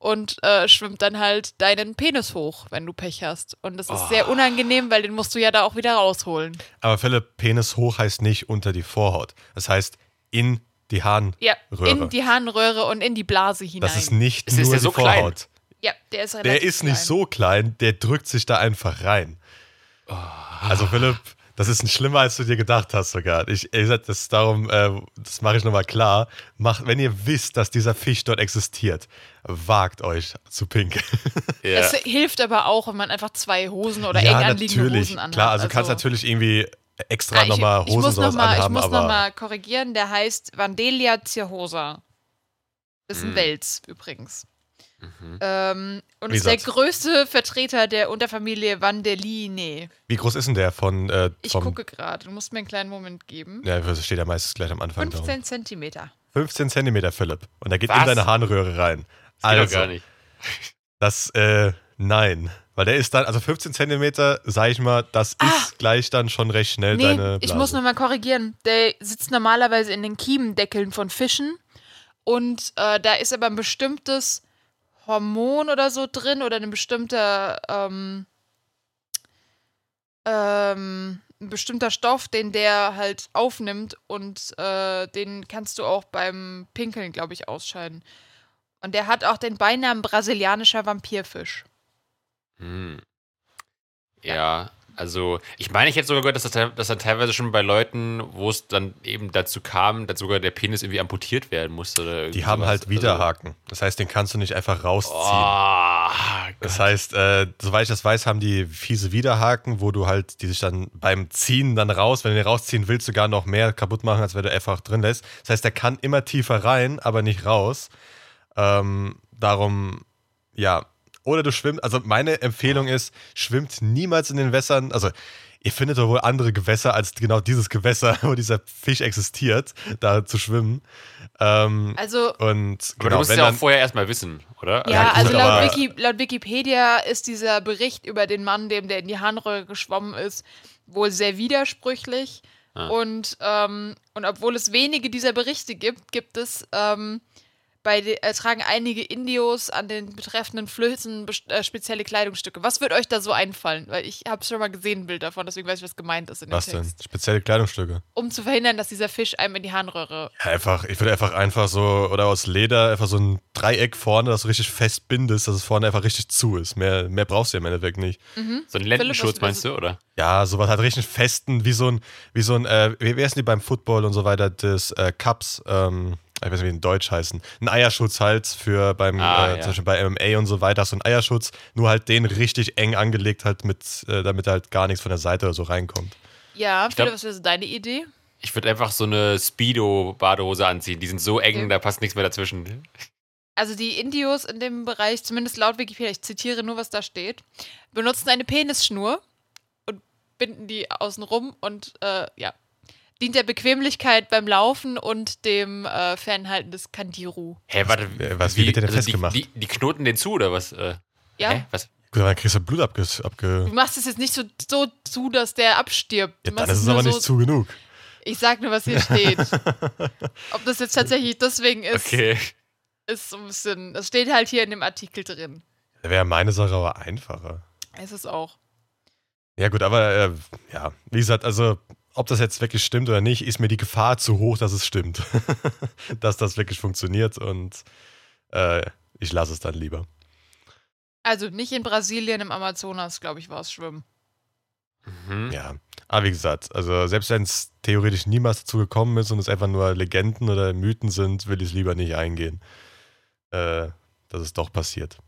Und äh, schwimmt dann halt deinen Penis hoch, wenn du Pech hast. Und das ist Oh. sehr unangenehm, weil den musst du ja da auch wieder rausholen. Aber Philipp, Penis hoch heißt nicht unter die Vorhaut. Das heißt in die Harnröhre. Ja, in die Harnröhre und in die Blase hinein. das ist nicht Ist- ist nur der die so klein? Vorhaut. ja, der ist relativ Der ist nicht klein. so klein, der drückt sich da einfach rein. Oh. Also Philipp, das ist ein schlimmer, als du dir gedacht hast sogar. Ich, ich sag, das darum, äh, das mache ich nochmal klar. Macht, wenn ihr wisst, dass dieser Fisch dort existiert, wagt euch zu pinkeln. Ja. Es hilft aber auch, wenn man einfach zwei Hosen oder eng ja, anliegende natürlich. Hosen anhat. Klar, also du kannst natürlich irgendwie extra Ah, ich, nochmal ich Hosen muss sowas noch mal, Ich anhaben, muss aber nochmal korrigieren, der heißt Vandelia cirrhosa. Ist ein Mm. Wels übrigens. Mhm. Ähm, und ist der größte Vertreter der Unterfamilie Vandelinae. wie groß ist denn der von äh, Ich gucke gerade, du musst mir einen kleinen Moment geben. Ja, das steht ja meistens gleich am Anfang. darum. 15 Zentimeter. 15 Zentimeter, Philipp. Und der geht Was? in deine Harnröhre rein. Das also, doch gar nicht. das, äh, nein. Weil der ist dann, also 15 Zentimeter, sag ich mal, das ist gleich dann schon recht schnell Ah! Nee, deine Blase. ich muss nochmal korrigieren. Der sitzt normalerweise in den Kiemendeckeln von Fischen. Und äh, da ist aber ein bestimmtes Hormon oder so drin oder ein bestimmter, ähm, ähm, ein bestimmter Stoff, den der halt aufnimmt und äh, den kannst du auch beim Pinkeln, glaube ich, ausscheiden. Und der hat auch den Beinamen brasilianischer Vampirfisch. Hm. Ja, Also, ich meine, ich hätte sogar gehört, dass das, dass dann teilweise schon bei Leuten, wo es dann eben dazu kam, dass sogar der Penis irgendwie amputiert werden musste. Oder Die haben sowas. halt Widerhaken. Das heißt, den kannst du nicht einfach rausziehen. Also, oh, Das heißt, äh, soweit ich das weiß, haben die fiese Widerhaken, wo du halt, die sich dann beim Ziehen dann raus, wenn du den rausziehen willst, sogar noch mehr kaputt machen, als wenn du einfach drin lässt. Das heißt, der kann immer tiefer rein, aber nicht raus. Ähm, darum, ja. Oder du schwimmst, also meine Empfehlung ist, schwimmt niemals in den Wässern, also ihr findet doch wohl andere Gewässer als genau dieses Gewässer, wo dieser Fisch existiert, da zu schwimmen. Ähm, Also, und Aber du genau, musst wenn ja auch dann, vorher erstmal wissen, oder? ja, gut, also laut, aber- Wiki, laut Wikipedia ist dieser Bericht über den Mann, dem der in die Harnröhre geschwommen ist, wohl sehr widersprüchlich. Ah. Und, ähm, und obwohl es wenige dieser Berichte gibt, gibt es ähm, bei de, äh, tragen einige Indios an den betreffenden Flößen äh, spezielle Kleidungsstücke. Was wird euch da so einfallen? Weil ich habe schon mal gesehen ein Bild davon, deswegen weiß ich, was gemeint ist in was denn? Text. Spezielle Kleidungsstücke. Um zu verhindern, dass dieser Fisch einem in die Harnröhre. Ja, einfach, ich würde einfach einfach so, oder aus Leder, einfach so ein Dreieck vorne, das du richtig fest bindest, dass es vorne einfach richtig zu ist. Mehr, mehr brauchst du ja im Endeffekt nicht. So einen Lendenschutz meinst du, oder? Ja, sowas hat richtig festen, wie so ein, wie so ein, äh, wie wie heißen die beim Football und so weiter, des äh, Cups, ähm, ich weiß nicht, wie die in Deutsch heißen. Ein Eierschutz halt für beim, Ah, äh, ja. zum Beispiel bei MMA und so weiter, so ein Eierschutz, nur halt den richtig eng angelegt halt mit, äh, damit halt gar nichts von der Seite oder so reinkommt. Ja, Philipp, was wäre so deine Idee? Ich würde einfach so eine Speedo-Badehose anziehen. Die sind so eng, Okay. da passt nichts mehr dazwischen. Also die Indios in dem Bereich, zumindest laut Wikipedia, ich zitiere nur, was da steht, benutzen eine Penisschnur und binden die außen rum und äh, ja, dient der Bequemlichkeit beim Laufen und dem äh, Fernhalten des Kandiru. Hä, warte, Äh, was, wie wird der denn also festgemacht? Die, die, die knoten den zu, oder was? Äh, Ja, Hä? Was? Gut, dann kriegst du Blut abge... abge du machst es jetzt nicht so, so zu, dass der abstirbt. Ja, dann ist es aber so, nicht zu genug. Ich sag nur, was hier steht. Ob das jetzt tatsächlich deswegen ist, Okay. ist so ein bisschen, das steht halt hier in dem Artikel drin. Da wäre meine Sache aber einfacher. Es ist auch. Ja, gut, aber äh, ja, wie gesagt, also ob das jetzt wirklich stimmt oder nicht, ist mir die Gefahr zu hoch, dass es stimmt. dass das wirklich funktioniert und äh, ich lasse es dann lieber. Also nicht in Brasilien, im Amazonas, glaube ich, war es Schwimmen. Mhm. Ja, aber wie gesagt, also selbst wenn es theoretisch niemals dazu gekommen ist und es einfach nur Legenden oder Mythen sind, will ich es lieber nicht eingehen, äh, dass es doch passiert.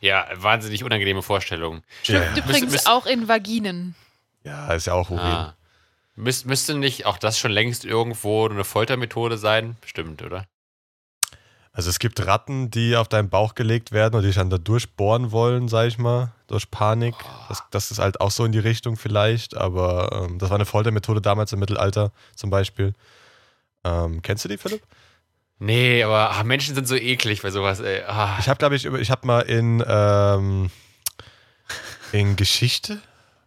Ja, wahnsinnig unangenehme Vorstellung. Schwimmt Ja, ja. übrigens Müsst- müsst- auch in Vaginen. Ja, ist ja auch Urin. Ah. Müs müsste nicht auch das schon längst irgendwo eine Foltermethode sein? Bestimmt, oder? Also es gibt Ratten, die auf deinen Bauch gelegt werden und dich dann da durchbohren wollen, sag ich mal, durch Panik. Das, das ist halt auch so in die Richtung vielleicht, aber ähm, das war eine Foltermethode damals im Mittelalter zum Beispiel. Ähm, kennst du die, Philipp? Nee, aber ah, Menschen sind so eklig bei sowas, ey. Ah. Ich habe, glaube ich, ich habe mal in, ähm, in Geschichte,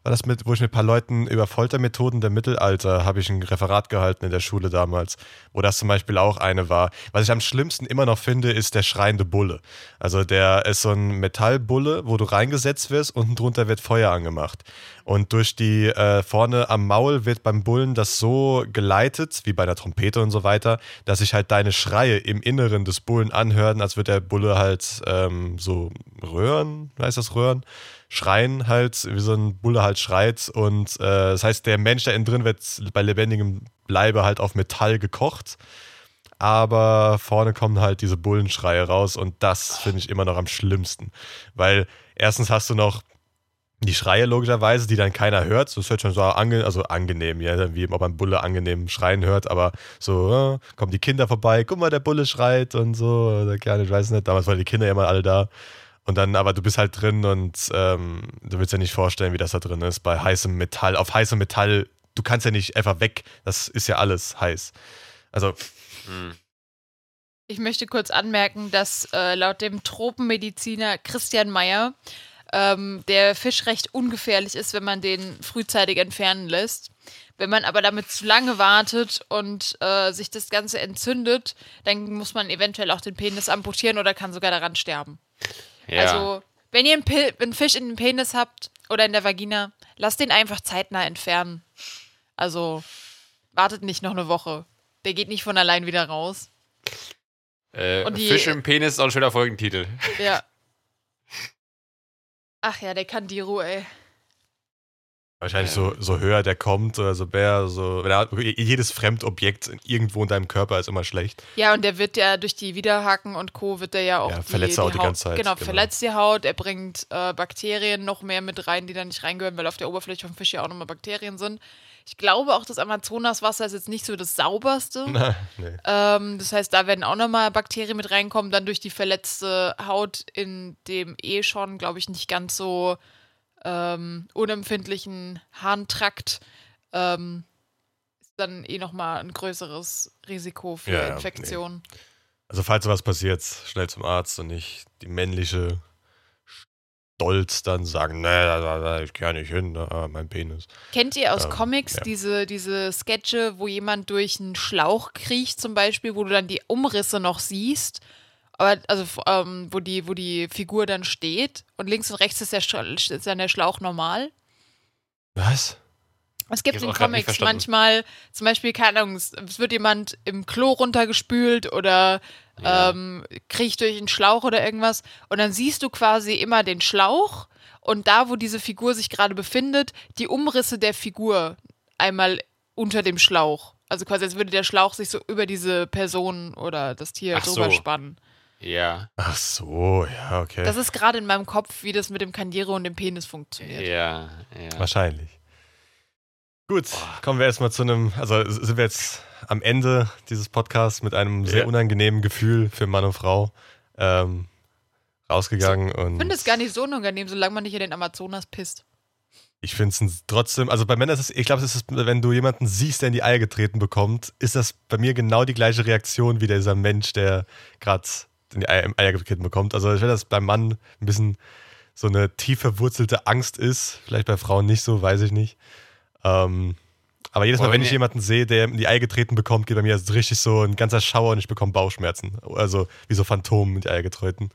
war das mit, wo ich mit ein paar Leuten über Foltermethoden der Mittelalter, habe ich ein Referat gehalten in der Schule damals, wo das zum Beispiel auch eine war. Was ich am schlimmsten immer noch finde, ist der schreiende Bulle. Also der ist so ein Metallbulle, wo du reingesetzt wirst, unten drunter wird Feuer angemacht. Und durch die äh, vorne am Maul wird beim Bullen das so geleitet, wie bei einer Trompete und so weiter, dass sich halt deine Schreie im Inneren des Bullen anhören, als würde der Bulle halt ähm, so röhren, heißt das röhren? Schreien halt, wie so ein Bulle halt schreit. Und äh, das heißt, der Mensch da innen drin wird bei lebendigem Bleibe halt auf Metall gekocht. Aber vorne kommen halt diese Bullenschreie raus und das finde ich immer noch am schlimmsten. Weil erstens hast du noch die Schreie logischerweise, die dann keiner hört. Das hört schon so ange also angenehm, ja, wie ob ein Bulle angenehm schreien hört, aber so äh, kommen die Kinder vorbei, guck mal, der Bulle schreit und so, oder gerne, ich weiß nicht, damals waren die Kinder ja mal alle da. Und dann, aber du bist halt drin und ähm, du willst ja nicht vorstellen, wie das da drin ist, bei heißem Metall, auf heißem Metall, du kannst ja nicht einfach weg, das ist ja alles heiß. Also, Hm. Ich möchte kurz anmerken, dass äh, laut dem Tropenmediziner Christian Meyer ähm, der Fisch recht ungefährlich ist, wenn man den frühzeitig entfernen lässt. Wenn man aber damit zu lange wartet und äh, sich das Ganze entzündet, dann muss man eventuell auch den Penis amputieren oder kann sogar daran sterben. Ja. Also, wenn ihr einen, Pil einen Fisch in den Penis habt oder in der Vagina, lasst den einfach zeitnah entfernen. Also, wartet nicht noch eine Woche. Der geht nicht von allein wieder raus. äh, und die- Fisch im Penis ist auch ein schöner Folgentitel. Ja. Ach ja, der Kandiru, ey. Wahrscheinlich Ähm. so, so höher der kommt oder so mehr, so. Jedes Fremdobjekt irgendwo in deinem Körper ist immer schlecht. Ja, und der wird ja durch die Widerhaken und Co. wird er ja auch Ja, die, verletzt die Haut die Haut, ganze Zeit, Genau, genau. verletzt die Haut. Er bringt äh, Bakterien noch mehr mit rein, die da nicht reingehören, weil auf der Oberfläche vom Fisch ja auch nochmal Bakterien sind. Ich glaube auch, das Amazonaswasser ist jetzt nicht so das sauberste. nee. Ähm, das heißt, da werden auch nochmal Bakterien mit reinkommen, dann durch die verletzte Haut in dem eh schon, glaube ich, nicht ganz so ähm, unempfindlichen Harntrakt. Ähm, ist dann eh nochmal ein größeres Risiko für Ja, Infektionen. Also, falls sowas passiert, schnell zum Arzt und nicht die männliche Stolz dann sagen: Nee, da, da, da, ich gehe nicht hin, da, mein Penis. Kennt ihr aus Ähm, Comics ja. diese, diese Sketche, wo jemand durch einen Schlauch kriecht, zum Beispiel, wo du dann die Umrisse noch siehst? Aber, also, ähm, wo, die, wo die Figur dann steht und links und rechts ist, der, ist dann der Schlauch normal. Was? Es gibt in Comics manchmal, zum Beispiel, keine Ahnung, es wird jemand im Klo runtergespült oder Ja. ähm, kriecht durch einen Schlauch oder irgendwas. Und dann siehst du quasi immer den Schlauch und da, wo diese Figur sich gerade befindet, die Umrisse der Figur einmal unter dem Schlauch. Also quasi, als würde der Schlauch sich so über diese Person oder das Tier Ach so. drüber spannen. Ja, Ach so, ja, okay. Das ist gerade in meinem Kopf, wie das mit dem Kaniere und dem Penis funktioniert. ja, ja. Wahrscheinlich. Gut, kommen wir erstmal zu einem, also sind wir jetzt am Ende dieses Podcasts mit einem sehr Ja. unangenehmen Gefühl für Mann und Frau ähm, rausgegangen. und Ich finde es gar nicht so unangenehm, solange man nicht in den Amazonas pisst. Ich finde es trotzdem, also bei Männern ist es, ich glaube, es ist, wenn du jemanden siehst, der in die Eier getreten bekommt, ist das bei mir genau die gleiche Reaktion wie dieser Mensch, der gerade in die Eier, Eier getreten bekommt. Also ich finde, dass beim Mann ein bisschen so eine tief verwurzelte Angst ist. Vielleicht bei Frauen nicht so, weiß ich nicht. Ähm, aber jedes Mal, wenn wenn ich jemanden sehe, der in die Eier getreten bekommt, geht bei mir so richtig so ein ganzer Schauer und ich bekomme Bauchschmerzen. Also wie so Phantomen in die Eier getreten.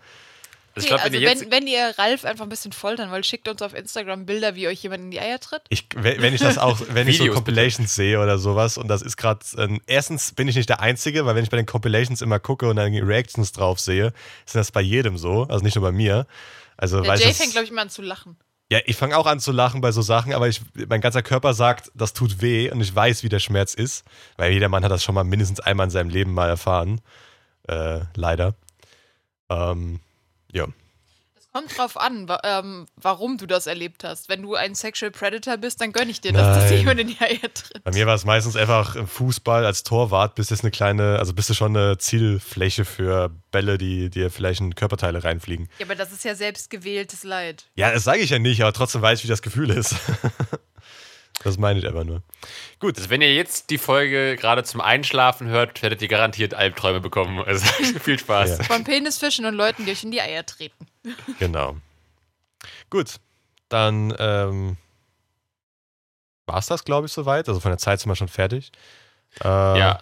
Also ich Okay, glaube, wenn also ihr jetzt. wenn, wenn ihr Ralf einfach ein bisschen foltern wollt, schickt uns auf Instagram Bilder, wie euch jemand in die Eier tritt. Ich, wenn ich das auch, wenn ich so Compilations sehe oder sowas und das ist gerade, ähm, erstens bin ich nicht der Einzige, weil wenn ich bei den Compilations immer gucke und dann die Reactions drauf sehe, sind das bei jedem so, also nicht nur bei mir. Also Der weil Jay das, fängt, glaube ich, mal an zu lachen. ja, ich fange auch an zu lachen bei so Sachen, aber ich, mein ganzer Körper sagt, das tut weh und ich weiß, wie der Schmerz ist, weil jeder Mann hat das schon mal mindestens einmal in seinem Leben mal erfahren, äh, leider. Ähm, ja. Es kommt drauf an, wa ähm, warum du das erlebt hast. Wenn du ein Sexual Predator bist, dann gönn ich dir, dass das jemand in die Eier tritt. Bei mir war es meistens einfach im Fußball als Torwart, bist du eine kleine, also bist du schon eine Zielfläche für Bälle, die dir vielleicht in Körperteile reinfliegen. Ja, aber das ist ja selbst gewähltes Leid. Ja, das sage ich ja nicht, aber trotzdem weiß ich, wie das Gefühl ist. das meine ich einfach nur. Gut, Also wenn ihr jetzt die Folge gerade zum Einschlafen hört, werdet ihr garantiert Albträume bekommen. Also viel Spaß. Ja. Von Penisfischen und Leuten, die euch in die Eier treten. genau. Gut, dann ähm, war es das, glaube ich, soweit. Also von der Zeit sind wir schon fertig. Äh, Ja.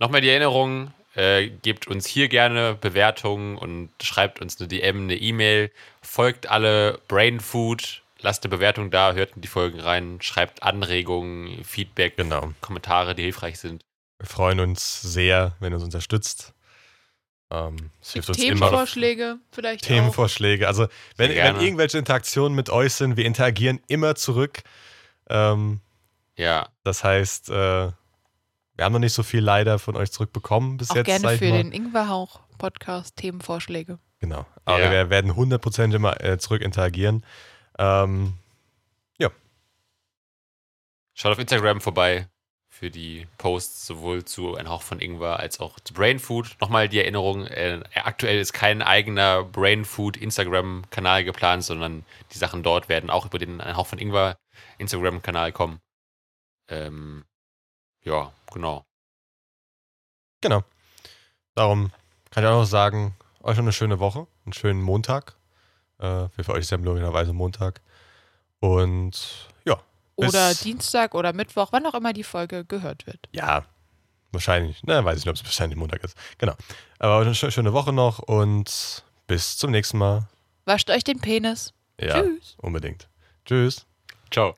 Nochmal die Erinnerung, äh, gebt uns hier gerne Bewertungen und schreibt uns eine DM, eine E-Mail. Folgt alle Brain Food, lasst eine Bewertung da, hört in die Folgen rein, schreibt Anregungen, Feedback, Genau. Kommentare, die hilfreich sind. Wir freuen uns sehr, wenn ihr uns unterstützt. Ähm, es hilft uns immer. Themenvorschläge vielleicht auch. Themenvorschläge. Also, wenn, wenn irgendwelche Interaktionen mit euch sind, wir interagieren immer zurück. Ähm, Ja, das heißt, äh, wir haben noch nicht so viel leider von euch zurückbekommen bis Auch jetzt. gerne für mal. den Ingwerhauch-Podcast Themenvorschläge. Genau. Aber Ja. wir werden 100% immer äh, zurück interagieren. Ähm, schaut auf Instagram vorbei für die Posts sowohl zu Ein Hauch von Ingwer als auch zu Brain Food. Nochmal die Erinnerung, äh, aktuell ist kein eigener Brain Food Instagram-Kanal geplant, sondern die Sachen dort werden auch über den Ein Hauch von Ingwer Instagram-Kanal kommen. Ähm, ja, genau. genau. Darum kann ich auch noch sagen, euch noch eine schöne Woche, einen schönen Montag. Äh, für euch ist ja logischerweise Montag. Und ja. bis- Oder Dienstag oder Mittwoch, wann auch immer die Folge gehört wird. Ja, wahrscheinlich. Na, weiß ich nicht, ob es wahrscheinlich Montag ist. Genau. Aber eine schö- schöne Woche noch und bis zum nächsten Mal. Wascht euch den Penis. Ja, Tschüss. unbedingt. Tschüss. Ciao.